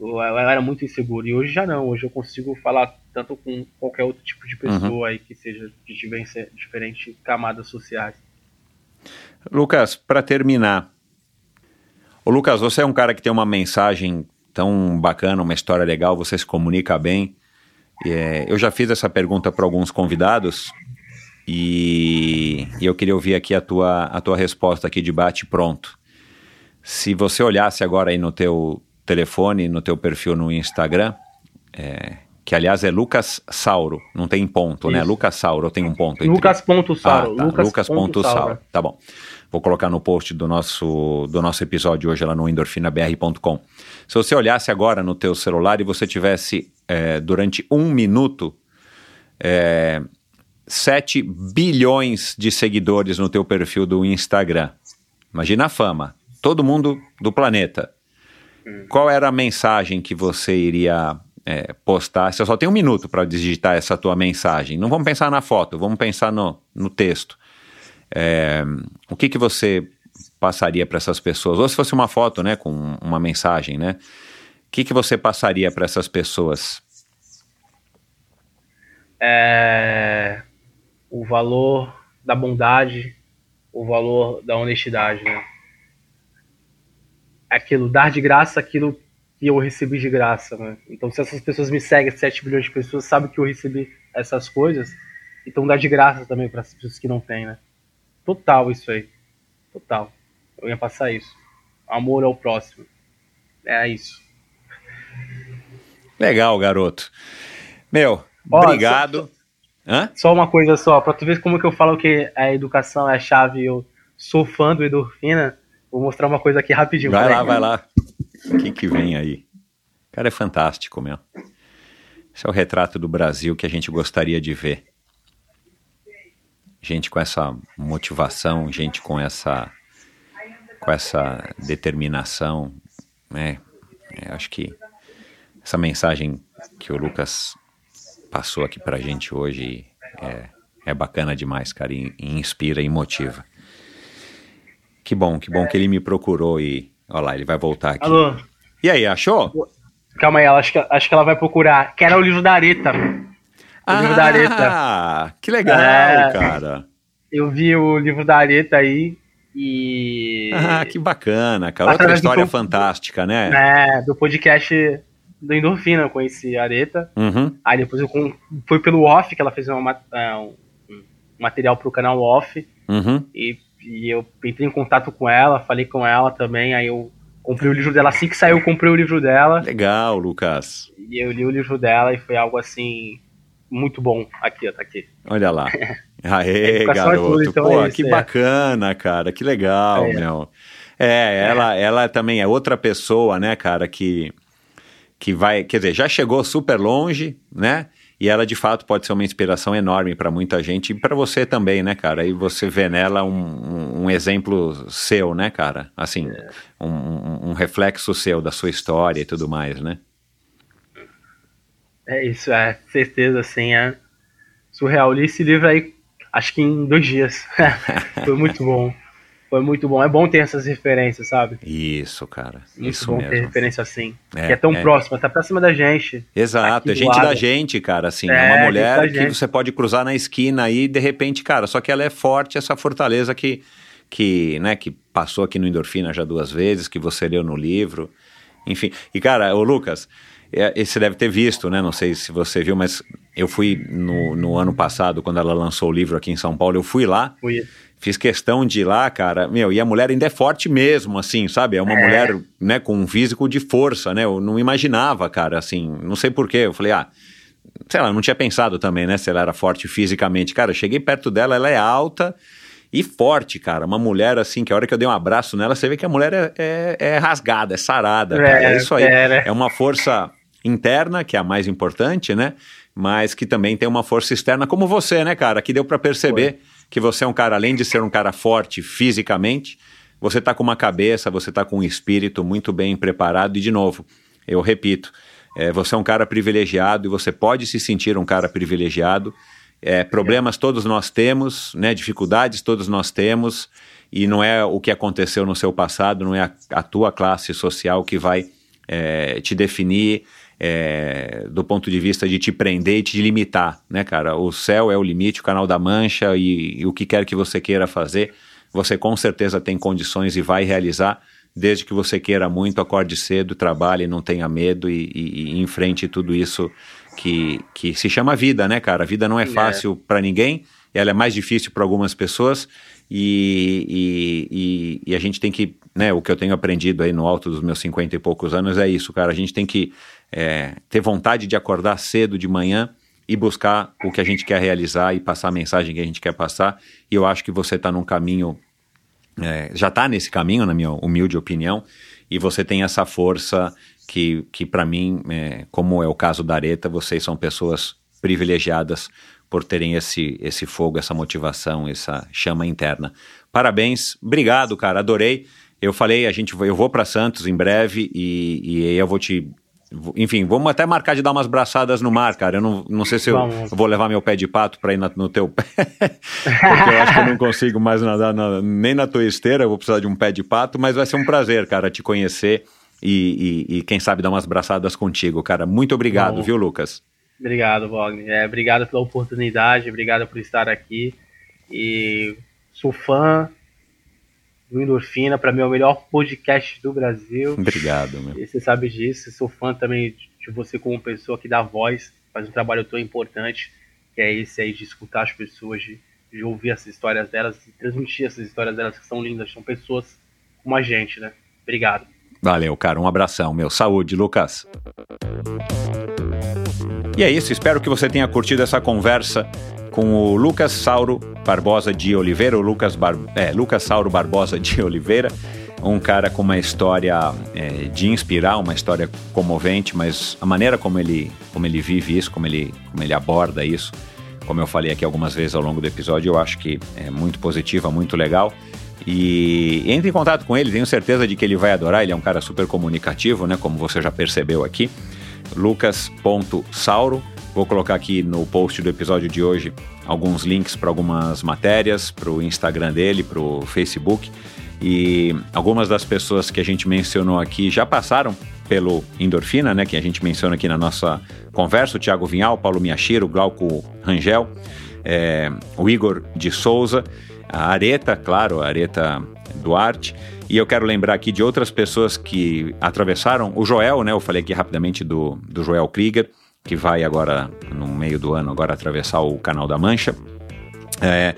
Eu, era muito inseguro. E hoje já não. Hoje eu consigo falar tanto com qualquer outro tipo de pessoa Uhum. aí que seja de diferente- diferentes camadas sociais. Lucas, para terminar. Ô Lucas, você é um cara que tem uma mensagem tão bacana, uma história legal, você se comunica bem. É, eu já fiz essa pergunta para alguns convidados e, e eu queria ouvir aqui a tua, a tua resposta aqui de bate pronto. Se você olhasse agora aí no teu telefone, no teu perfil no Instagram, é, que aliás é Lucas Sauro, não tem ponto, né? Isso. Lucas Sauro, tem um ponto. entre- Lucas.sauro. ah, tá. Lucas. Lucas.sauro. Tá bom. Vou colocar no post do nosso, do nosso episódio hoje lá no endorfinabr.com. Se você olhasse agora no teu celular e você tivesse é, durante um minuto é, 7 bilhões de seguidores no teu perfil do Instagram. Imagina a fama. Todo mundo do planeta. Qual era a mensagem que você iria é, postar? Você só tem um minuto para digitar essa tua mensagem. Não vamos pensar na foto, vamos pensar no, no texto. É, o que, que você passaria para essas pessoas? Ou se fosse uma foto, né, com uma mensagem, né? O que, que você passaria para essas pessoas? É, o valor da bondade, o valor da honestidade, né? Aquilo, dar de graça aquilo que eu recebi de graça, né? Então, se essas pessoas me seguem, 7 bilhões de pessoas sabem que eu recebi essas coisas, então dá de graça também para as pessoas que não têm, né? Total isso aí. Total. Eu ia passar isso. Amor ao próximo. É isso. Legal, garoto. Meu, Ó, obrigado. Hã? Só uma coisa só, pra tu ver como que eu falo que a educação é a chave eu sou fã do Endorfina, vou mostrar uma coisa aqui rapidinho. Vai lá, vai lá. O que, que vem aí? O cara é fantástico, meu. Esse é o retrato do Brasil que a gente gostaria de ver. Gente com essa motivação, gente com essa com essa determinação, né? É, acho que essa mensagem que o Lucas passou aqui pra gente hoje é, é bacana demais, cara, e, e inspira e motiva. Que bom, que bom que ele me procurou e. Olha lá, ele vai voltar aqui. Alô, E aí, achou? calma aí, ela, acho, que, acho que ela vai procurar. Que era o livro da Areta. O livro da Areta. Ah, que legal, É. cara. Eu vi o livro da Areta aí e. Ah, que bacana, cara. Outra Através do história po- fantástica, né? É, do podcast do Endorfina, eu conheci a Areta. Uhum. Aí depois eu foi pelo Off, que ela fez uma, ma- é, um, um material pro canal Off. Uhum. E, e eu entrei em contato com ela, falei com ela também, aí eu comprei o livro dela. Assim que saiu, eu comprei o livro dela. Legal, Lucas. E eu li o livro dela e foi algo assim muito bom. Aqui, ó, tá aqui. Olha lá. Aê, é tudo, garoto. então Pô, é isso, que é. bacana, cara. Que legal, É. meu. É, ela, ela também é outra pessoa, né, cara, que, que vai. Quer dizer, já chegou super longe, né? E ela, de fato, pode ser uma inspiração enorme para muita gente e para você também, né, cara? E você vê nela um, um, um exemplo seu, né, cara? Assim, um, um- um reflexo seu da sua história e tudo mais, né? É isso, é certeza, assim, é surreal. Li esse livro aí, acho que em dois dias. foi muito bom. Foi muito bom. É bom ter essas referências, sabe? Isso, cara. Muito isso bom ter mesmo. referência assim. É, que é tão é. próxima, tá próxima da gente. Exato, aqui é gente da lado. gente, cara, assim, é, É, uma mulher da que você pode cruzar na esquina aí, de repente, cara, só que ela é forte, essa fortaleza que, que, né, que passou aqui no Endorfina já duas vezes, que você leu no livro, enfim. E, cara, ô Lucas, é, você deve ter visto, né, não sei se você viu, mas eu fui no, no ano passado, quando ela lançou o livro aqui em São Paulo, eu fui lá, Foi Fiz questão de ir lá, cara, meu, e a mulher ainda é forte mesmo, assim, sabe? É uma mulher, né, com um físico de força, né? Eu não imaginava, cara, assim, não sei porquê. Eu falei, ah, sei lá, não tinha pensado também, né, se ela era forte fisicamente. Cara, eu cheguei perto dela, ela é alta E forte, cara. Uma mulher assim, que a hora que eu dei um abraço nela, você vê que a mulher é, é, é rasgada, é sarada. É, é isso aí. É, né? é uma força interna, que é a mais importante, né? Mas que também tem uma força externa, como você, né, cara? Que deu para perceber Foi. Que você é um cara, além de ser um cara forte fisicamente, você tá com uma cabeça, você tá com um espírito muito bem preparado. E, de novo, eu repito, é, você é um cara privilegiado e você pode se sentir um cara privilegiado. É, problemas todos nós temos, né? Dificuldades todos nós temos. E não é o que aconteceu no seu passado, não é a, a tua classe social que vai é, te definir é, do ponto de vista de te prender e te limitar, né, cara? O céu é o limite, o canal da mancha e, e o que quer que você queira fazer, você com certeza tem condições e vai realizar, desde que você queira muito, acorde cedo, trabalhe, não tenha medo e, e, e enfrente tudo isso que, que se chama vida, né, cara? A vida não é, é. fácil é. para ninguém, ela é mais difícil para algumas pessoas e, e, e, e, a gente tem que, né, o que eu tenho aprendido aí no alto dos meus cinquenta e poucos anos é isso, cara. A gente tem que é, ter vontade de acordar cedo de manhã e buscar o que a gente quer realizar e passar a mensagem que a gente quer passar. E eu acho que você está num caminho, é, já está nesse caminho, na minha humilde opinião, e você tem essa força que, que para mim, é, como é o caso da Areta, vocês são pessoas privilegiadas por terem esse, esse fogo, essa motivação, essa chama interna. Parabéns, obrigado, cara, adorei. Eu falei, a gente, eu vou para Santos em breve e, e eu vou te enfim, vamos até marcar de dar umas braçadas no mar, cara. Eu não, não sei se eu, vou levar meu pé de pato para ir na, no teu pé, porque eu acho que eu não consigo mais nadar na, nem na tua esteira, eu vou precisar de um pé de pato, mas vai ser um prazer, cara, te conhecer e, e, e quem sabe dar umas braçadas contigo, cara. Muito obrigado, Bom. viu, Lucas? Obrigado, Wagner. É, obrigado pela oportunidade, obrigado por estar aqui. E sou fã do Endorfina, para mim é o melhor podcast do Brasil. Obrigado, meu. E você sabe disso, sou fã também de você como pessoa que dá voz, faz um trabalho tão importante, que é esse aí de escutar as pessoas, de, de ouvir essas histórias delas e transmitir essas histórias delas que são lindas, são pessoas como a gente, né? Obrigado. Valeu, cara. Um abração, meu. Saúde, Lucas. E é isso, espero que você tenha curtido essa conversa com o Lucas Sauro Barbosa de Oliveira, o Lucas, Bar... é, Lucas Sauro Barbosa de Oliveira, um cara com uma história é, de inspirar, uma história comovente, mas a maneira como ele, como ele vive isso, como ele, como ele aborda isso, como eu falei aqui algumas vezes ao longo do episódio, eu acho que é muito positiva, muito legal. E entre em contato com ele, tenho certeza de que ele vai adorar. Ele é um cara super comunicativo, né? Como você já percebeu aqui. Lucas.sauro. Vou colocar aqui no post do episódio de hoje alguns links para algumas matérias, para o Instagram dele, para o Facebook. E algumas das pessoas que a gente mencionou aqui já passaram pelo Endorfina, né? Que a gente menciona aqui na nossa conversa: o Thiago Vinhal, Paulo Miachiro, Glauco Rangel, é, o Igor de Souza a Areta, claro, a Areta Duarte. E eu quero lembrar aqui de outras pessoas que atravessaram. O Joel, né? Eu falei aqui rapidamente do, do Joel Krieger, que vai agora, no meio do ano, agora atravessar o Canal da Mancha. É,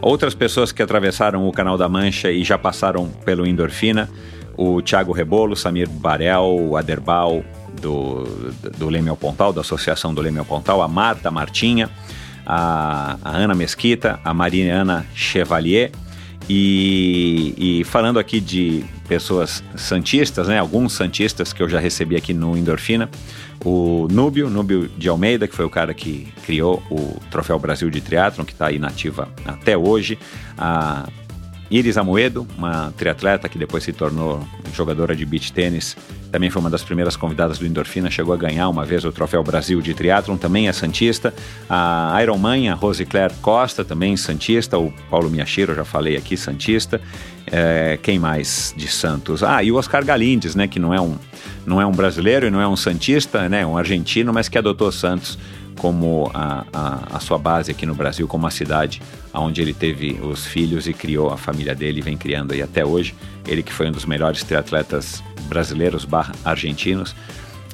outras pessoas que atravessaram o Canal da Mancha e já passaram pelo Endorfina. O Thiago Rebolo, Samir Barel, o Aderbal, do, do Leme ao Pontal, da Associação do Leme ao Pontal, a Marta Martinha, a, a Ana Mesquita, a Mariana Chevalier. E, e, falando aqui de pessoas santistas, né, alguns santistas que eu já recebi aqui no Endorfina, o Núbio, Núbio de Almeida, que foi o cara que criou o Troféu Brasil de Triatlon, que está aí nativa até hoje, a Iris Amoedo, uma triatleta que depois se tornou jogadora de beach tênis, também foi uma das primeiras convidadas do Endorfina, chegou a ganhar uma vez o Troféu Brasil de Triatlon, também é Santista. A Iron Man, a Rose Claire Costa, também Santista. O Paulo Miachiro, já falei aqui, Santista. É, quem mais de Santos? Ah, e o Oscar Galindes, né, que não é um, não é um brasileiro e não é um Santista, né, um argentino, mas que adotou Santos como a, a, a, sua base aqui no Brasil, como a cidade onde ele teve os filhos e criou a família dele vem criando aí até hoje. Ele que foi um dos melhores triatletas brasileiros barra argentinos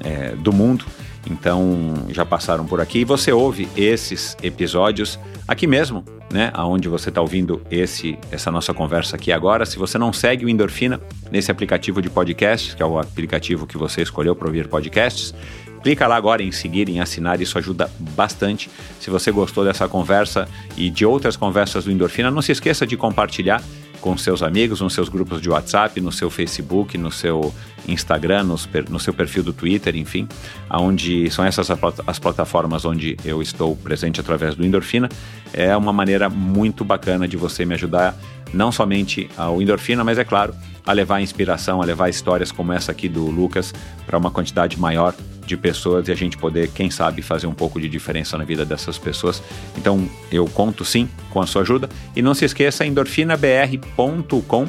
é, do mundo. Então já passaram por aqui e você ouve esses episódios aqui mesmo, né? Aonde você está ouvindo esse essa nossa conversa aqui agora. Se você não segue o Endorfina nesse aplicativo de podcasts, que é o aplicativo que você escolheu para ouvir podcasts, Clica lá agora em seguir, em assinar, isso ajuda bastante. Se você gostou dessa conversa e de outras conversas do Endorfina, não se esqueça de compartilhar com seus amigos, nos seus grupos de WhatsApp, no seu Facebook, no seu Instagram, no, no seu perfil do Twitter, enfim, aonde são essas as plataformas onde eu estou presente através do Endorfina. É uma maneira muito bacana de você me ajudar, não somente ao Endorfina, mas é claro, a levar inspiração, a levar histórias como essa aqui do Lucas para uma quantidade maior de pessoas e a gente poder, quem sabe, fazer um pouco de diferença na vida dessas pessoas. Então, eu conto sim com a sua ajuda. E não se esqueça, endorfinabr.com.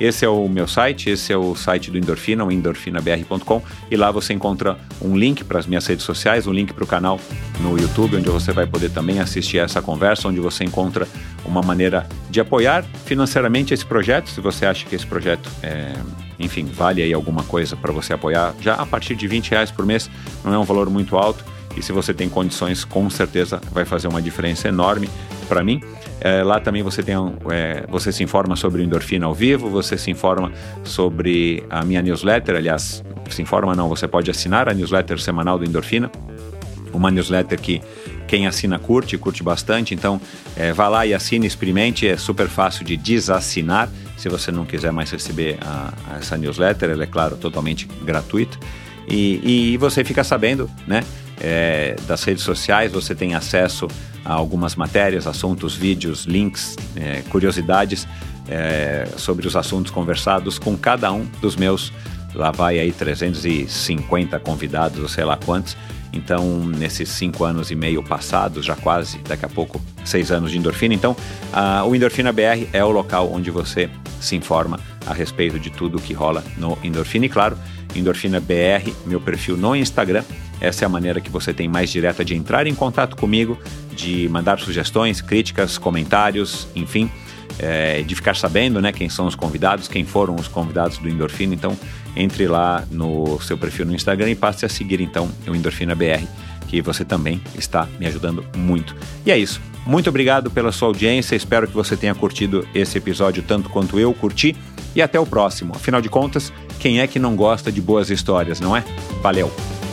Esse é o meu site, esse é o site do Endorfina, o endorfinabr.com, e lá você encontra um link para as minhas redes sociais, um link para o canal no YouTube, onde você vai poder também assistir essa conversa, onde você encontra uma maneira de apoiar financeiramente esse projeto, se você acha que esse projeto é enfim, vale aí alguma coisa para você apoiar. Já a partir de 20 reais por mês não é um valor muito alto e se você tem condições, com certeza vai fazer uma diferença enorme para mim. É, lá também você tem é, você se informa sobre o endorfina ao vivo, você se informa sobre a minha newsletter, aliás, se informa não, você pode assinar a newsletter semanal do Endorfina, uma newsletter que quem assina curte, curte bastante, então é, vá lá e assine, experimente, é super fácil de desassinar se você não quiser mais receber a, a essa newsletter, ela é claro totalmente gratuita. E, e você fica sabendo, né? É, das redes sociais, você tem acesso algumas matérias, assuntos, vídeos, links, é, curiosidades é, sobre os assuntos conversados com cada um dos meus, lá vai aí 350 convidados, ou sei lá quantos. Então, nesses cinco anos e meio passados, já quase, daqui a pouco, seis anos de endorfina. Então, a, o Endorfina BR é o local onde você se informa a respeito de tudo que rola no Endorfina. E claro, Endorfina BR, meu perfil no Instagram. Essa é a maneira que você tem mais direta de entrar em contato comigo, de mandar sugestões, críticas, comentários, enfim, é, de ficar sabendo né, quem são os convidados, quem foram os convidados do Endorfina. Então, entre lá no seu perfil no Instagram e passe a seguir então o Endorfina BR, que você também está me ajudando muito. E é isso. Muito obrigado pela sua audiência, espero que você tenha curtido esse episódio tanto quanto eu curti e até o próximo. Afinal de contas, quem é que não gosta de boas histórias, não é? Valeu!